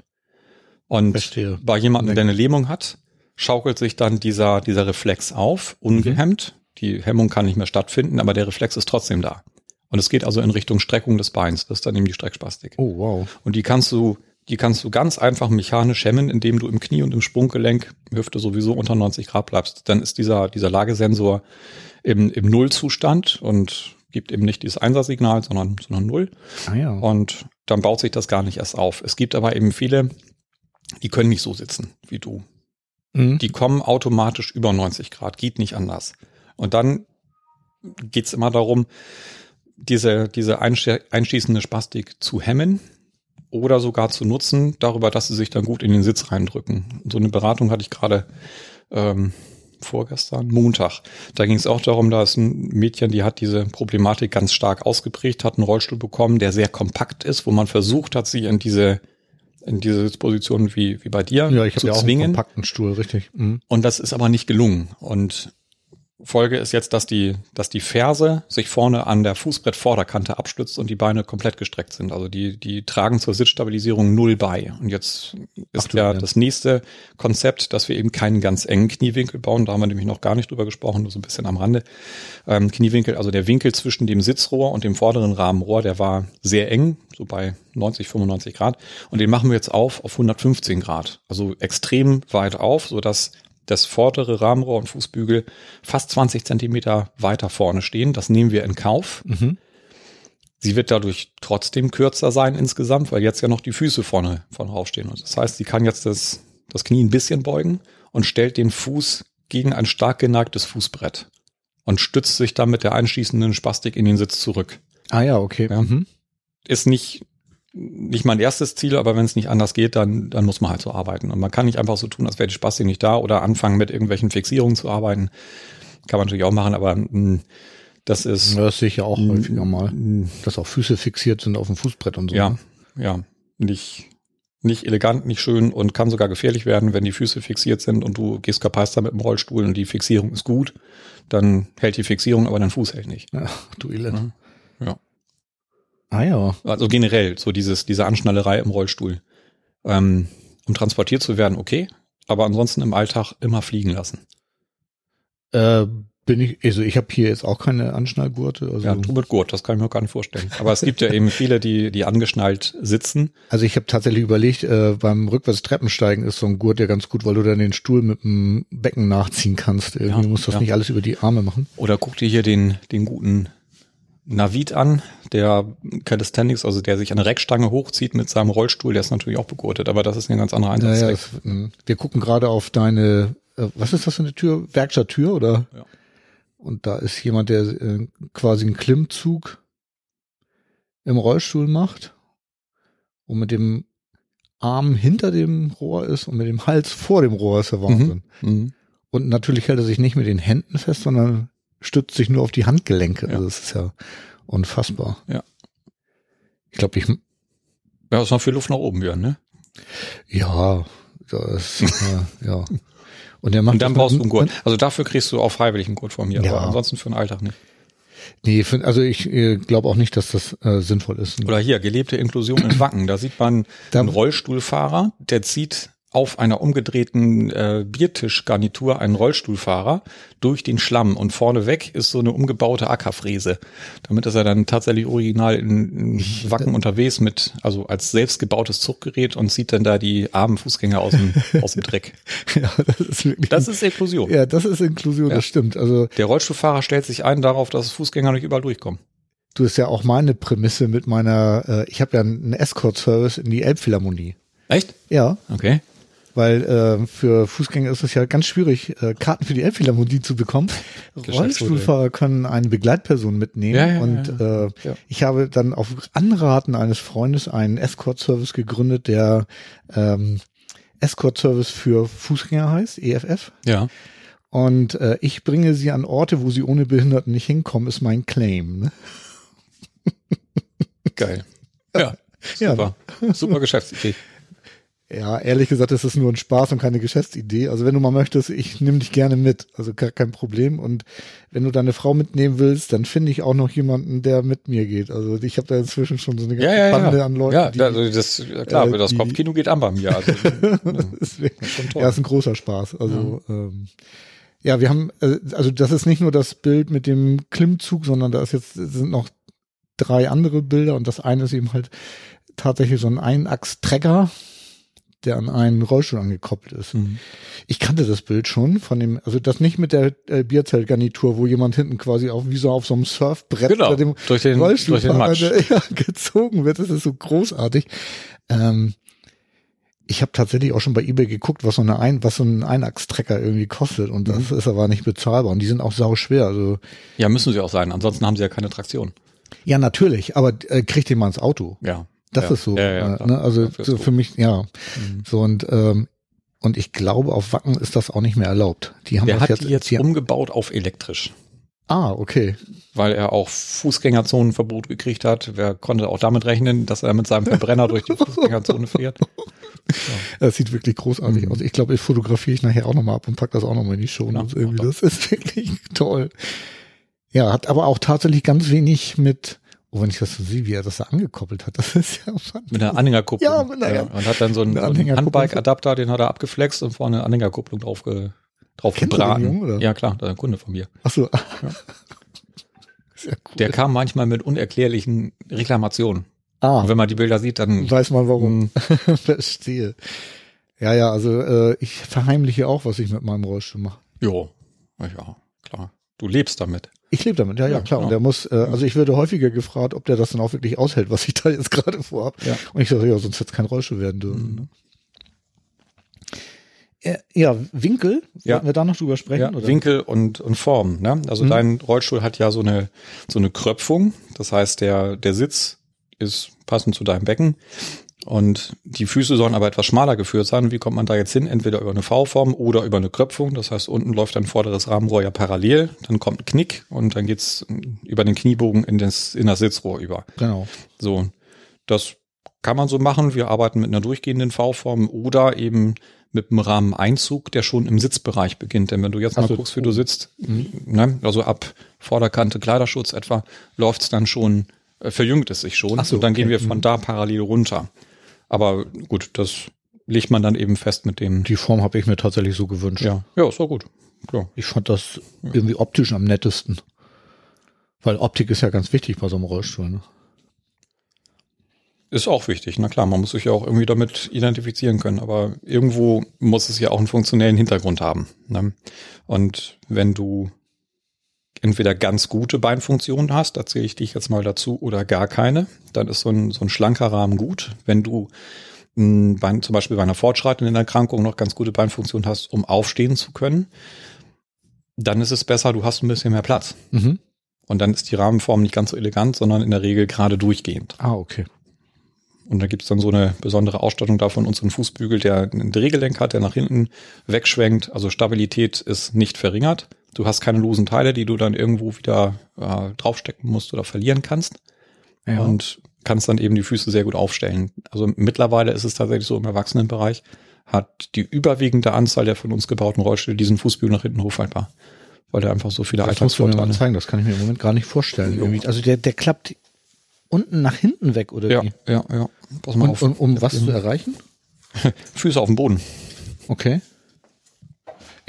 Und Verstehe. bei jemandem, der eine Lähmung hat, schaukelt sich dann dieser, dieser Reflex auf, ungehemmt. Die Hemmung kann nicht mehr stattfinden, aber der Reflex ist trotzdem da. Und es geht also in Richtung Streckung des Beins. Das ist dann eben die Streckspastik. Oh, wow. Und die kannst du, die kannst du ganz einfach mechanisch hemmen, indem du im Knie und im Sprunggelenk, Hüfte sowieso unter 90 Grad bleibst. Dann ist dieser, dieser Lagesensor im, im Nullzustand und gibt eben nicht dieses Einsersignal, sondern, sondern Null. Ah ja. Und dann baut sich das gar nicht erst auf. Es gibt aber eben viele, die können nicht so sitzen wie du. Mhm. Die kommen automatisch über 90 Grad, geht nicht anders. Und dann geht's immer darum, diese, diese einschießende Spastik zu hemmen oder sogar zu nutzen, darüber, dass sie sich dann gut in den Sitz reindrücken. So eine Beratung hatte ich gerade ähm, vorgestern, Montag. Da ging es auch darum, da ist ein Mädchen, die hat diese Problematik ganz stark ausgeprägt, hat einen Rollstuhl bekommen, der sehr kompakt ist, wo man versucht hat, sie in diese in diese Sitzposition wie, wie bei dir ja, ich habe zu ja auch einen zwingen. kompakten Stuhl, richtig. Mhm. Und das ist aber nicht gelungen. Und Folge ist jetzt, dass die, dass die Ferse sich vorne an der Fußbrettvorderkante abstützt und die Beine komplett gestreckt sind. Also die, die tragen zur Sitzstabilisierung null bei. Und jetzt ist du, ja, ja. das nächste Konzept, dass wir eben keinen ganz engen Kniewinkel bauen. Da haben wir nämlich noch gar nicht drüber gesprochen, nur so ein bisschen am Rande. Ähm, Kniewinkel, also der Winkel zwischen dem Sitzrohr und dem vorderen Rahmenrohr, der war sehr eng, so bei 90, 95 Grad. Und den machen wir jetzt auf auf 115 Grad. Also extrem weit auf, so dass das vordere Rahmenrohr und Fußbügel fast 20 Zentimeter weiter vorne stehen. Das nehmen wir in Kauf. Mhm. Sie wird dadurch trotzdem kürzer sein insgesamt, weil jetzt ja noch die Füße vorne, vorne raufstehen. Und das heißt, sie kann jetzt das, das Knie ein bisschen beugen und stellt den Fuß gegen ein stark geneigtes Fußbrett und stützt sich dann mit der einschießenden Spastik in den Sitz zurück. Ah ja, okay. Ja. Mhm. Ist nicht, nicht mein erstes Ziel, aber wenn es nicht anders geht, dann, dann muss man halt so arbeiten. Und man kann nicht einfach so tun, als wäre die Spastik nicht da oder anfangen mit irgendwelchen Fixierungen zu arbeiten. Kann man natürlich auch machen, aber mh, das ist Das sehe ich ja auch Mhm. häufiger mal, mh, dass auch Füße fixiert sind auf dem Fußbrett und so. ja, ne? ja, nicht, nicht elegant, nicht schön und kann sogar gefährlich werden, wenn die Füße fixiert sind und du gehst kapeister mit dem Rollstuhl und die Fixierung ist gut, dann hält die Fixierung, aber dein Fuß hält nicht. Ja, du Elend. Mhm. Ja. Ah ja. Also generell, so dieses, diese Anschnallerei im Rollstuhl. Ähm, um transportiert zu werden, okay, aber ansonsten im Alltag immer fliegen lassen. Äh, bin ich, also ich habe hier jetzt auch keine Anschnallgurte. Also, Ja, du mit Gurt, das kann ich mir gar nicht vorstellen. Aber es gibt ja eben viele, die, die angeschnallt sitzen. also ich habe tatsächlich überlegt, äh, beim rückwärts Treppensteigen ist so ein Gurt ja ganz gut, weil du dann den Stuhl mit dem Becken nachziehen kannst. Irgendwie Ja, musst du das ja. nicht alles über die Arme machen. Oder guck dir hier den, den guten Navid an, der Calisthenics, also der sich an eine Reckstange hochzieht mit seinem Rollstuhl, der ist natürlich auch begurtet, aber das ist ein ganz anderer Naja, Einsatzzweck. es, mh. wir gucken gerade auf deine, äh, was ist das für eine Tür? Werkstatttür oder? Ja. Und da ist jemand, der äh, quasi einen Klimmzug im Rollstuhl macht und mit dem Arm hinter dem Rohr ist und mit dem Hals vor dem Rohr ist der Wahnsinn. Mhm. Und natürlich hält er sich nicht mit den Händen fest, sondern stützt sich nur auf die Handgelenke. Ja. Also das ist ja unfassbar. Ja. Ich glaube, ich, Ja, ist noch viel Luft nach oben wieder, ne? ja, das, ja, ja. Und der macht Und dann brauchst du einen Gurt. Also dafür kriegst du auch freiwillig einen Gurt von mir, Ja. aber ansonsten für den Alltag nicht. Nee, find, also ich äh, glaube auch nicht, dass das äh, sinnvoll ist. Oder hier, gelebte Inklusion in Wacken. Da sieht man Da- einen Rollstuhlfahrer, der zieht auf einer umgedrehten äh, Biertischgarnitur einen Rollstuhlfahrer durch den Schlamm und vorneweg ist so eine umgebaute Ackerfräse. Damit ist er dann tatsächlich original in, in Wacken unterwegs mit, also als selbstgebautes Zuggerät und zieht dann da die armen Fußgänger aus dem, aus dem Dreck. ja, das ist wirklich. Das ist Inklusion. ja, das ist Inklusion, Ja. das stimmt. Also Der Rollstuhlfahrer stellt sich ein darauf, dass Fußgänger nicht überall durchkommen. du ist ja auch meine Prämisse mit meiner, äh, ich habe ja einen Escort-Service in die Elbphilharmonie. Echt? Ja, Okay. Weil äh, für Fußgänger ist es ja ganz schwierig, äh, Karten für die Elbphilharmonie zu bekommen. Geschäftsmodell. Rollstuhlfahrer können eine Begleitperson mitnehmen Ja, ja, und ja, Äh, Ja. ich habe dann auf Anraten eines Freundes einen Escort-Service gegründet, der ähm, Escort-Service für Fußgänger heißt, EFF. Ja. Und äh, ich bringe sie an Orte, wo sie ohne Behinderten nicht hinkommen, ist mein Claim. Ne? Geil. Ja. Ja. Super. Super Geschäftsidee. Ja, ehrlich gesagt, es ist nur ein Spaß und keine Geschäftsidee. Also wenn du mal möchtest, ich nehme dich gerne mit. Also gar kein Problem. Und wenn du deine Frau mitnehmen willst, dann finde ich auch noch jemanden, der mit mir geht. Also ich habe da inzwischen schon so eine ganze Ja, ja, Bande ja. an Leuten. ja, die, also das, klar, äh, das Kopfkino geht an bei mir. Also, Deswegen, das ist schon toll. ja, ist ein großer Spaß. Also ähm, ja, wir haben, äh, also das ist nicht nur das Bild mit dem Klimmzug, sondern da ist jetzt sind noch drei andere Bilder und das eine ist eben halt tatsächlich so ein Einachstrecker, der an einen Rollstuhl angekoppelt ist. Mhm. Ich kannte das Bild schon von dem, also das nicht mit der äh, Bierzeltgarnitur, wo jemand hinten quasi auf wie so auf so einem Surfbrett Genau, dem durch den, durch den Matsch. ja, gezogen wird. Das ist so großartig. Ähm, ich habe tatsächlich auch schon bei eBay geguckt, was so eine ein, was so ein Einachstrecker irgendwie kostet und das ist aber nicht bezahlbar und die sind auch sau schwer. Also Ja, müssen sie auch sein. Ansonsten haben sie ja keine Traktion. ja natürlich, aber äh, kriegt mal ins Auto. Ja. Das ja. ist so. Ja, ja, äh, ne? Also so für mich, ja. Mhm. So und ähm, und ich glaube, auf Wacken ist das auch nicht mehr erlaubt. Die haben Der das hat jetzt, die jetzt die, umgebaut auf elektrisch. Ah, okay. weil er auch Fußgängerzonenverbot gekriegt hat. Wer konnte auch damit rechnen, dass er mit seinem Verbrenner durch die Fußgängerzone fährt? Das sieht wirklich großartig Mhm. aus. Ich glaube, ich fotografiere ich nachher auch nochmal ab und pack das auch nochmal in die Show. Ja, irgendwie. Das ist wirklich toll. Ja, hat aber auch tatsächlich ganz wenig mit, oh, wenn ich das so sehe, wie er das da angekoppelt hat, das ist ja Wahnsinn. Mit einer Anhängerkupplung. Ja, mit einer- Und hat dann so einen, eine so einen. Handbike-Adapter, den hat er abgeflext und vorne eine Anhängerkupplung drauf, ge, drauf den gebraten. Jungen, oder? Ja, klar, das ist ein Kunde von mir. Ach so. Sehr cool. Der kam manchmal mit unerklärlichen Reklamationen. ah, Und wenn man die Bilder sieht, dann weiß man warum. Hm, Verstehe. Ja, ja, also äh, ich verheimliche auch, was ich mit meinem Rollstuhl mache. jo, ja, klar. Du lebst damit. Ich lebe damit, ja, ja, klar. Und ja. der muss, äh, also ich werde häufiger gefragt, ob der das dann auch wirklich aushält, was ich da jetzt gerade vorhab. Ja. Und ich sage, ja, sonst hätte es kein Rollstuhl werden dürfen. Mhm. Ne? Äh, Ja, Winkel, Ja. wollten wir da noch drüber sprechen? Ja, oder? Winkel und, und Form. Ne? Also Mhm. dein Rollstuhl hat ja so eine, so eine Kröpfung. Das heißt, der, der Sitz ist passend zu deinem Becken. Und die Füße sollen aber etwas schmaler geführt sein. Wie kommt man da jetzt hin? Entweder über eine V-Form oder über eine Kröpfung. Das heißt, unten läuft dein vorderes Rahmenrohr ja parallel. Dann kommt ein Knick und dann geht's über den Kniebogen in das, in das Sitzrohr über. Genau. So, das kann man so machen. Wir arbeiten mit einer durchgehenden V-Form oder eben mit einem Rahmeneinzug, der schon im Sitzbereich beginnt. Denn wenn du jetzt mal so. guckst, wie du sitzt, ne, also ab Vorderkante Kleiderschutz etwa, läuft's dann schon, äh, verjüngt es sich schon. Ach so, und dann okay. gehen wir von da parallel runter. Aber gut, das legt man dann eben fest mit dem. Die Form habe ich mir tatsächlich so gewünscht. Ja, ja, ist auch gut. Klar. Ich fand das irgendwie optisch am nettesten. Weil Optik ist ja ganz wichtig bei so einem Rollstuhl. Ne? Ist auch wichtig, na klar, man muss sich ja auch irgendwie damit identifizieren können, aber irgendwo muss es ja auch einen funktionellen Hintergrund haben. Ne? Und wenn du entweder ganz gute Beinfunktionen hast, da zähle ich dich jetzt mal dazu, oder gar keine, dann ist so ein, so ein schlanker Rahmen gut. Wenn du mh, bei, zum Beispiel bei einer fortschreitenden Erkrankung noch ganz gute Beinfunktion hast, um aufstehen zu können, dann ist es besser, du hast ein bisschen mehr Platz. Mhm. Und dann ist die Rahmenform nicht ganz so elegant, sondern in der Regel gerade durchgehend. Ah, okay. Und da gibt's dann so eine besondere Ausstattung davon, unseren Fußbügel, der ein Drehgelenk hat, der nach hinten wegschwenkt. Also Stabilität ist nicht verringert. Du hast keine losen Teile, die du dann irgendwo wieder äh, draufstecken musst oder verlieren kannst. Ja. Und kannst dann eben die Füße sehr gut aufstellen. Also mittlerweile ist es tatsächlich so im Erwachsenenbereich, hat die überwiegende Anzahl der von uns gebauten Rollstühle diesen Fußbügel nach hinten hochfaltbar. Weil der einfach so viele das musst du mir mal Alltagsvorteile zeigen, das kann ich mir im Moment gar nicht vorstellen. Irgendwie. Also der, der klappt unten nach hinten weg, oder Ja, wie? ja, ja. Pass mal Und, auf. und um was zu erreichen? Füße auf dem Boden. Okay.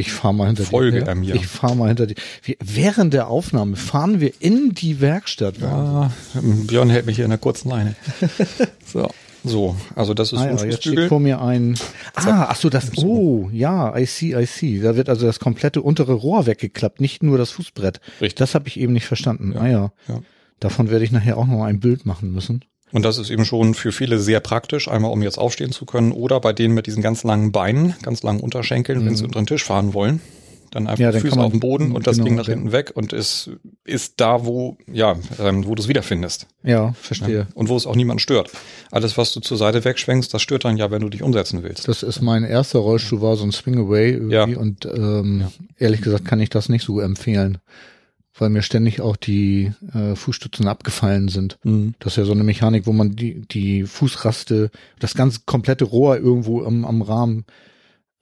Ich fahre mal hinter Folge er mir. Ich fahre mal hinter dir. Wir, während der Aufnahme fahren wir in die Werkstatt. Ja, Björn hält mich hier in der kurzen Leine. so, so, also das ist Ah, ja, jetzt steht vor mir ein. Ah, ach so, das. Oh, ja, I see, I see. Da wird also das komplette untere Rohr weggeklappt, nicht nur das Fußbrett. Richtig. Das habe ich eben nicht verstanden. ah ja. Ja. Davon werde ich nachher auch noch ein Bild machen müssen. Und das ist eben schon für viele sehr praktisch, einmal um jetzt aufstehen zu können oder bei denen mit diesen ganz langen Beinen, ganz langen Unterschenkeln, wenn sie unter den Tisch fahren wollen, dann einfach Mhm. Ja, dann Füße man- auf dem Boden und das genau, Ding nach hinten weg und ist, ist da, wo, ja, ähm, wo du es wiederfindest. Ja, verstehe. Ja. Und wo es auch niemand stört. Alles, was du zur Seite wegschwenkst, das stört dann ja, wenn du dich umsetzen willst. Das ist mein erster Rollstuhl, war so ein Swing Away irgendwie Ja. und ähm, ehrlich gesagt kann ich das nicht so empfehlen. Weil mir ständig auch die äh, Fußstützen abgefallen sind. Mhm. Das ist ja so eine Mechanik, wo man die, die Fußraste, das ganze komplette Rohr irgendwo am, am Rahmen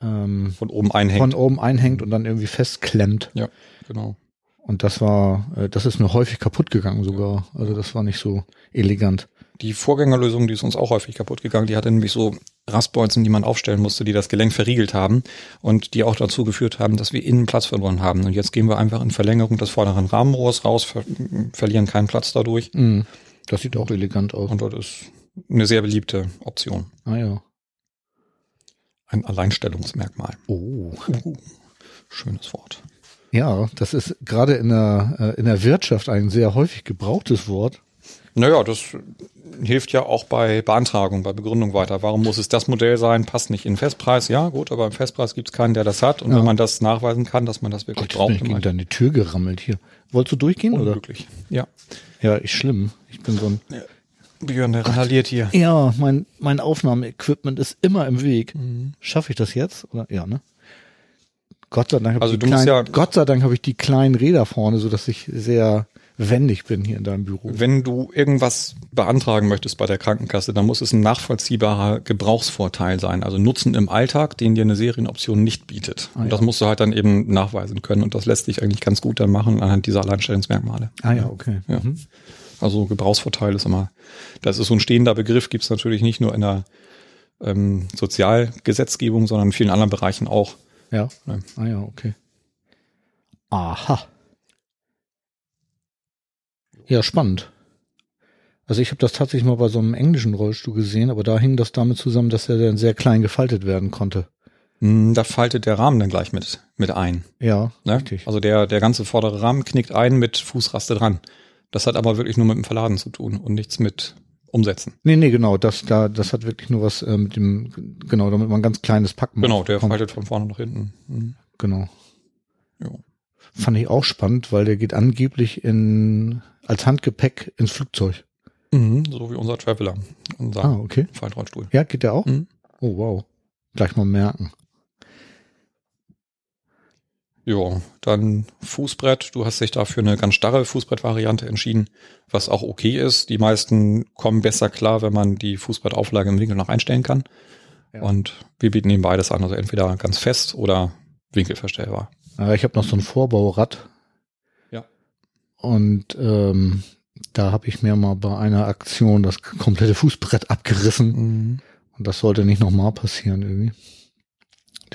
ähm, Von oben einhängt. von oben einhängt und dann irgendwie festklemmt. ja, genau. Und das war, äh, das ist mir häufig kaputt gegangen sogar. Also das war nicht so elegant. Die Vorgängerlösung, die ist uns auch häufig kaputt gegangen. Die hatte nämlich so Rastbolzen, die man aufstellen musste, die das Gelenk verriegelt haben und die auch dazu geführt haben, dass wir innen Platz verloren haben. Und jetzt gehen wir einfach in Verlängerung des vorderen Rahmenrohrs raus, ver verlieren keinen Platz dadurch. Mhm. Das sieht auch elegant aus. Und dort ist eine sehr beliebte Option. Ah ja. Ein Alleinstellungsmerkmal. Oh. Uh, schönes Wort. Ja, das ist gerade in der, äh, in der Wirtschaft ein sehr häufig gebrauchtes Wort. Naja, das hilft ja auch bei Beantragung, bei Begründung weiter. Warum muss es das Modell sein? Passt nicht in den Festpreis? Ja, gut, aber im Festpreis gibt es keinen, der das hat. Und Ja. wenn man das nachweisen kann, dass man das wirklich bin ich braucht, gegen dann deine Tür gerammelt hier. Wolltest du durchgehen oder? unglücklich. Ja. Ja, ich schlimm. Ich bin so ein. Björn, der randaliert hier. Ja, mein, mein Aufnahmeequipment ist immer im Weg. Mhm. Schaffe ich das jetzt? Oder? Ja, ne? Gott sei Dank habe Also ich, die kleinen- ja- Gott sei Dank habe ich die kleinen Räder vorne, so dass ich sehr wendig bin hier in deinem Büro. Wenn du irgendwas beantragen möchtest bei der Krankenkasse, dann muss es ein nachvollziehbarer Gebrauchsvorteil sein, also Nutzen im Alltag, den dir eine Serienoption nicht bietet. Ah, und das musst du halt dann eben nachweisen können und das lässt sich eigentlich ganz gut dann machen anhand dieser Alleinstellungsmerkmale. Ah ja, okay. Ja. Mhm. Also Gebrauchsvorteil ist immer, das ist so ein stehender Begriff, gibt es natürlich nicht nur in der ähm, Sozialgesetzgebung, sondern in vielen anderen Bereichen auch. Ja. Ja. Ah ja, okay. Aha. Ja, spannend. Also ich habe das tatsächlich mal bei so einem englischen Rollstuhl gesehen, aber da hing das damit zusammen, dass er dann sehr klein gefaltet werden konnte. Hm, Da faltet der Rahmen dann gleich mit, mit ein. Ja, Ne? richtig. Also der, der ganze vordere Rahmen knickt ein mit Fußraste dran. Das hat aber wirklich nur mit dem Verladen zu tun und nichts mit Umsetzen. Nee, nee, genau, das da das hat wirklich nur was äh, mit dem genau, damit man ein ganz kleines Packen Genau, der bekommt. faltet von vorne nach hinten. Mhm. Genau. Ja. Fand ich auch spannend, weil der geht angeblich in als Handgepäck ins Flugzeug. Mhm, so wie unser Traveler, unser Ah, okay. Faltrollstuhl. Ja, geht der auch? Mhm. Oh, wow. Gleich mal merken. Ja, dann Fußbrett. Du hast dich da für eine ganz starre Fußbrettvariante entschieden, was auch okay ist. Die meisten kommen besser klar, wenn man die Fußbrettauflage im Winkel noch einstellen kann. Ja. Und wir bieten ihnen beides an, also entweder ganz fest oder winkelverstellbar. Ich habe noch so ein Vorbaurad. Und ähm, da habe ich mir mal bei einer Aktion das komplette Fußbrett abgerissen. Mhm. Und das sollte nicht nochmal passieren irgendwie.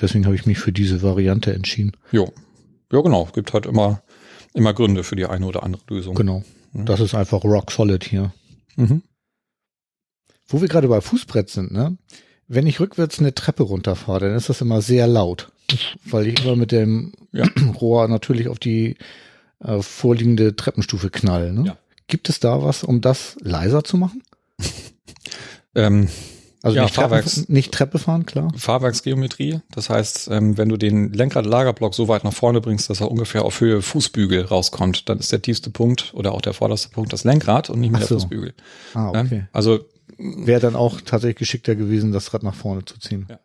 Deswegen habe ich mich für diese Variante entschieden. Jo. Ja, genau. Gibt halt immer, immer Gründe für die eine oder andere Lösung. Genau. Mhm. Das ist einfach rock solid hier. Mhm. Wo wir gerade bei Fußbrett sind, ne? Wenn ich rückwärts eine Treppe runterfahre, dann ist das immer sehr laut. Weil ich immer mit dem Ja. Rohr natürlich auf die äh, vorliegende Treppenstufe knall. Ne? Ja. Gibt es da was, um das leiser zu machen? Ähm, Also Ja, nicht, Treppen, Fahrwerks- nicht Treppe fahren, klar. Fahrwerksgeometrie. Das heißt, ähm, wenn du den Lenkrad-Lagerblock so weit nach vorne bringst, dass er ungefähr auf Höhe Fußbügel rauskommt, dann ist der tiefste Punkt oder auch der vorderste Punkt das Lenkrad und nicht mehr Ach der so. Fußbügel. Ah, okay. Also Wäre dann auch tatsächlich geschickter gewesen, das Rad nach vorne zu ziehen. Ja.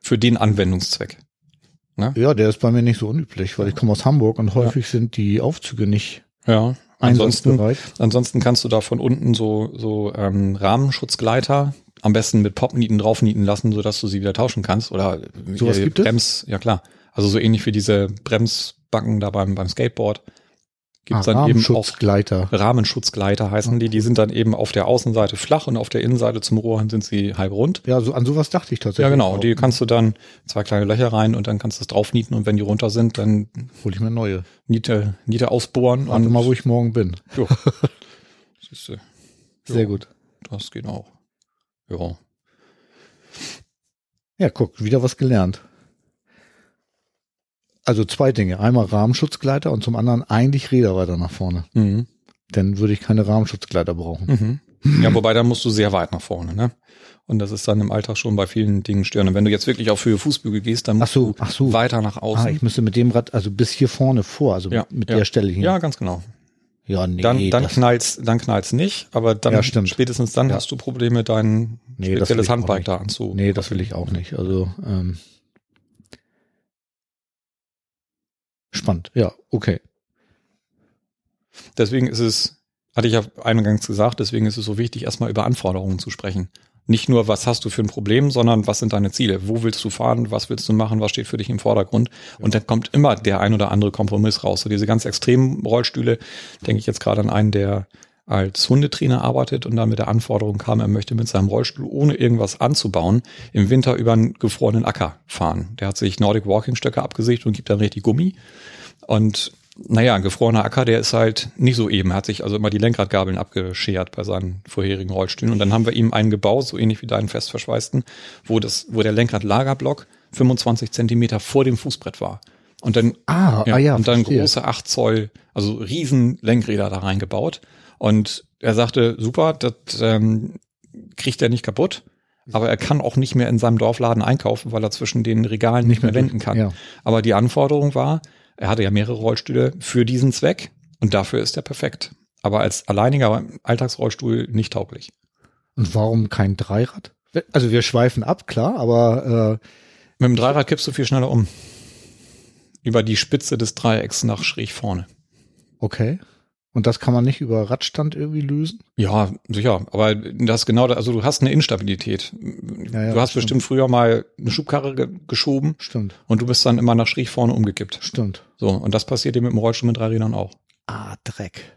für den Anwendungszweck. Ja, der ist bei mir nicht so unüblich, weil ich komme aus Hamburg und häufig sind die Aufzüge nicht Ja. Ansonsten, ansonsten kannst du da von unten so, so ähm, Rahmenschutzgleiter am besten mit Popnieten draufnieten lassen, sodass du sie wieder tauschen kannst. Oder Sowas äh, gibt es? Brems, ja klar. Also so ähnlich wie diese Bremsbacken da beim, beim Skateboard. Gibt's ah, dann eben auch Rahmenschutzgleiter. Heißen die. Die sind dann eben auf der Außenseite flach und auf der Innenseite zum Rohr hin sind sie halb rund. Ja, so an sowas dachte ich tatsächlich. Ja, genau. auch. Die kannst du dann zwei kleine Löcher rein und dann kannst du es draufnieten und wenn die runter sind, dann Hol ich mir neue. Niete, Niete ausbohren Warte und mal, wo ich morgen bin. Jo. Siehste, Sehr Jo. gut. das geht auch. Ja. Ja, guck, wieder was gelernt. Also zwei Dinge. Einmal Rahmenschutzgleiter und zum anderen eigentlich Räder weiter nach vorne. Mhm. Dann würde ich keine Rahmenschutzgleiter brauchen. Mhm. Ja, wobei da musst du sehr weit nach vorne, ne? Und das ist dann im Alltag schon bei vielen Dingen störend. Und wenn du jetzt wirklich auf Höhe Fußbügel gehst, dann musst so, du so. weiter nach außen. Ah, ich müsste mit dem Rad, also bis hier vorne vor, also Ja, mit ja. der Stelle hin. ja, ganz genau. ja nee, Dann, dann knallt's, dann knallt's nicht, aber dann Ja, spätestens dann Ja. hast du Probleme, dein Nee, spezielles Handbike da anzu. nee, das will ich auch nicht. Also ähm, spannend. Ja, okay. deswegen ist es, hatte ich ja eingangs gesagt, deswegen ist es so wichtig, erstmal über Anforderungen zu sprechen. Nicht nur, was hast du für ein Problem, sondern was sind deine Ziele? Wo willst du fahren? Was willst du machen? Was steht für dich im Vordergrund? Und dann kommt immer der ein oder andere Kompromiss raus. So diese ganz extremen Rollstühle, denke ich jetzt gerade an einen, der als Hundetrainer arbeitet und dann mit der Anforderung kam, er möchte mit seinem Rollstuhl, ohne irgendwas anzubauen, im Winter über einen gefrorenen Acker fahren. Der hat sich Nordic Walking Stöcke abgesicht und gibt dann richtig Gummi. Und naja, ein gefrorener Acker, der ist halt nicht so eben. Er hat sich also immer die Lenkradgabeln abgeschert bei seinen vorherigen Rollstühlen. Und dann haben wir ihm einen gebaut, so ähnlich wie deinen festverschweißten, wo das, wo der Lenkradlagerblock 25 Zentimeter vor dem Fußbrett war. Und dann, Ah, ja, ah ja, und dann verstehe. große 8 Zoll, also riesen Lenkräder da reingebaut. Und er sagte, super, das ähm, kriegt er nicht kaputt. Aber er kann auch nicht mehr in seinem Dorfladen einkaufen, weil er zwischen den Regalen nicht mehr wenden kann. Ja. Aber die Anforderung war, er hatte ja mehrere Rollstühle für diesen Zweck und dafür ist er perfekt. Aber als alleiniger Alltagsrollstuhl nicht tauglich. Und warum kein Dreirad? Also wir schweifen ab, klar, aber äh, Mit dem Dreirad kippst du viel schneller um. Über die Spitze des Dreiecks nach schräg vorne. okay. Und das kann man nicht über Radstand irgendwie lösen? Ja, sicher. Aber das ist genau, also du hast eine Instabilität. Ja, ja, du hast stimmt. bestimmt früher mal eine Schubkarre ge geschoben Stimmt, und du bist dann immer nach schräg vorne umgekippt. stimmt. So. Und das passiert dir mit dem Rollstuhl mit drei Rädern auch. Ah, Dreck.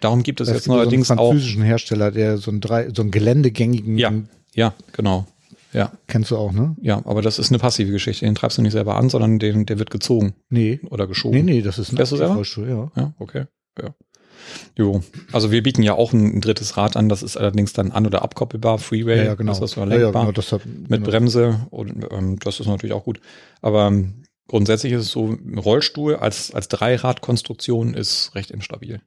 Darum gibt es Es jetzt neuerdings so einen auch. französischen Hersteller, der so einen, drei, so einen geländegängigen, Ja. Ja, genau. Ja. kennst du auch, ne? Ja, aber das ist eine passive Geschichte. Den treibst du nicht selber an, sondern den, der wird gezogen Nee. oder geschoben. Nee, nee, das ist ein? Aktivrollstuhl, ja. Ja, okay. Ja. Jo. Also wir bieten ja auch ein, ein drittes Rad an, das ist allerdings dann an- oder abkoppelbar, Freeway, Ja, ja, genau. das ist ja, ja, genau, das hat, mit genau. Bremse und ähm, das ist natürlich auch gut. Aber ähm, grundsätzlich ist es so, ein Rollstuhl als, als Dreiradkonstruktion ist recht instabil.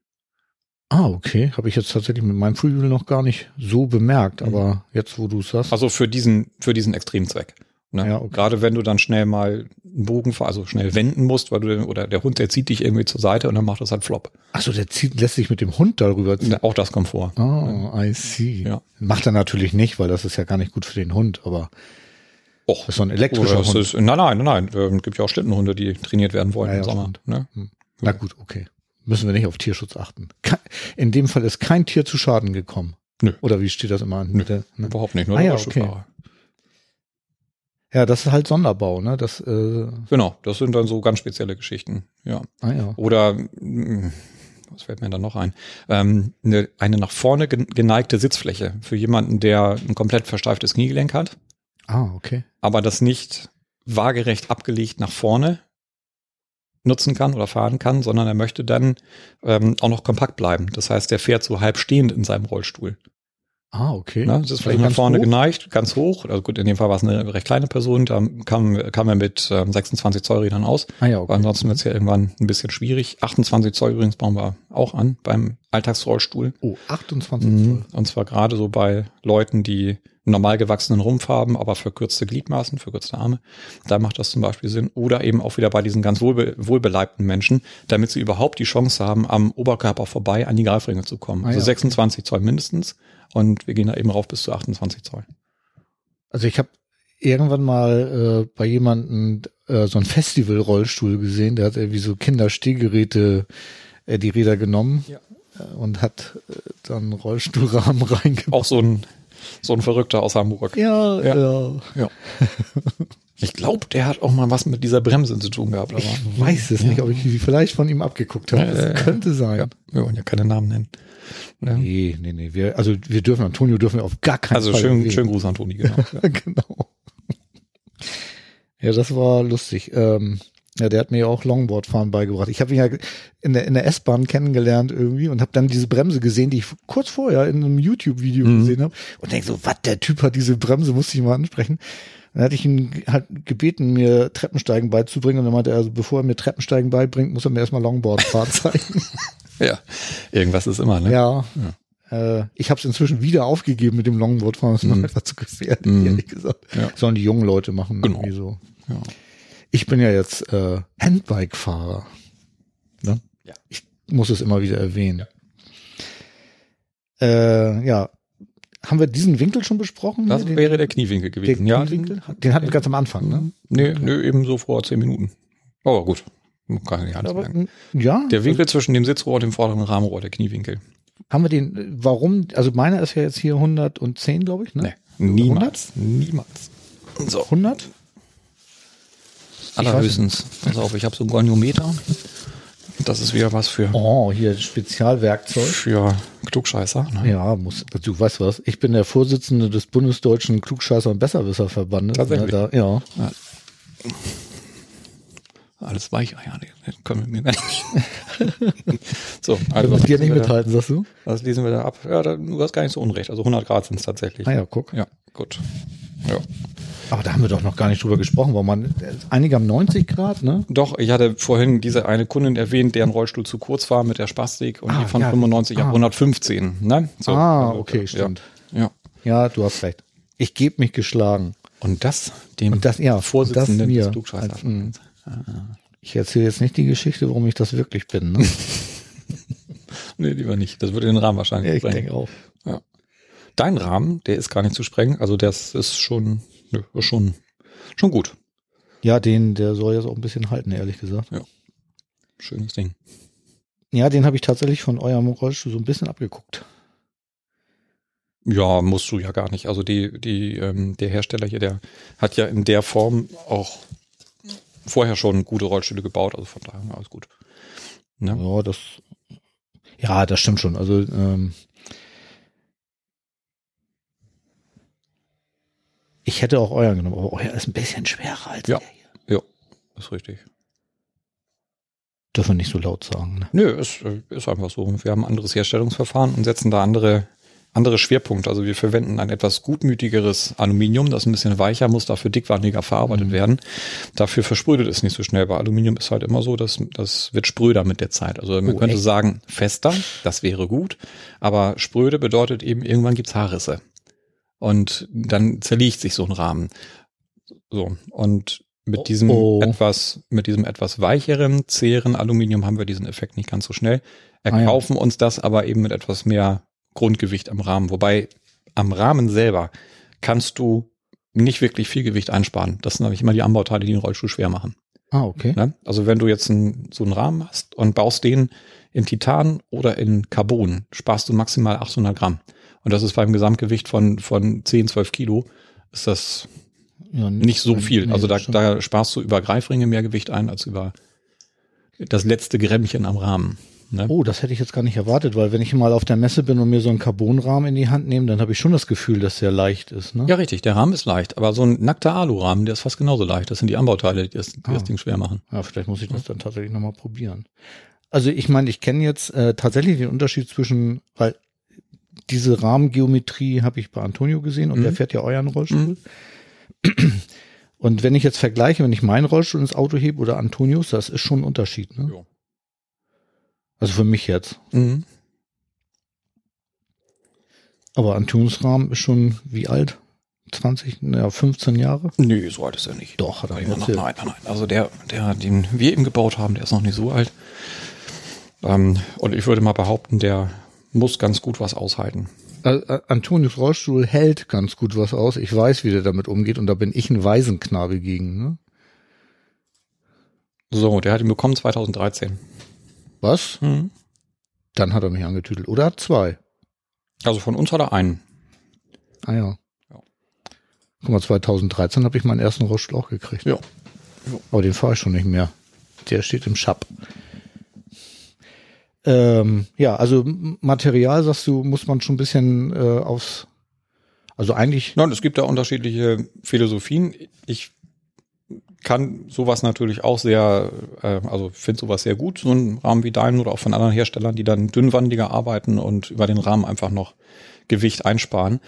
Ah, okay. Habe ich jetzt tatsächlich mit meinem Freewheel noch gar nicht so bemerkt, Mhm. aber jetzt, wo du es sagst. Also für diesen, für diesen Extremzweck. Ne? Ja, okay. Gerade wenn du dann schnell mal einen Bogen, also schnell wenden musst, weil du, oder der Hund, der zieht dich irgendwie zur Seite und dann macht das halt flop. Achso, der zieht, lässt sich mit dem Hund darüber ziehen. Auch das kommt vor. Oh, I see. Ja. Macht er natürlich nicht, weil das ist ja gar nicht gut für den Hund, aber Och, das ist so ein elektrischer Hund. ist, nein, nein, nein, nein. Ähm, gibt ja auch Schlittenhunde, die trainiert werden wollen Ja, ja, im Sommer. Ne? Na gut, okay. Müssen wir nicht auf Tierschutz achten. In dem Fall ist kein Tier zu Schaden gekommen. Nö. Oder wie steht das immer an? Nö. Der, ne? Überhaupt nicht, nur Ah, der ja, Rollstuhlfahrer. Ja, das ist halt Sonderbau, ne? Das, äh, Genau, das sind dann so ganz spezielle Geschichten. Ja. ah ja. Oder mh, was fällt mir da noch ein? Ähm, eine, eine nach vorne gen- geneigte Sitzfläche für jemanden, der ein komplett versteiftes Kniegelenk hat, Ah, okay. aber das nicht waagerecht abgelegt nach vorne nutzen kann oder fahren kann, sondern er möchte dann ähm, auch noch kompakt bleiben. Das heißt, der fährt so halb stehend in seinem Rollstuhl. Ah, okay. Ne? Das ist vielleicht Also nach vorne hoch? geneigt, ganz hoch. Also gut, in dem Fall war es eine recht kleine Person, da kam, kam er mit ähm, 26 Zoll Rädern aus. Ah ja, Aber okay. ansonsten wird es ja irgendwann ein bisschen schwierig. 28 Zoll übrigens bauen wir auch an beim Alltagsrollstuhl. Oh, 28 Mhm. Zoll. Und zwar gerade so bei Leuten, die einen normal gewachsenen Rumpf haben, aber verkürzte Gliedmaßen, verkürzte Arme. Da macht das zum Beispiel Sinn. Oder eben auch wieder bei diesen ganz wohlbe wohlbeleibten Menschen, damit sie überhaupt die Chance haben, am Oberkörper vorbei an die Greifringe zu kommen. Ah also ja. 26 Zoll mindestens. Und wir gehen da eben rauf bis zu 28 Zoll. Also ich habe irgendwann mal äh, bei jemandem äh, so ein Festival-Rollstuhl gesehen, der hat irgendwie so Kinderstehgeräte äh, die Räder genommen Ja. äh, und hat äh, dann Rollstuhlrahmen reingebaut. Auch so ein, so ein Verrückter aus Hamburg. Ja, Ja. ja. Ja. Ich glaube, der hat auch mal was mit dieser Bremse zu tun gehabt. Aber Ich weiß es nicht, ob ich die vielleicht von ihm abgeguckt habe. Äh, könnte sein. ja, wir wollen ja keine Namen nennen. Ne? Nee, nee, nee. Wir, also wir dürfen, Antonio dürfen wir auf gar keinen Also Fall schön, erwähnen. schön Gruß an Toni, genau. genau. Ja, das war lustig. Ähm, ja, der hat mir ja auch Longboardfahren beigebracht. Ich habe ihn ja in der, in der S-Bahn kennengelernt irgendwie und habe dann diese Bremse gesehen, die ich kurz vorher in einem YouTube-Video Mhm. gesehen habe und denk so, was, der Typ hat diese Bremse, musste ich mal ansprechen. Dann hatte ich ihn halt gebeten, mir Treppensteigen beizubringen und dann meinte er, also bevor er mir Treppensteigen beibringt, muss er mir erstmal Longboardfahren zeigen. Ja, irgendwas ist immer, ne? Ja. Äh, ich habe es inzwischen wieder aufgegeben mit dem Longboardfahren. Das ist mir Mhm. einfach zu gefährlich, Mhm. ehrlich gesagt. Ja. Sollen die jungen Leute machen. Genau. Irgendwie so. Ja. Ich bin ja jetzt äh, Handbike-Fahrer. Ne? Ja. Ich muss es immer wieder erwähnen. Äh, ja. Haben wir diesen Winkel schon besprochen? Das den, wäre der Kniewinkel gewesen. den ja, Kniewinkel? Den hatten wir ganz am Anfang, ne? Nee, nee, eben so vor zehn Minuten. Aber gut. Kann ich nicht Aber, sagen. ja, Der Winkel zwischen dem Sitzrohr und dem vorderen Rahmenrohr, der Kniewinkel. haben wir den, warum, also meiner ist ja jetzt hier 110, glaube ich, ne? Nee, niemals. Niemals. So, 100? allerhöchstens. Pass auf, ich habe so einen Goniometer. Das ist wieder was für, Oh, hier Spezialwerkzeug. für Klugscheißer. Ne? Ja, muss, du weißt was, ich bin der Vorsitzende des bundesdeutschen Klugscheißer- und Besserwisserverbandes. Tatsächlich? Ja, da, ja. Alles weich. Ah das können wir mir gar nicht. so, also Also, dir lesen nicht wir da- mithalten, sagst du? Was lesen wir da ab? Ja, da, du hast gar nicht so unrecht. Also 100 Grad sind es tatsächlich. Ah ja, guck. Ja, gut. Ja. Aber da haben wir doch noch gar nicht drüber gesprochen, weil man, einige haben 90 Grad, ne? Doch, ich hatte vorhin diese eine Kundin erwähnt, deren Rollstuhl zu kurz war mit der Spastik und Ah, die von ja. 95 Ah. auf 115. Ne? So, ah, also, okay, ja. stimmt. Ja. Ja, du hast recht. Ich gebe mich geschlagen. Und das dem Und das, ja, Vorsitzenden das mir. des. Als, mh. Ich erzähle jetzt nicht die Geschichte, warum ich das wirklich bin. Ne? Nee, lieber nicht. Das würde den Rahmen wahrscheinlich Ja, ich sprengen. denke auch. Ja. Dein Rahmen, der ist gar nicht zu sprengen. Also das ist schon, nö, ist schon, schon gut. Ja, den, der soll jetzt auch ein bisschen halten, ehrlich gesagt. Schönes Ding. Ja, den habe ich tatsächlich von eurem Rollstuhl so ein bisschen abgeguckt. Ja, musst du ja gar nicht. Also die, die, ähm, der Hersteller hier, der hat ja in der Form auch vorher schon gute Rollstühle gebaut. Also von daher alles gut. Ne? Ja, das, ja, das stimmt schon. Also, ähm, ich hätte auch euren genommen, aber euer ist ein bisschen schwerer als Ja. der hier. Ja, ist richtig. Dürfen wir nicht so laut sagen. Ne? Nö, ist, äh, ist einfach so. Wir haben ein anderes Herstellungsverfahren und setzen da andere, andere Schwerpunkte. Also wir verwenden ein etwas gutmütigeres Aluminium, das ein bisschen weicher muss, dafür dickwandiger verarbeitet werden. Dafür versprödet es nicht so schnell. Bei Aluminium ist halt immer so, dass das wird spröder mit der Zeit. Also man Oh, könnte echt? sagen, fester, das wäre gut, aber spröde bedeutet eben, irgendwann gibt's Haarrisse. Und dann zerlegt sich so ein Rahmen. So. Und mit Oh, diesem oh. etwas, mit diesem etwas weicheren, zäheren Aluminium haben wir diesen Effekt nicht ganz so schnell. Ah, ja. Erkaufen uns das aber eben mit etwas mehr Grundgewicht am Rahmen. Wobei am Rahmen selber kannst du nicht wirklich viel Gewicht einsparen. Das sind nämlich immer die Anbauteile, die den Rollstuhl schwer machen. Ah, okay. Ne? Also wenn du jetzt einen, so einen Rahmen hast und baust den in Titan oder in Carbon, sparst du maximal 800 Gramm. Und das ist beim Gesamtgewicht von, von 10, 12 Kilo, ist das Ja, nicht so viel. nee, also da, da sparst du über Greifringe mehr Gewicht ein als über das letzte Grämmchen am Rahmen. Ne? Oh, das hätte ich jetzt gar nicht erwartet, weil wenn ich mal auf der Messe bin und mir so einen Carbonrahmen in die Hand nehme, dann habe ich schon das Gefühl, dass der leicht ist. Ne? Ja, richtig, der Rahmen ist leicht, aber so ein nackter Alurahmen, der ist fast genauso leicht. Das sind die Anbauteile, die das, die das Ah. Ding schwer machen. Ja, vielleicht muss ich das dann tatsächlich nochmal probieren. Also ich meine, ich kenne jetzt äh, tatsächlich den Unterschied zwischen, weil diese Rahmengeometrie habe ich bei Antonio gesehen und Mhm. der fährt ja euren Rollstuhl. Und wenn ich jetzt vergleiche, wenn ich meinen Rollstuhl ins Auto hebe oder Antonios, das ist schon ein Unterschied. Ne? Ja. Also für mich jetzt. Mhm. Aber Antonios Rahmen ist schon wie alt? 20, naja, 15 Jahre? Nee, so alt ist er nicht. Doch, hat er Nein, nein, erzählt. nein, nein. Also der, der, den wir eben gebaut haben, der ist noch nicht so alt. Ähm, und ich würde mal behaupten, der muss ganz gut was aushalten. Äh, äh, Antonius Rollstuhl hält ganz gut was aus. Ich weiß, wie der damit umgeht und da bin ich ein Waisenknabe gegen. Ne? So, der hat ihn bekommen 2013. Was? Mhm. Dann hat er mich angetüdelt. Oder hat zwei. Also von uns hat er einen. Ah ja. Ja. Guck mal, 2013 habe ich meinen ersten Rollstuhl auch gekriegt. Ja. Aber den fahre ich schon nicht mehr. Der steht im Schab. Ähm, ja, also Material, sagst du, muss man schon ein bisschen äh, aufs. Also eigentlich. Nein, es gibt da unterschiedliche Philosophien. Ich kann sowas natürlich auch sehr, äh, also finde sowas sehr gut, so ein Rahmen wie deinen oder auch von anderen Herstellern, die dann dünnwandiger arbeiten und über den Rahmen einfach noch Gewicht einsparen.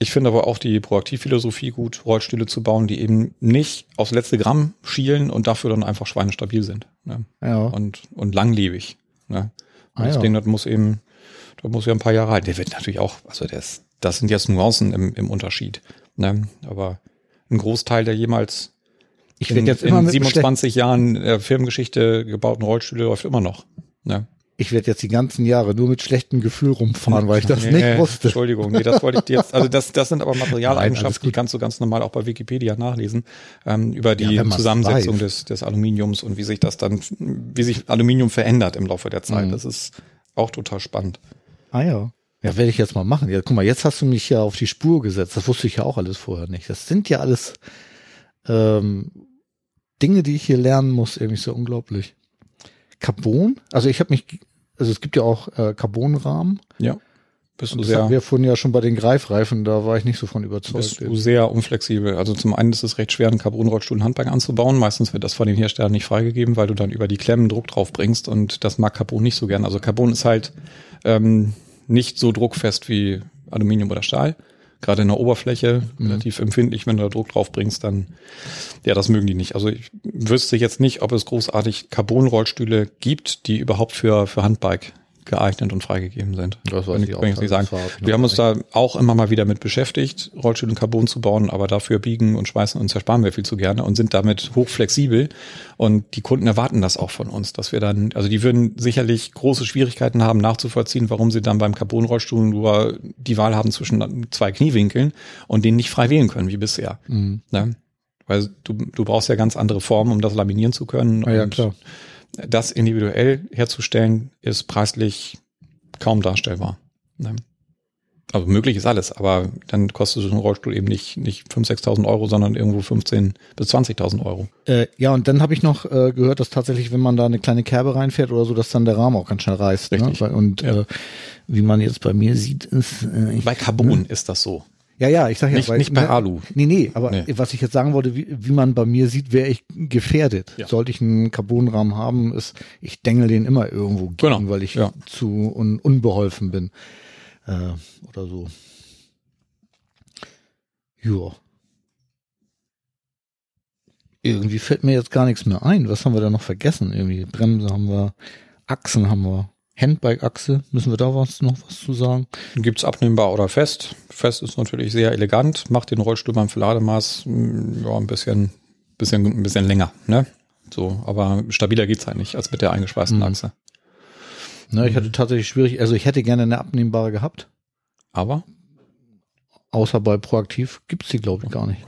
Ich finde aber auch die Proaktivphilosophie gut, Rollstühle zu bauen, die eben nicht aufs letzte Gramm schielen und dafür dann einfach schweinestabil sind ne? Ja. und, und langlebig. Ne? Und Ah, das ja. Ding, das muss eben, das muss ja ein paar Jahre halten. Der wird natürlich auch, also das, das sind jetzt Nuancen im, im Unterschied. Ne? Aber ein Großteil der jemals Ich werde jetzt immer in mit einem 27 Jahren äh, Firmengeschichte gebauten Rollstühle läuft immer noch. Ne? Ich werde jetzt die ganzen Jahre nur mit schlechtem Gefühl rumfahren, weil ich das Nee, nicht wusste. Entschuldigung, nee, das wollte ich dir jetzt, also das, das sind aber Materialeigenschaften, die kannst du ganz normal auch bei Wikipedia nachlesen, ähm, über die Ja, Zusammensetzung weiß. des, des Aluminiums und wie sich das dann, wie sich Aluminium verändert im Laufe der Zeit. Mhm. Das ist auch total spannend. Ah ja. Ja, werde ich jetzt mal machen. Ja, guck mal, jetzt hast du mich ja auf die Spur gesetzt. Das wusste ich ja auch alles vorher nicht. Das sind ja alles ähm, Dinge, die ich hier lernen muss, irgendwie so unglaublich. Carbon? Also ich habe mich, also es gibt ja auch äh, Carbonrahmen. Ja. Bist du Das sehr, hatten wir vorhin ja schon bei den Greifreifen, da war ich nicht so von überzeugt. bist du sehr unflexibel. Also zum einen ist es recht schwer, einen Carbonrollstuhl in Handbank anzubauen. Meistens wird das von den Herstellern nicht freigegeben, weil du dann über die Klemmen Druck drauf bringst und das mag Carbon nicht so gern. Also Carbon ist halt ähm, nicht so druckfest wie Aluminium oder Stahl. Gerade in der Oberfläche relativ empfindlich, wenn du da Druck drauf bringst, dann ja, das mögen die nicht. Also ich wüsste jetzt nicht, ob es großartig Carbon-Rollstühle gibt, die überhaupt für, für Handbike geeignet und freigegeben sind. Das weiß Kann ich auch nicht sagen. ich Wir haben uns gar da auch immer mal wieder mit beschäftigt, Rollstühle in Carbon zu bauen, aber dafür biegen und schweißen und zersparen wir viel zu gerne und sind damit hochflexibel. Und die Kunden erwarten das auch von uns, dass wir dann, also die würden sicherlich große Schwierigkeiten haben, nachzuvollziehen, warum sie dann beim Carbon-Rollstuhl nur die Wahl haben zwischen zwei Kniewinkeln und den nicht frei wählen können, wie bisher. Mhm. Ne? Weil du, du brauchst ja ganz andere Formen, um das laminieren zu können. Ah, ja, Und klar. Das individuell herzustellen, ist preislich kaum darstellbar. Ne? Also möglich ist alles, aber dann kostet so ein Rollstuhl eben nicht, nicht 5.000, 6.000 Euro, sondern irgendwo 15.000 bis 20.000 Euro. Äh, ja, und dann habe ich noch äh, gehört, dass tatsächlich, wenn man da eine kleine Kerbe reinfährt oder so, dass dann der Rahmen auch ganz schnell reißt. Richtig. Ne? Weil- Und Ja. äh, wie man jetzt bei mir sieht, ist äh, Bei Carbon ist das so. Ja, ja, ich sag ja, Nicht, weil- nicht bei ne, Alu. Nee, nee, aber Nee. was ich jetzt sagen wollte, wie, wie man bei mir sieht, wäre ich gefährdet. Ja. Sollte ich einen Carbonrahmen haben, ist, ich dengel den immer irgendwo gegen, Genau, weil ich ja. zu un, unbeholfen bin. Äh, oder so. Ja. Irgendwie fällt mir jetzt gar nichts mehr ein. Was haben wir da noch vergessen? Irgendwie Bremse haben wir, Achsen haben wir. Handbike-Achse, müssen wir da was noch was zu sagen? Gibt's abnehmbar oder fest. Fest ist natürlich sehr elegant, macht den Rollstuhl beim Verlademaß mh, ja, ein bisschen, bisschen, ein bisschen länger. Ne? So, aber stabiler geht's halt nicht als mit der eingeschweißten Mhm. Achse. Ne, ich hatte tatsächlich schwierig, also ich hätte gerne eine abnehmbare gehabt. Aber Außer bei Proaktiv gibt's die, glaube ich, gar nicht.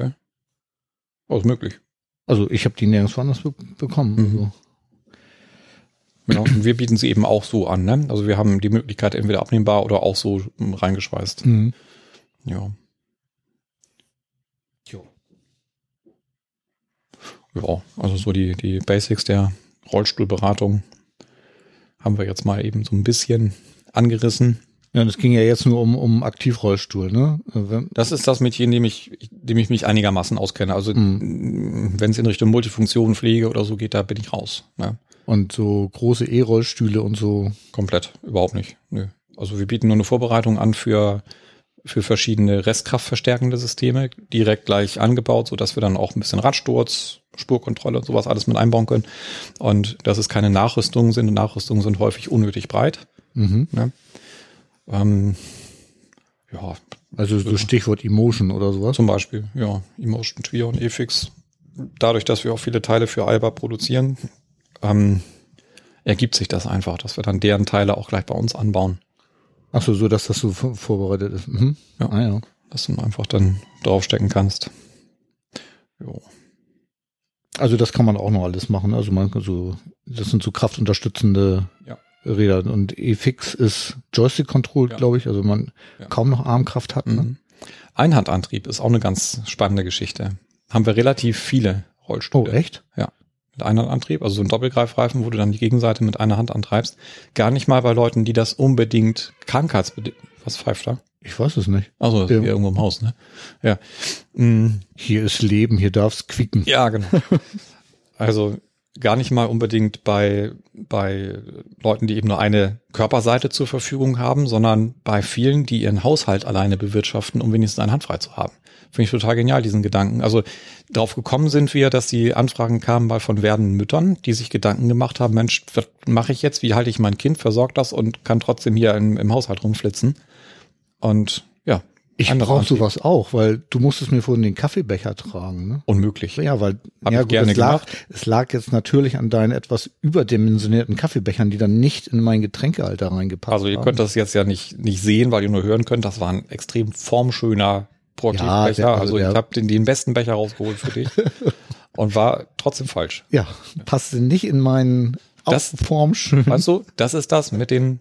oh, ist möglich. Also ich habe die nirgendwo anders be bekommen. Mhm. Also. Genau. Und wir bieten sie eben auch so an. Ne? Also wir haben die Möglichkeit entweder abnehmbar oder auch so mh, reingeschweißt. Mhm. Ja. Jo. Ja, also so die, die Basics der Rollstuhlberatung haben wir jetzt mal eben so ein bisschen angerissen. Ja, und es ging ja jetzt nur um, um Aktivrollstuhl, ne? Äh, Das ist das in dem ich, dem ich mich einigermaßen auskenne. Also Mhm. wenn es in Richtung Multifunktion, Pflege oder so geht, da bin ich raus. Ne? Und so große E-Rollstühle und so. Komplett, überhaupt nicht. Nö. Also wir bieten nur eine Vorbereitung an für, für verschiedene restkraftverstärkende Systeme, direkt gleich angebaut, so dass wir dann auch ein bisschen Radsturz, Spurkontrolle und sowas alles mit einbauen können. Und dass es keine Nachrüstungen sind. Und Nachrüstungen sind häufig unnötig breit. Mhm. Ne? Ähm, ja, Also so Stichwort Emotion oder sowas. zum Beispiel, ja, Emotion, Twier und EFIX. Dadurch, dass wir auch viele Teile für Alba produzieren, ähm, ergibt sich das einfach, dass wir dann deren Teile auch gleich bei uns anbauen. Ach so, so dass das so vor- vorbereitet ist. Mhm. Ja. Ah, ja. dass du einfach dann draufstecken kannst. Jo. Also das kann man auch noch alles machen. Also man so, das sind so kraftunterstützende Ja. Räder. Und E-Fix ist Joystick-controlled, Ja. glaube ich. Also man Ja. kaum noch Armkraft hat. Ne? Mhm. Einhandantrieb ist auch eine ganz spannende Geschichte. Haben wir relativ viele Oh, Rollstühle. echt? Mit Einhandantrieb, also so ein Doppelgreifreifen, wo du dann die Gegenseite mit einer Hand antreibst. Gar nicht mal bei Leuten, die das unbedingt krankheitsbedingt. Was pfeift da? Ich weiß es nicht. Also Ja. hier irgendwo im Haus, ne? Ja. Mm, Hier ist Leben, hier darf's quicken. Ja, genau. Also gar nicht mal unbedingt bei, bei Leuten, die eben nur eine Körperseite zur Verfügung haben, sondern bei vielen, die ihren Haushalt alleine bewirtschaften, um wenigstens eine Hand frei zu haben. Finde ich total genial, diesen Gedanken. Also darauf gekommen sind wir, dass die Anfragen kamen mal von werdenden Müttern, die sich Gedanken gemacht haben, Mensch, was mache ich jetzt? Wie halte ich mein Kind, versorgt das und kann trotzdem hier im, im Haushalt rumflitzen? Und Ich brauche sowas auch, weil du musstest mir vorhin den Kaffeebecher tragen, ne? Unmöglich. Ja, weil Hab ja, ich gerne es, lag, gemacht. es lag jetzt natürlich an deinen etwas überdimensionierten Kaffeebechern, die dann nicht in meinen Getränkehalter reingepasst Also ihr haben. könnt das jetzt ja nicht, nicht sehen, weil ihr nur hören könnt. Das war ein extrem formschöner Proaktivbecher. der- also also ich habe den, den besten Becher rausgeholt für dich. und war trotzdem falsch. Ja, passte nicht in meinen Das- Form schön. Weißt du, das ist das mit den,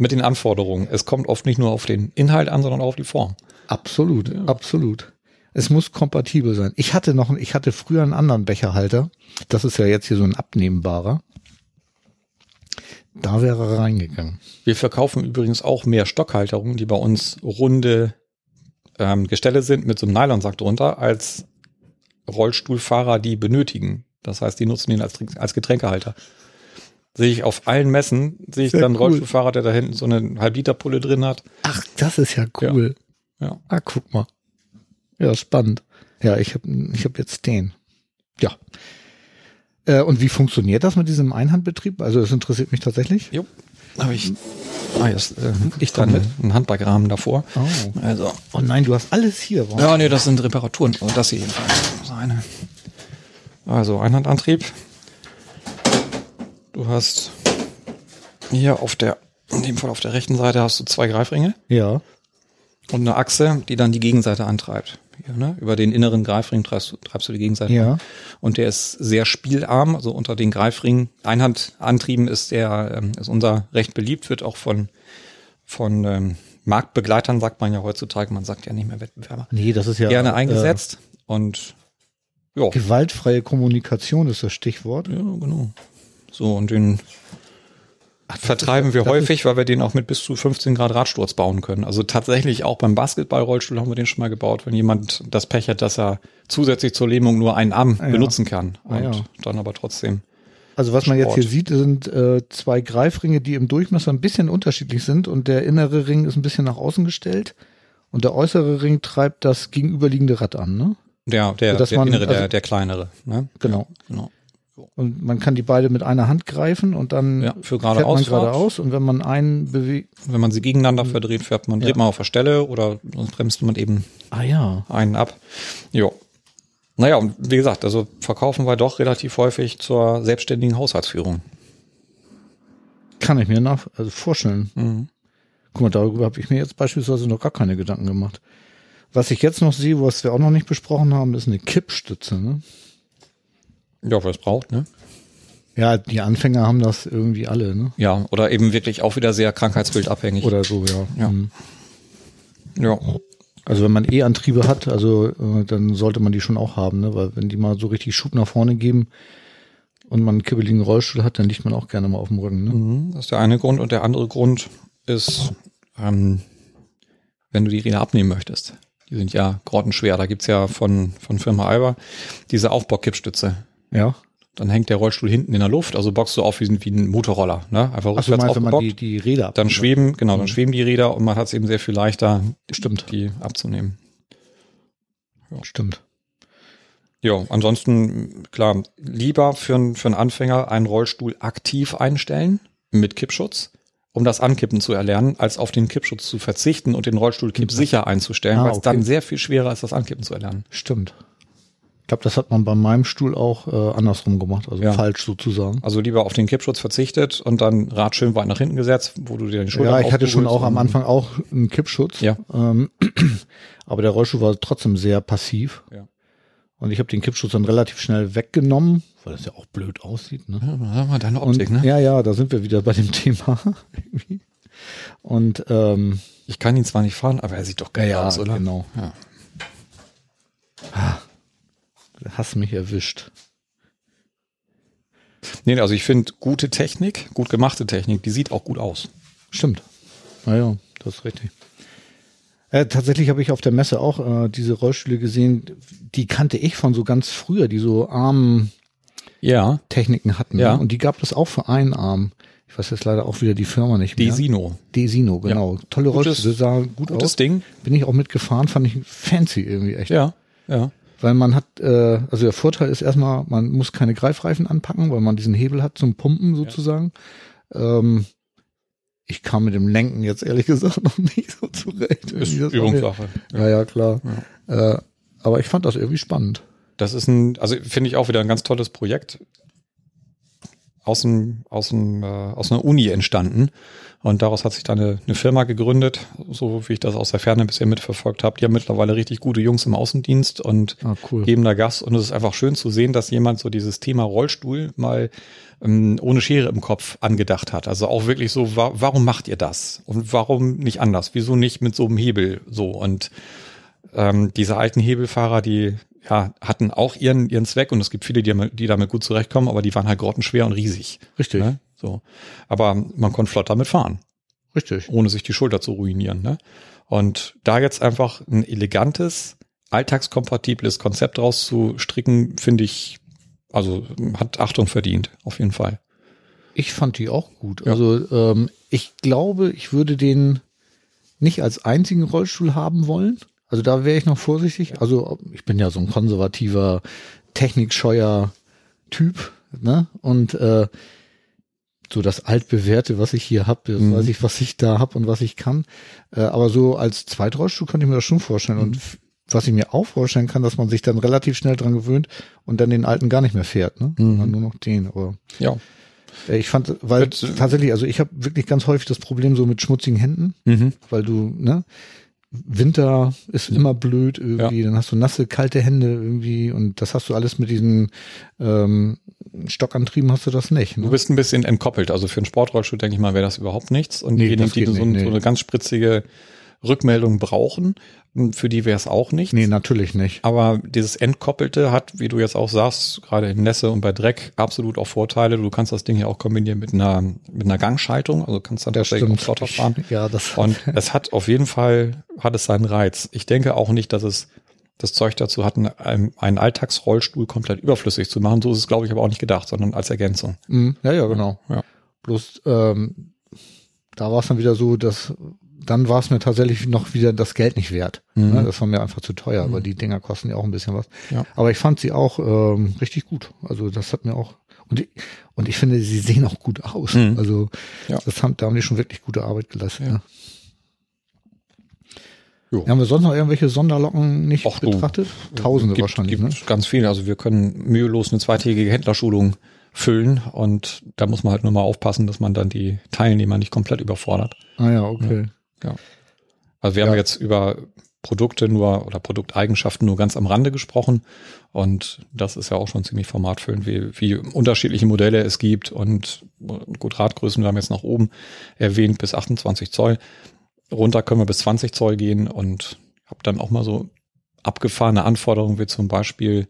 mit den Anforderungen. Es kommt oft nicht nur auf den Inhalt an, sondern auch auf die Form. Absolut, absolut. Es muss kompatibel sein. Ich hatte noch, ich hatte früher einen anderen Becherhalter. Das ist ja jetzt hier so ein abnehmbarer. Da wäre er reingegangen. Wir verkaufen übrigens auch mehr Stockhalterungen, die bei uns runde ähm, Gestelle sind mit so einem Nylonsack drunter, als Rollstuhlfahrer die benötigen. Das heißt, die nutzen ihn als, als Getränkehalter. Sehe ich auf allen Messen, sehe ich Sehr dann einen cool. Rollstuhlfahrer, der da hinten so eine Halb-Liter-Pulle drin hat. Ach, das ist ja cool. Ja. Ah, guck mal. Ja, spannend. Ja, ich habe ich hab jetzt den. Ja. Äh, und wie funktioniert das mit diesem Einhandbetrieb? Also das interessiert mich tatsächlich. Jo, habe ich. Ah, jetzt, äh, ich dann mit einem Handballrahmen davor. Oh. Also, Oh nein, du hast alles hier. Warum? Ja, nee, das sind Reparaturen. Oh, das hier jedenfalls. Eine. Also Einhandantrieb. Du hast hier auf der, in dem Fall auf der rechten Seite hast du zwei Greifringe Ja. und eine Achse, die dann die Gegenseite antreibt. Hier, ne? Über den inneren Greifring treibst du, treibst du die Gegenseite Ja. an. Und der ist sehr spielarm, also unter den Greifringen. Einhandantrieben ist der, ähm, ist unser recht beliebt, wird auch von, von ähm, Marktbegleitern, sagt man ja heutzutage, man sagt ja nicht mehr Wettbewerber, Nee, das ist ja gerne eingesetzt. Und ja, Äh, gewaltfreie Kommunikation ist das Stichwort. ja, genau. So, und den vertreiben wir häufig, weil wir den auch mit bis zu 15 Grad Radsturz bauen können. Also tatsächlich auch beim Basketballrollstuhl haben wir den schon mal gebaut, wenn jemand das Pech hat, dass er zusätzlich zur Lähmung nur einen Arm ja. benutzen kann. Ah, Und ja. dann aber trotzdem. Also was man jetzt Sport. hier sieht, sind äh, zwei Greifringe, die im Durchmesser ein bisschen unterschiedlich sind und der innere Ring ist ein bisschen nach außen gestellt und der äußere Ring treibt das gegenüberliegende Rad an, ne? Der, der, der man- innere, der, also- der kleinere. Ne? Genau. Genau. Und man kann die beide mit einer Hand greifen und dann Ja, für fährt man geradeaus. geradeaus und wenn man einen bewegt. Wenn man sie gegeneinander verdreht, fährt man, dreht Ja. man auf der Stelle oder sonst bremst man eben Ah ja. einen ab. Jo. Naja, und wie gesagt, also verkaufen wir doch relativ häufig zur selbstständigen Haushaltsführung. Kann ich mir nach, also vorstellen. Mhm. Guck mal, darüber habe ich mir jetzt beispielsweise noch gar keine Gedanken gemacht. Was ich jetzt noch sehe, was wir auch noch nicht besprochen haben, ist eine Kippstütze. Ne? Ja, wer es braucht, ne? Ja, die Anfänger haben das irgendwie alle, ne? Ja, oder eben wirklich auch wieder sehr krankheitsbildabhängig. Oder so, ja. Ja. Mhm. ja. Also wenn man E-Antriebe hat, also äh, dann sollte man die schon auch haben, ne? Weil wenn die mal so richtig Schub nach vorne geben und man einen kibbeligen Rollstuhl hat, dann liegt man auch gerne mal auf dem Rücken, ne? Mhm, Das ist der eine Grund. Und der andere Grund ist, ähm, wenn du die Räder abnehmen möchtest. Die sind ja grottenschwer. Da gibt's ja von, von Firma Alba diese Aufbaukippstütze. Ja. Dann hängt der Rollstuhl hinten in der Luft, also boxst du auf wie, ein- wie ein Motorroller. Ne? Einfach Ach so, rückwärts meinst aufgebockt. die, die Räder dann schweben, genau, dann schweben die Räder und man hat es eben sehr viel leichter, Stimmt. die abzunehmen. Stimmt. Ja, ansonsten, klar, lieber für, einen- für einen Anfänger einen Rollstuhl aktiv einstellen mit Kippschutz, um das Ankippen zu erlernen, als auf den Kippschutz zu verzichten und den Rollstuhl kippsicher einzustellen, Ah, weil es okay. dann sehr viel schwerer ist, das Ankippen zu erlernen. Stimmt. Ich glaube, das hat man bei meinem Stuhl auch äh, andersrum gemacht, also Ja. falsch sozusagen. Also lieber auf den Kippschutz verzichtet und dann Rad schön weit nach hinten gesetzt, wo du dir die Schulter Ja, ich hatte schon auch am und- Anfang auch einen Kippschutz. Ja. Ähm, aber der Rollstuhl war trotzdem sehr passiv. Ja. Und ich habe den Kippschutz dann relativ schnell weggenommen, weil das ja auch blöd aussieht. Ne? Ja, mal, deine Und, Optik, ne? Ja, ja, da sind wir wieder bei dem Thema. Und ähm, Ich kann ihn zwar nicht fahren, aber er sieht doch geil aus, oder? genau. Ja. Du hast mich erwischt. Nee, also ich finde gute Technik, gut gemachte Technik, die sieht auch gut aus. Stimmt. Naja, das ist richtig. Äh, tatsächlich habe ich auf der Messe auch äh, diese Rollstühle gesehen, die kannte ich von so ganz früher, die so Armtechniken Ja, hatten. Ja. Ne? Und die gab es auch für einen Arm. Ich weiß jetzt leider auch wieder die Firma nicht mehr. Desino. Desino, genau. Tolle Gutes- Rollstühle, sah gut Gutes aus. Ding. Bin ich auch mitgefahren, fand ich fancy irgendwie echt. Ja, ja. Weil man hat, äh, also der Vorteil ist erstmal, man muss keine Greifreifen anpacken, weil man diesen Hebel hat zum Pumpen sozusagen. Ähm, ich kam mit dem Lenken jetzt ehrlich gesagt noch nicht so zurecht. Ist Übungssache. Ja, ja, klar. Äh, aber ich fand das irgendwie spannend. Das ist ein, also finde ich auch wieder ein ganz tolles Projekt. Aus, dem, aus, dem, äh, aus einer Uni entstanden. Und daraus hat sich dann eine, eine Firma gegründet, so wie ich das aus der Ferne bisher mitverfolgt habe. Die haben mittlerweile richtig gute Jungs im Außendienst und Ah, cool. geben da Gas. Und es ist einfach schön zu sehen, dass jemand so dieses Thema Rollstuhl mal ähm, ohne Schere im Kopf angedacht hat. Also auch wirklich so, wa warum macht ihr das? Und warum nicht anders? Wieso nicht mit so einem Hebel so? Und ähm, diese alten Hebelfahrer, die ja, hatten auch ihren, ihren Zweck und es gibt viele, die, damit- die damit gut zurechtkommen, aber die waren halt grottenschwer und riesig. Richtig, Ne? So. Aber man konnte flott damit fahren, richtig. ohne sich die Schulter zu ruinieren. Ne? Und da jetzt einfach ein elegantes, alltagskompatibles Konzept rauszustricken, finde ich, also hat Achtung verdient, auf jeden Fall. Ich fand die auch gut. Ja. Also ähm, ich glaube, ich würde den nicht als einzigen Rollstuhl haben wollen. Also da wäre ich noch vorsichtig. Also ich bin ja so ein konservativer, technikscheuer Typ, ne? Und äh, so das altbewährte, was ich hier habe, Mhm. weiß ich, was ich da habe und was ich kann. Äh, aber so als Zweitrollstuhl könnte ich mir das schon vorstellen. Und f- was ich mir auch vorstellen kann, dass man sich dann relativ schnell dran gewöhnt und dann den alten gar nicht mehr fährt, ne? Sondern nur noch den. Aber Ja. äh, Ich fand, weil Jetzt, äh, tatsächlich, also ich habe wirklich ganz häufig das Problem so mit schmutzigen Händen, Mhm. weil du, ne, Winter ist immer blöd irgendwie, dann hast du nasse, kalte Hände irgendwie und das hast du alles mit diesen ähm, Stockantrieben hast du das nicht. Du Ne? bist ein bisschen entkoppelt. Also für einen Sportrollstuhl, denke ich mal, wäre das überhaupt nichts. Und Nee, diejenigen, die so, nee. so eine ganz spritzige Rückmeldung brauchen, für die wäre es auch nichts. Nee, natürlich nicht. Aber dieses Entkoppelte hat, wie du jetzt auch sagst, gerade in Nässe und bei Dreck absolut auch Vorteile. Du kannst das Ding ja auch kombinieren mit einer, mit einer Gangschaltung. Also kannst dann tatsächlich auch flotter fahren. Ja, das Und es hat auf jeden Fall, hat es seinen Reiz. Ich denke auch nicht, dass es das Zeug dazu hat, einen, einen Alltagsrollstuhl komplett überflüssig zu machen. So ist es, glaube ich, aber auch nicht gedacht, sondern als Ergänzung. Mm, ja, ja, genau. Ja. Bloß ähm, da war es dann wieder so, dass dann war es mir tatsächlich noch wieder das Geld nicht wert. Mhm. Ne? Das war mir einfach zu teuer, weil die Dinger kosten ja auch ein bisschen was. Ja. Aber ich fand sie auch ähm, richtig gut. Also das hat mir auch und ich, und ich finde, sie sehen auch gut aus. Mhm. Also Ja. das haben, da haben die schon wirklich gute Arbeit geleistet. Ja. Ne? Jo. Haben wir sonst noch irgendwelche Sonderlocken nicht Och, betrachtet? Tausende gibt, wahrscheinlich. gibt ne? ganz viele. Also wir können mühelos eine zweitägige Händlerschulung füllen und da muss man halt nur mal aufpassen, dass man dann die Teilnehmer nicht komplett überfordert. Ah ja, okay. Also wir Ja. haben jetzt über Produkte nur oder Produkteigenschaften nur ganz am Rande gesprochen und das ist ja auch schon ziemlich formatfüllend, wie, wie unterschiedliche Modelle es gibt und gut Radgrößen, wir haben jetzt nach oben erwähnt bis 28 Zoll. Runter können wir bis 20 Zoll gehen und habe dann auch mal so abgefahrene Anforderungen wie zum Beispiel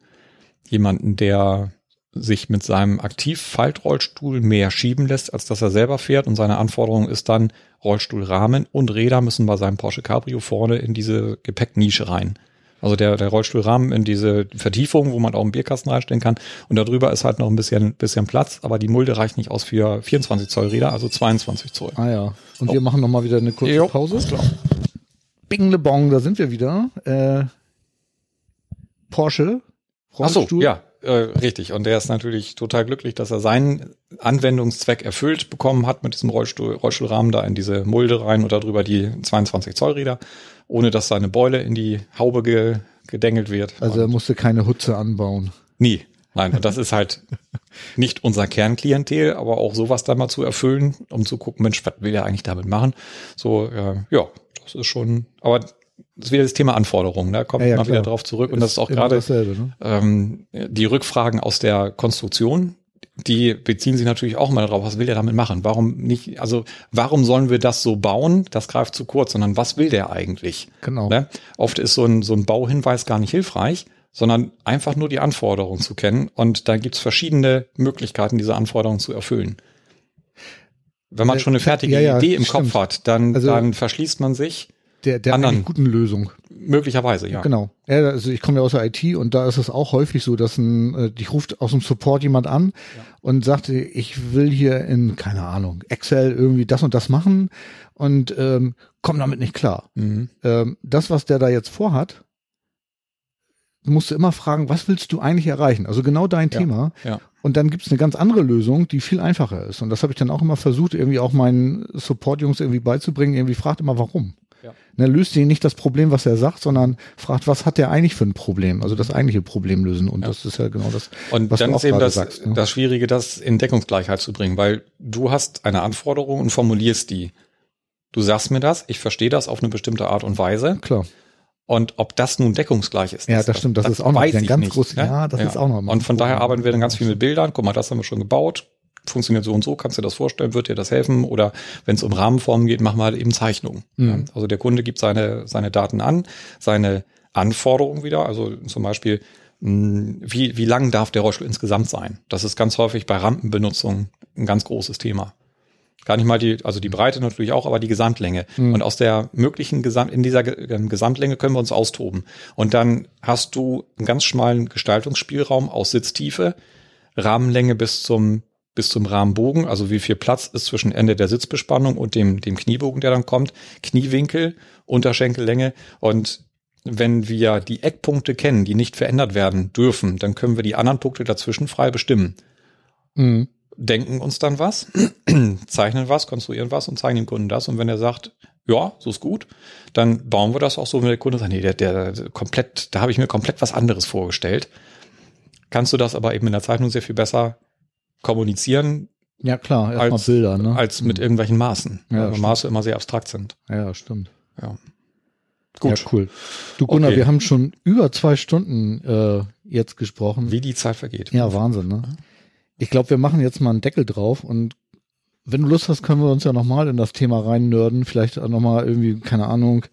jemanden, der sich mit seinem Aktiv-Faltrollstuhl mehr schieben lässt, als dass er selber fährt. Und seine Anforderung ist dann, Rollstuhlrahmen und Räder müssen bei seinem Porsche Cabrio vorne in diese Gepäcknische rein. Also der, der Rollstuhlrahmen in diese Vertiefung, wo man auch einen Bierkasten reinstellen kann. Und darüber ist halt noch ein bisschen, bisschen Platz, aber die Mulde reicht nicht aus für 24 Zoll Räder, also 22 Zoll. Ah ja. Und wir machen noch mal wieder eine kurze Jo, Pause. alles klar. Bing le Bong, da sind wir wieder. Äh, Porsche. Ach so, Rollstuhl. ja, äh, richtig. Und der ist natürlich total glücklich, dass er seinen Anwendungszweck erfüllt bekommen hat mit diesem Rollstuhl, Rollstuhlrahmen da in diese Mulde rein und darüber die 22 Zoll Räder, ohne dass seine Beule in die Haube ge, gedengelt wird. Also er musste keine Hutze anbauen. nie. Nein, und das ist halt nicht unser Kernklientel, aber auch sowas da mal zu erfüllen, um zu gucken, Mensch, was will er eigentlich damit machen? So, äh, ja, das ist schon, aber das ist wieder das Thema Anforderungen, da kommt Ja, ja, man wieder drauf zurück. Und das ist auch gerade. Ne? ähm, die Rückfragen aus der Konstruktion, die beziehen sich natürlich auch mal darauf, was will der damit machen? Warum nicht, also warum sollen wir das so bauen? Das greift zu kurz, sondern was will der eigentlich? Genau. Ne? Oft ist so ein, so ein Bauhinweis gar nicht hilfreich, sondern einfach nur die Anforderungen zu kennen. Und da gibt's verschiedene Möglichkeiten, diese Anforderungen zu erfüllen. Wenn man Äh, schon eine fertige ja, ja, Idee im stimmt. Kopf hat, dann, Also- dann verschließt man sich Der, der Anderen. guten Lösung. möglicherweise, ja. Genau. Ja, also ich komme ja aus der IT und da ist es auch häufig so, dass ein, äh, dich ruft aus dem Support jemand an und sagt, ich will hier in, keine Ahnung, Excel irgendwie das und das machen und ähm, komm damit nicht klar. Mhm. Ähm, das, was der da jetzt vorhat, musst du immer fragen, was willst du eigentlich erreichen? Also genau dein Thema. ja. Und dann gibt's eine ganz andere Lösung, die viel einfacher ist. Und das habe ich dann auch immer versucht, irgendwie auch meinen Support-Jungs irgendwie beizubringen. Irgendwie fragt immer, warum. Ja. Ne, löst ihn nicht das Problem, was er sagt, sondern fragt, was hat der eigentlich für ein Problem? Also das eigentliche Problem lösen. Und das ist ja genau das, Und was dann du auch ist eben das, sagst. Ne? das Schwierige, das in Deckungsgleichheit zu bringen, weil du hast eine Anforderung und formulierst die. Du sagst mir das, ich verstehe das auf eine bestimmte Art und Weise. Klar. Und ob das nun deckungsgleich ist, Ja, das stimmt. Das ist auch noch weiß ein ganz nicht, groß- ne? ja, das ist auch noch mal Und von daher arbeiten wir dann ganz viel mit Bildern. Guck mal, das haben wir schon gebaut. Funktioniert so und so. Kannst du dir das vorstellen? Wird dir das helfen? Oder wenn es um Rahmenformen geht, machen wir halt eben Zeichnungen. Mhm. Also der Kunde gibt seine, seine Daten an, seine Anforderungen wieder. Also zum Beispiel, wie, wie lang darf der Rollstuhl insgesamt sein? Das ist ganz häufig bei Rampenbenutzung ein ganz großes Thema. Gar nicht mal die, also die Breite natürlich auch, aber die Gesamtlänge. Und aus der möglichen Gesamt, in dieser ähm, Gesamtlänge können wir uns austoben. Und dann hast du einen ganz schmalen Gestaltungsspielraum aus Sitztiefe, Rahmenlänge bis zum, bis zum Rahmenbogen, also wie viel Platz ist zwischen Ende der Sitzbespannung und dem, dem Kniebogen, der dann kommt, Kniewinkel, Unterschenkellänge und wenn wir die Eckpunkte kennen, die nicht verändert werden dürfen, dann können wir die anderen Punkte dazwischen frei bestimmen Mhm. denken uns dann was, zeichnen was, konstruieren was und zeigen dem Kunden das. Und wenn er sagt, ja, so ist gut, dann bauen wir das auch so, wenn der Kunde sagt, nee, der, der komplett, da habe ich mir komplett was anderes vorgestellt. Kannst du das aber eben in der Zeichnung sehr viel besser kommunizieren Ja, klar. Erstmal als, Bilder, ne? als mit irgendwelchen Maßen, Ja, weil. Maße immer sehr abstrakt sind. ja, stimmt. Ja. Gut. Ja, cool. Du Gunnar, Okay. wir haben schon über zwei Stunden äh, jetzt gesprochen. Wie die Zeit vergeht. Ja, Wahnsinn, ne? Ich glaube, wir machen jetzt mal einen Deckel drauf und wenn du Lust hast, können wir uns ja nochmal in das Thema rein nörden. Vielleicht nochmal irgendwie, keine Ahnung,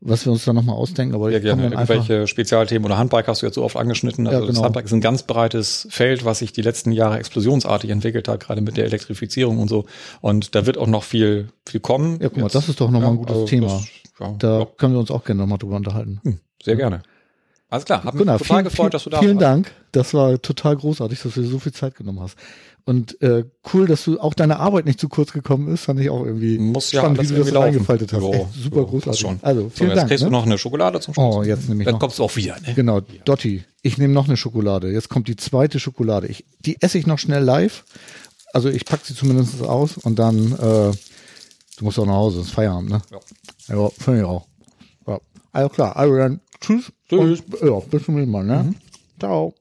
was wir uns da nochmal ausdenken. Aber Ja, gerne. Irgendwelche Spezialthemen oder Handbike hast du jetzt so oft angeschnitten. Also Ja, das genau. Handbike ist ein ganz breites Feld, was sich die letzten Jahre explosionsartig entwickelt hat, gerade mit der Elektrifizierung und so. Und da wird auch noch viel, viel kommen. ja, guck mal, Jetzt- das ist doch nochmal ein gutes also Thema. Das, ja, da ja, können wir uns auch gerne nochmal drüber unterhalten. hm, sehr gerne. Alles klar. Hat mich Gunnar, total vielen, gefreut, vielen, dass du da vielen warst. Dank. Das war total großartig, dass du dir so viel Zeit genommen hast. Und äh, cool, dass du auch deine Arbeit nicht zu kurz gekommen ist. Fand ich auch irgendwie Muss ja spannend, wie alles du das so laufen. eingefaltet hast. Jo, Echt super jo, großartig. schon. Also, So, vielen jetzt Dank. kriegst ne? du noch eine Schokolade zum Schluss. Oh, jetzt nehme ich Dann noch. kommst du auch wieder. Ne? Genau, Dotti, ich nehme noch eine Schokolade. Jetzt kommt die zweite Schokolade. Ich, die esse ich noch schnell live. Also ich pack sie zumindest aus und dann, äh, du musst auch nach Hause, ist Feierabend, ne? Ja. Ja, finde ich auch. Ja. Also klar, also dann tschüss. Tschüss. Und, ja, bis zum nächsten Mal, ne? Ciao.